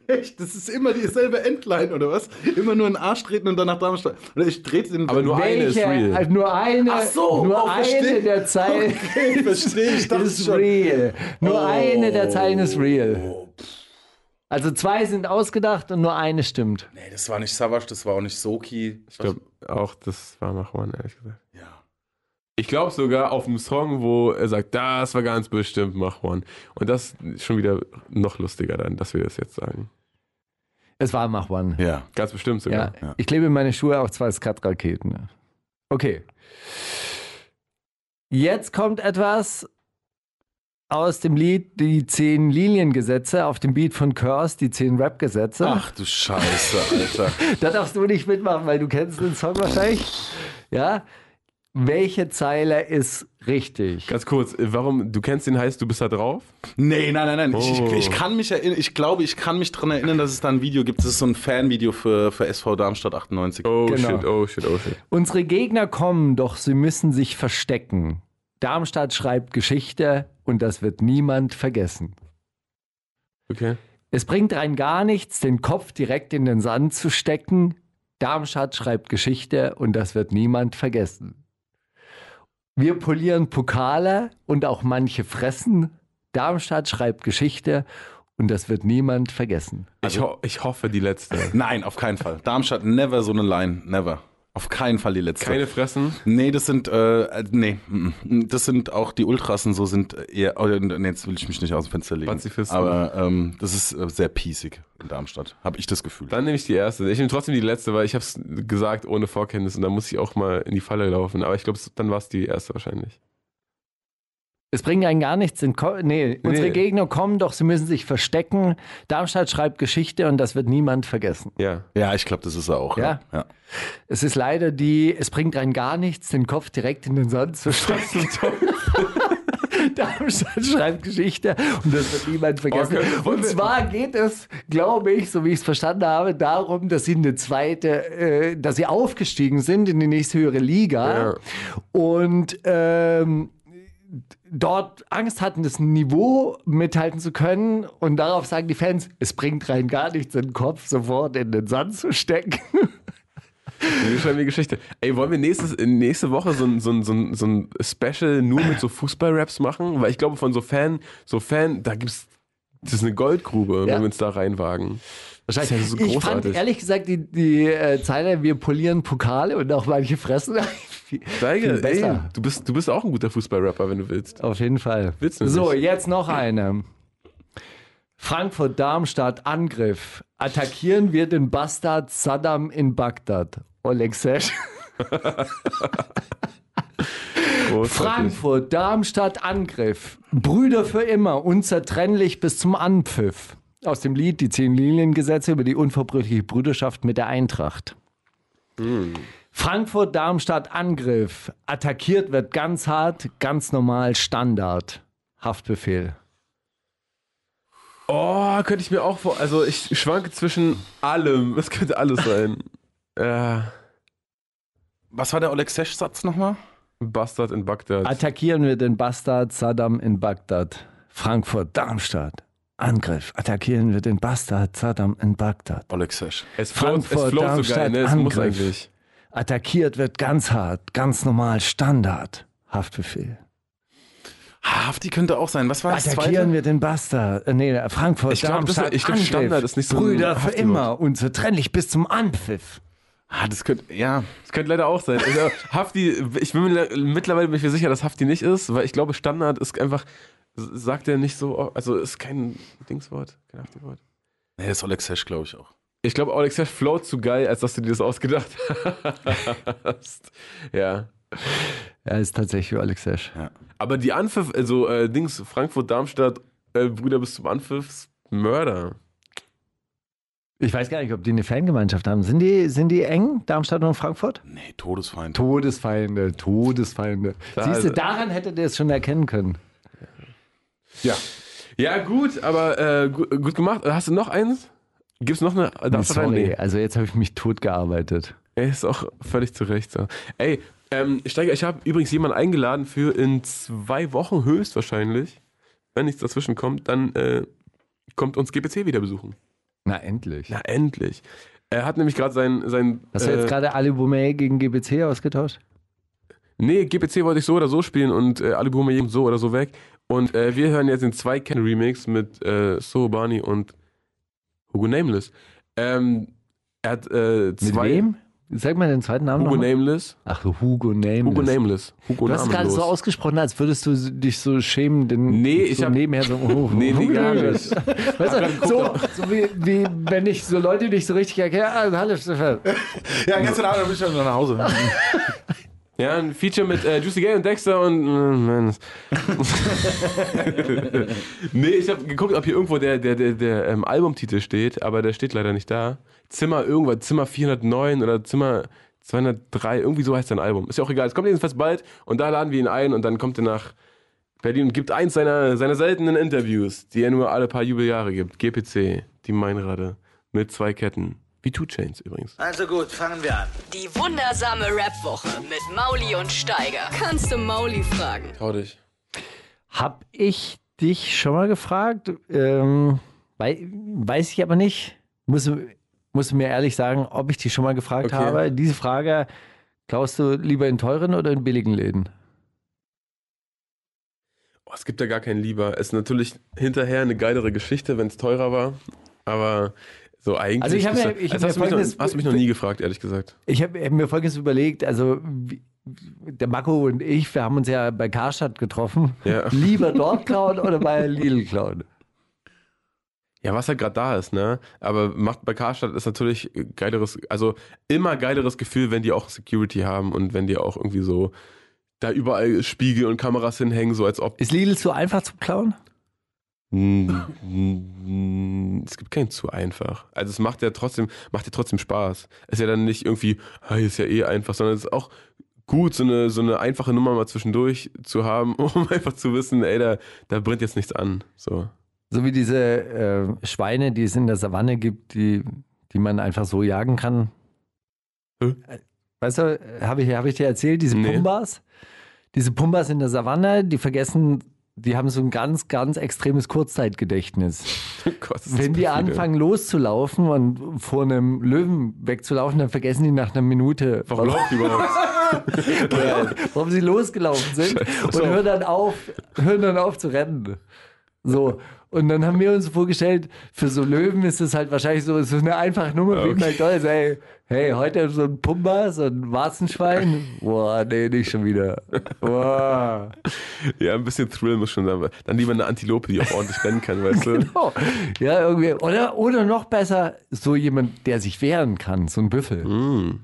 Echt? Das ist immer dieselbe Endline, oder was? Immer nur einen Arsch treten und dann nach Darmstadt. Oder ich trete den. Aber nur eine ist real. Also nur eine, Ach so, nur oh, eine verstehe. der Zeilen Okay, verstehe ich. ist schon. real. Nur Oh. eine der Zeilen ist real. Also zwei sind ausgedacht und nur eine stimmt. Nee, das war nicht Savage, das war auch nicht Soki. Ich glaube auch, das war Machwan, ehrlich gesagt. Ja. Ich glaube sogar auf dem Song, wo er sagt, das war ganz bestimmt Machwan. Und das ist schon wieder noch lustiger dann, dass wir das jetzt sagen. Es war Mach One. Ja. Ganz bestimmt Ja, sogar. Ich klebe meine Schuhe auf zwei Skat-Raketen. Okay. Jetzt kommt etwas aus dem Lied Die zehn Liniengesetze auf dem Beat von Curse, die zehn Rap-Gesetze. Ach du Scheiße, Alter. Da darfst du nicht mitmachen, weil du kennst den Song wahrscheinlich. Ja. Welche Zeile ist richtig? Ganz kurz, warum, du kennst den heißt, du bist da drauf? Nee, nein, nein, nein. Ich, ich, Oh. ich kann mich erinnern, ich glaube, ich kann mich daran erinnern, dass es da ein Video gibt. Das ist so ein Fanvideo für, für SV Darmstadt 98. Oh Genau. shit, oh shit, oh shit. Unsere Gegner kommen, doch sie müssen sich verstecken. Darmstadt schreibt Geschichte und das wird niemand vergessen. Okay. Es bringt rein gar nichts, den Kopf direkt in den Sand zu stecken. Darmstadt schreibt Geschichte und das wird niemand vergessen. Wir polieren Pokale und auch manche fressen. Darmstadt schreibt Geschichte und das wird niemand vergessen. ich, ho ich hoffe die letzte. Nein, auf keinen Fall. Darmstadt, never so eine Line. Never. Auf keinen Fall die letzte. Keine Fressen. Nee, das sind, äh, nee, mm, mm. das sind auch die Ultrasen, so sind eher, oh, nee, jetzt will ich mich nicht aus dem Fenster legen. Pazifisten. Aber ähm, das ist äh, sehr piesig in Darmstadt, habe ich das Gefühl. Dann nehme ich die erste. Ich nehme trotzdem die letzte, weil ich habe es gesagt ohne Vorkenntnis und da muss ich auch mal in die Falle laufen. Aber ich glaube, dann war es die erste wahrscheinlich. Es bringt einen gar nichts. In Ko nee, unsere Nee. Gegner kommen, doch sie müssen sich verstecken. Darmstadt schreibt Geschichte und das wird niemand vergessen. Ja. Ja, ich glaube, das ist er auch. Ja? ja. Es ist leider die, es bringt rein gar nichts, den Kopf direkt in den Sand zu stecken. Darmstadt schreibt Geschichte und das wird niemand vergessen. Okay, und zwar geht es, glaube ich, so wie ich es verstanden habe, darum, dass sie eine zweite, äh, dass sie aufgestiegen sind in die nächste höhere Liga Ja. und ähm, dort Angst hatten, das Niveau mithalten zu können. Und darauf sagen die Fans, es bringt rein gar nichts, den Kopf sofort in den Sand zu stecken. Die Geschichte. Ey, wollen wir nächstes, nächste Woche so ein, so, ein, so, ein, so ein Special nur mit so Fußball-Raps machen? Weil ich glaube, von so Fan, so Fan, da gibt's, das ist eine Goldgrube, Ja. wenn wir uns da reinwagen. Wahrscheinlich. Das ist ja so ich fand ehrlich gesagt die, die äh, Zeile, wir polieren Pokale und auch manche fressen. Viel, Steige, viel besser. ey, du bist, du bist auch ein guter Fußball-Rapper, wenn du willst. Auf jeden Fall. Willst du so, nicht? jetzt noch eine. Frankfurt-Darmstadt Angriff. Attackieren wir den Bastard Saddam in Bagdad. Oleg Sesh. Großartig. Frankfurt, Darmstadt, Angriff. Brüder für immer, unzertrennlich bis zum Anpfiff. Aus dem Lied Die zehn Liniengesetze über die unverbrüchliche Brüderschaft mit der Eintracht. Frankfurt, Darmstadt, Angriff. Attackiert wird ganz hart, ganz normal, Standard. Haftbefehl. Oh, könnte ich mir auch vor. Also ich schwanke zwischen allem. Es könnte alles sein. Ja. Was war der Oleg Sesh-Satz nochmal? Bastard in Bagdad. Attackieren wir den Bastard Saddam in Bagdad. Frankfurt, Darmstadt. Angriff. Attackieren wir den Bastard Saddam in Bagdad. Oleg Sesh. Es es Frankfurt, float so Darmstadt, geil, ne? Es muss Angriff. eigentlich. Attackiert wird ganz hart, ganz normal, Standard. Haftbefehl. Hafti könnte auch sein. Was war das Attackieren zweite? wir den Bastard. Äh, nee, Frankfurt, Ich glaub, das- ich glaub. Standard ist nicht so ein Brüder für immer, unzertrennlich bis zum Anpfiff. Ah, das könnte, ja. Das könnte leider auch sein. Also, Hafti, ich bin mir mittlerweile bin ich mir sicher, dass Hafti nicht ist, weil ich glaube, Standard ist einfach, sagt er nicht so, also ist kein Dingswort, kein Hafti-Wort. Nee, das ist Oleg Sesh, glaube ich auch. Ich glaube, Alex Hesch float zu geil, als dass du dir das ausgedacht hast. ja. Er ist tatsächlich Alex Sesch. Aber die Anpfiff, also äh, Dings, Frankfurt, Darmstadt, äh, Brüder bis zum Anpfiff, Mörder. Ich weiß gar nicht, ob die eine Fangemeinschaft haben. Sind die, sind die eng, Darmstadt und Frankfurt? Nee, Todesfeind. Todesfeinde, Todesfeinde. Da- Siehst du, daran hättet ihr es schon erkennen können. ja. Ja, gut, aber äh, gut, gut gemacht. Hast du noch eins? Gibt's noch eine Nee, sorry, Nee. also jetzt habe ich mich tot gearbeitet. Ey, ist auch völlig zu Recht so. Ey, ähm, Steiger, ich habe übrigens jemanden eingeladen für in zwei Wochen höchstwahrscheinlich. Wenn nichts dazwischen kommt, dann äh, kommt uns GPC wieder besuchen. Na, endlich. Na, endlich. Er hat nämlich gerade sein, sein Hast du äh, jetzt gerade Ali Boumaier gegen GBC ausgetauscht? Nee, GPC wollte ich so oder so spielen und äh, Ali Boumaier so oder so weg. Und äh, wir hören jetzt den zwei Ken Remix mit äh, So Barney und Hugo Nameless. Ähm, er hat äh, Mit zwei. wem? Sag mal den zweiten Namen Hugo. Nameless. Ach, Hugo Nameless. Hugo Nameless. Hugo Du hast es gerade so ausgesprochen, als würdest du dich so schämen, denn Nee, ich so hab- nebenher so. Oh, Nee, nee, Hugo gar Nameless. nicht. Weißt du, so, so wie, wie wenn ich so Leute nicht so richtig erkenne. Ah, hallo Stefan. Ja, gestern Abend bin ich dann nach Hause. Ja, ein Feature mit äh, Juicy Gay und Dexter und. Äh, nee, ich habe geguckt, ob hier irgendwo der, der, der, der ähm, Albumtitel steht, aber der steht leider nicht da. Zimmer irgendwas, Zimmer 409 oder Zimmer 203, irgendwie so heißt sein Album. Ist ja auch egal. Es kommt jedenfalls bald und da laden wir ihn ein und dann kommt er nach Berlin und gibt eins seiner, seiner seltenen Interviews, die er nur alle paar Jubeljahre gibt. GPC, die Meinrade, mit zwei Ketten. Wie Two Chains übrigens. Also gut, fangen wir an. Die wundersame Rap-Woche mit Mauli und Steiger. Kannst du Mauli fragen? Trau dich. Hab ich dich schon mal gefragt? Ähm, wei weiß ich aber nicht. Muss, muss mir ehrlich sagen, ob ich dich schon mal gefragt Okay. habe. Diese Frage, klaust du lieber in teuren oder in billigen Läden? Oh, es gibt ja gar keinen Lieber. Es ist natürlich hinterher eine geilere Geschichte, wenn es teurer war. Aber so eigentlich. Also ich hab ist mir- ja- ich hab das mir hast, du mich noch, hast mich nie gefragt, ehrlich gesagt. Ich habe hab mir folgendes überlegt, also der Marco und ich, wir haben uns ja bei Karstadt getroffen. Ja. Lieber dort klauen oder bei Lidl klauen? Ja, was halt gerade da ist, ne? Aber macht bei Karstadt ist natürlich geileres, also immer geileres Gefühl, wenn die auch Security haben und wenn die auch irgendwie so da überall Spiegel und Kameras hinhängen, so als ob. Ist Lidl zu einfach zu klauen? Es gibt kein zu einfach. Also es macht ja trotzdem, macht ja trotzdem Spaß. Es ist ja dann nicht irgendwie, hey, ist ja eh einfach, sondern es ist auch gut, so eine, so eine einfache Nummer mal zwischendurch zu haben, um einfach zu wissen, ey, da, da brennt jetzt nichts an. So. So wie diese äh, Schweine, die es in der Savanne gibt, die, die man einfach so jagen kann. Hä? Weißt du, habe ich, hab ich dir erzählt, diese Nee. Pumbas? Diese Pumbas in der Savanne, die vergessen, die haben so ein ganz, ganz extremes Kurzzeitgedächtnis. Gott, Wenn die anfangen loszulaufen und vor einem Löwen wegzulaufen, dann vergessen die nach einer Minute, Warum läuft die überhaupt? warum sie losgelaufen sind Scheiße, und auf. hören dann auf, hören dann auf zu rennen. So. Und dann haben wir uns vorgestellt, für so Löwen ist es halt wahrscheinlich so, so eine einfache Nummer wie Okay. McDonalds. Ey, hey, heute so ein Pumba, so ein Warzenschwein. Boah, nee, nicht schon wieder. Boah. Ja, ein bisschen Thrill muss schon sein. Dann lieber eine Antilope, die auch ordentlich rennen kann, weißt du? Oh, ja, irgendwie. Oder, oder noch besser, so jemand, der sich wehren kann, so ein Büffel. Mm.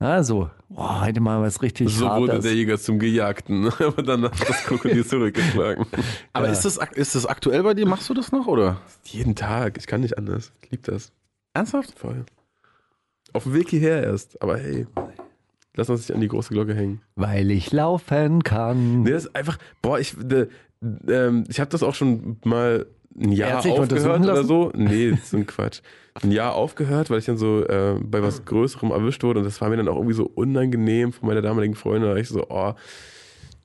Ja, so. Boah, heute mal was richtig So wurde Hartes. der Jäger zum Gejagten, aber dann hat das Krokodil zurückgeschlagen. Aber ist, das, ist das aktuell bei dir? Machst du das noch, oder? Jeden Tag, ich kann nicht anders. Ich lieb das. Ernsthaft? Voll. Auf dem Weg hierher erst, aber hey, lass uns nicht an die große Glocke hängen. Weil ich laufen kann. Nee, das ist einfach, boah, ich, de, ähm, ich habe das auch schon mal ein Jahr aufgehört oder so. Nee, das ist ein Quatsch. Ein Jahr aufgehört, weil ich dann so äh, bei was Größerem erwischt wurde und das war mir dann auch irgendwie so unangenehm von meiner damaligen Freundin. Da war ich so, oh,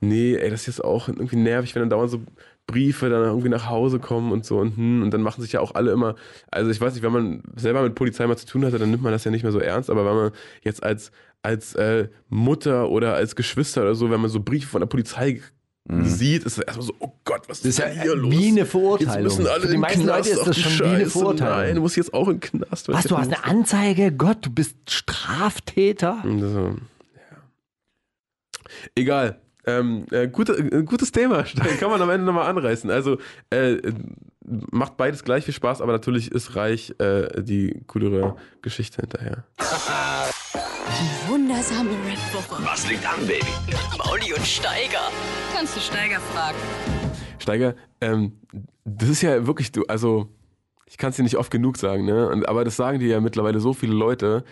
nee, ey, das ist jetzt auch irgendwie nervig, wenn dann dauernd so Briefe dann irgendwie nach Hause kommen und so und hm, und dann machen sich ja auch alle immer, also ich weiß nicht, wenn man selber mit Polizei mal zu tun hatte, dann nimmt man das ja nicht mehr so ernst, aber wenn man jetzt als als äh, Mutter oder als Geschwister oder so, wenn man so Briefe von der Polizei sieht, ist es erstmal so, oh Gott, was ist, Das ist ja denn hier los? wie eine Verurteilung. Jetzt müssen alle Für die meisten Knast, Leute ist das schon wie eine Scheiße, Verurteilung. Nein, du musst jetzt auch in den Knast. Was, du hast eine. Anzeige? Gott, du bist Straftäter? So, ja. Egal. Ähm, äh, gute, äh, gutes Thema, Stein, kann man am Ende nochmal anreißen. Also äh, äh, macht beides gleich viel Spaß, aber natürlich ist reich äh, die coolere Geschichte hinterher. Die wundersame Rap-Woche. Was liegt an, Baby? Mauli und Steiger. Kannst du Steiger fragen? Steiger, ähm, das ist ja wirklich, du, also ich kann es dir nicht oft genug sagen, ne? Aber das sagen dir ja mittlerweile so viele Leute.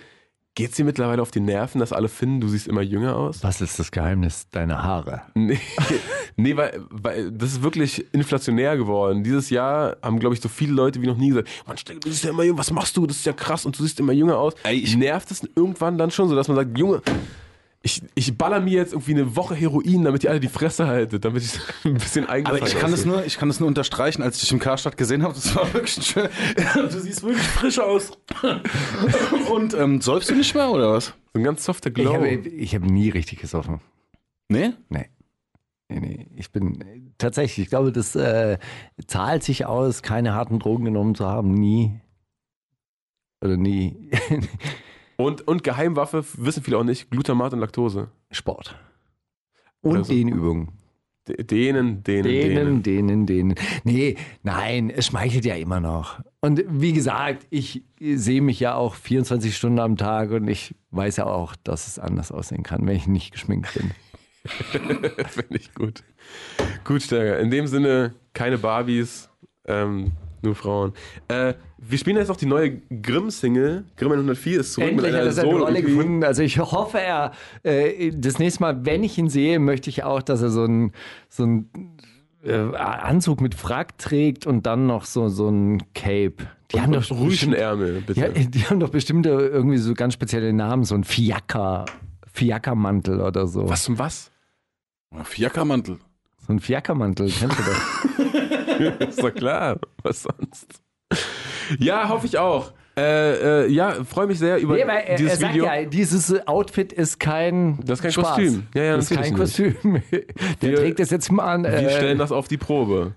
Geht's dir mittlerweile auf die Nerven, dass alle finden, du siehst immer jünger aus? Was ist das Geheimnis deiner Haare? Nee, nee weil, weil das ist wirklich inflationär geworden. Dieses Jahr haben, glaube ich, so viele Leute wie noch nie gesagt, Mann, du siehst ja immer jung, was machst du? Das ist ja krass und du siehst immer jünger aus. Ey, ich- Nervt es irgendwann dann schon so, dass man sagt, Junge, ich, ich baller mir jetzt irgendwie eine Woche Heroin, damit ihr alle die Fresse haltet, damit ich ein bisschen Aber eingefallen ich kann, das nur, ich kann das nur unterstreichen, als ich dich im Karstadt gesehen habe. Das war wirklich schön. Du siehst wirklich frisch aus. Und ähm, säufst du nicht mehr oder was? So ein ganz softer Ich Glow. habe ich hab nie richtig gesoffen. Nee? Nee. Nee, nee. Ich bin tatsächlich, ich glaube, das äh, zahlt sich aus, keine harten Drogen genommen zu haben. Nie. Oder nie. Und, und Geheimwaffe, wissen viele auch nicht, Glutamat und Laktose. Sport. Und so. Dehnübungen. Denen, denen, Denen, denen. denen, denen. Nee, nein, es schmeichelt ja immer noch. Und wie gesagt, ich sehe mich ja auch 24 Stunden am Tag und ich weiß ja auch, dass es anders aussehen kann, wenn ich nicht geschminkt bin. Finde ich gut. Gut, Steiger. In dem Sinne, keine Barbies, ähm, nur Frauen. Äh, wir spielen jetzt auch die neue Grimm-Single. Grimm 104 ist zurück Endlich mit hat einer er seine Rolle Solo-EP. gefunden. Also ich hoffe, er äh, das nächste Mal, wenn ich ihn sehe, möchte ich auch, dass er so einen so äh, Anzug mit Frack trägt und dann noch so, so ein Cape. Die haben doch bestimmt, Rüschenärmel, bitte. ja, die haben doch bestimmt irgendwie so ganz spezielle Namen, so ein Fiaker, Fiakermantel oder so. Was zum was? Fiakermantel. So ein Fiakermantel, kennst du doch. Ist doch klar. Was sonst? Ja, hoffe ich auch. Äh, äh, ja, freue mich sehr über Nee, weil er, dieses er sagt Video. ja, dieses Outfit ist kein Das ist kein Spaß. Kostüm. Ja, ja, das ist kein Kostüm. Der Wir- trägt das jetzt mal an. Wir äh, stellen das auf die Probe.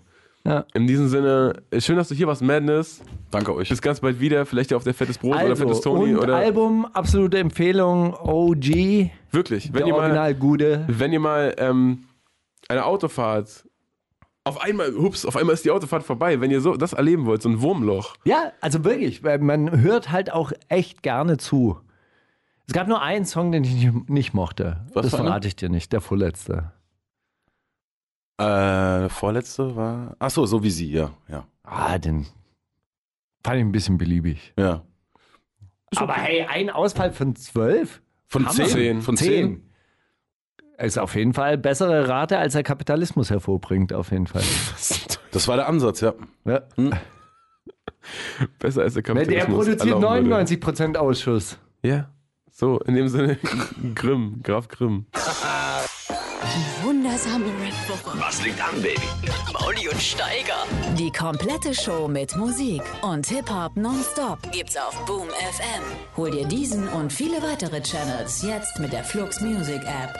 Ja. In diesem Sinne, schön, dass du hier warst, Madness. Danke euch. Bis ganz bald wieder. Vielleicht ja auf der Fettes Brot oder Also, Fettes Tony. und Oder Album, absolute Empfehlung, OG, wirklich, wenn der ihr mal, Original Gude. wenn ihr mal ähm, eine Autofahrt auf einmal, hups, auf einmal ist die Autofahrt vorbei. Wenn ihr so das erleben wollt, so ein Wurmloch. Ja, also wirklich, weil man hört halt auch echt gerne zu. Es gab nur einen Song, den ich nicht, nicht mochte. Was das verrate ich dir nicht, der vorletzte. Äh, vorletzte war. Ach so, so wie sie, ja. Ja. Ah, den fand ich ein bisschen beliebig. ja. Aber hey, ein Ausfall von zwölf? Von zehn. Von zehn. Ist auf jeden Fall bessere Rate, als der Kapitalismus hervorbringt, auf jeden Fall. Das war der Ansatz, ja. Ja. Besser als der Der Kapitalismus. produziert erlauben würde. 99% Ausschuss. Ja. So, in dem Sinne, Grimm, Graf Grimm. Die wundersame Rap-Woche. Was liegt an, Baby? Mauli und Steiger. Die komplette Show mit Musik und Hip-Hop nonstop gibt's auf Boom FM. Hol dir diesen und viele weitere Channels jetzt mit der Flux Music App.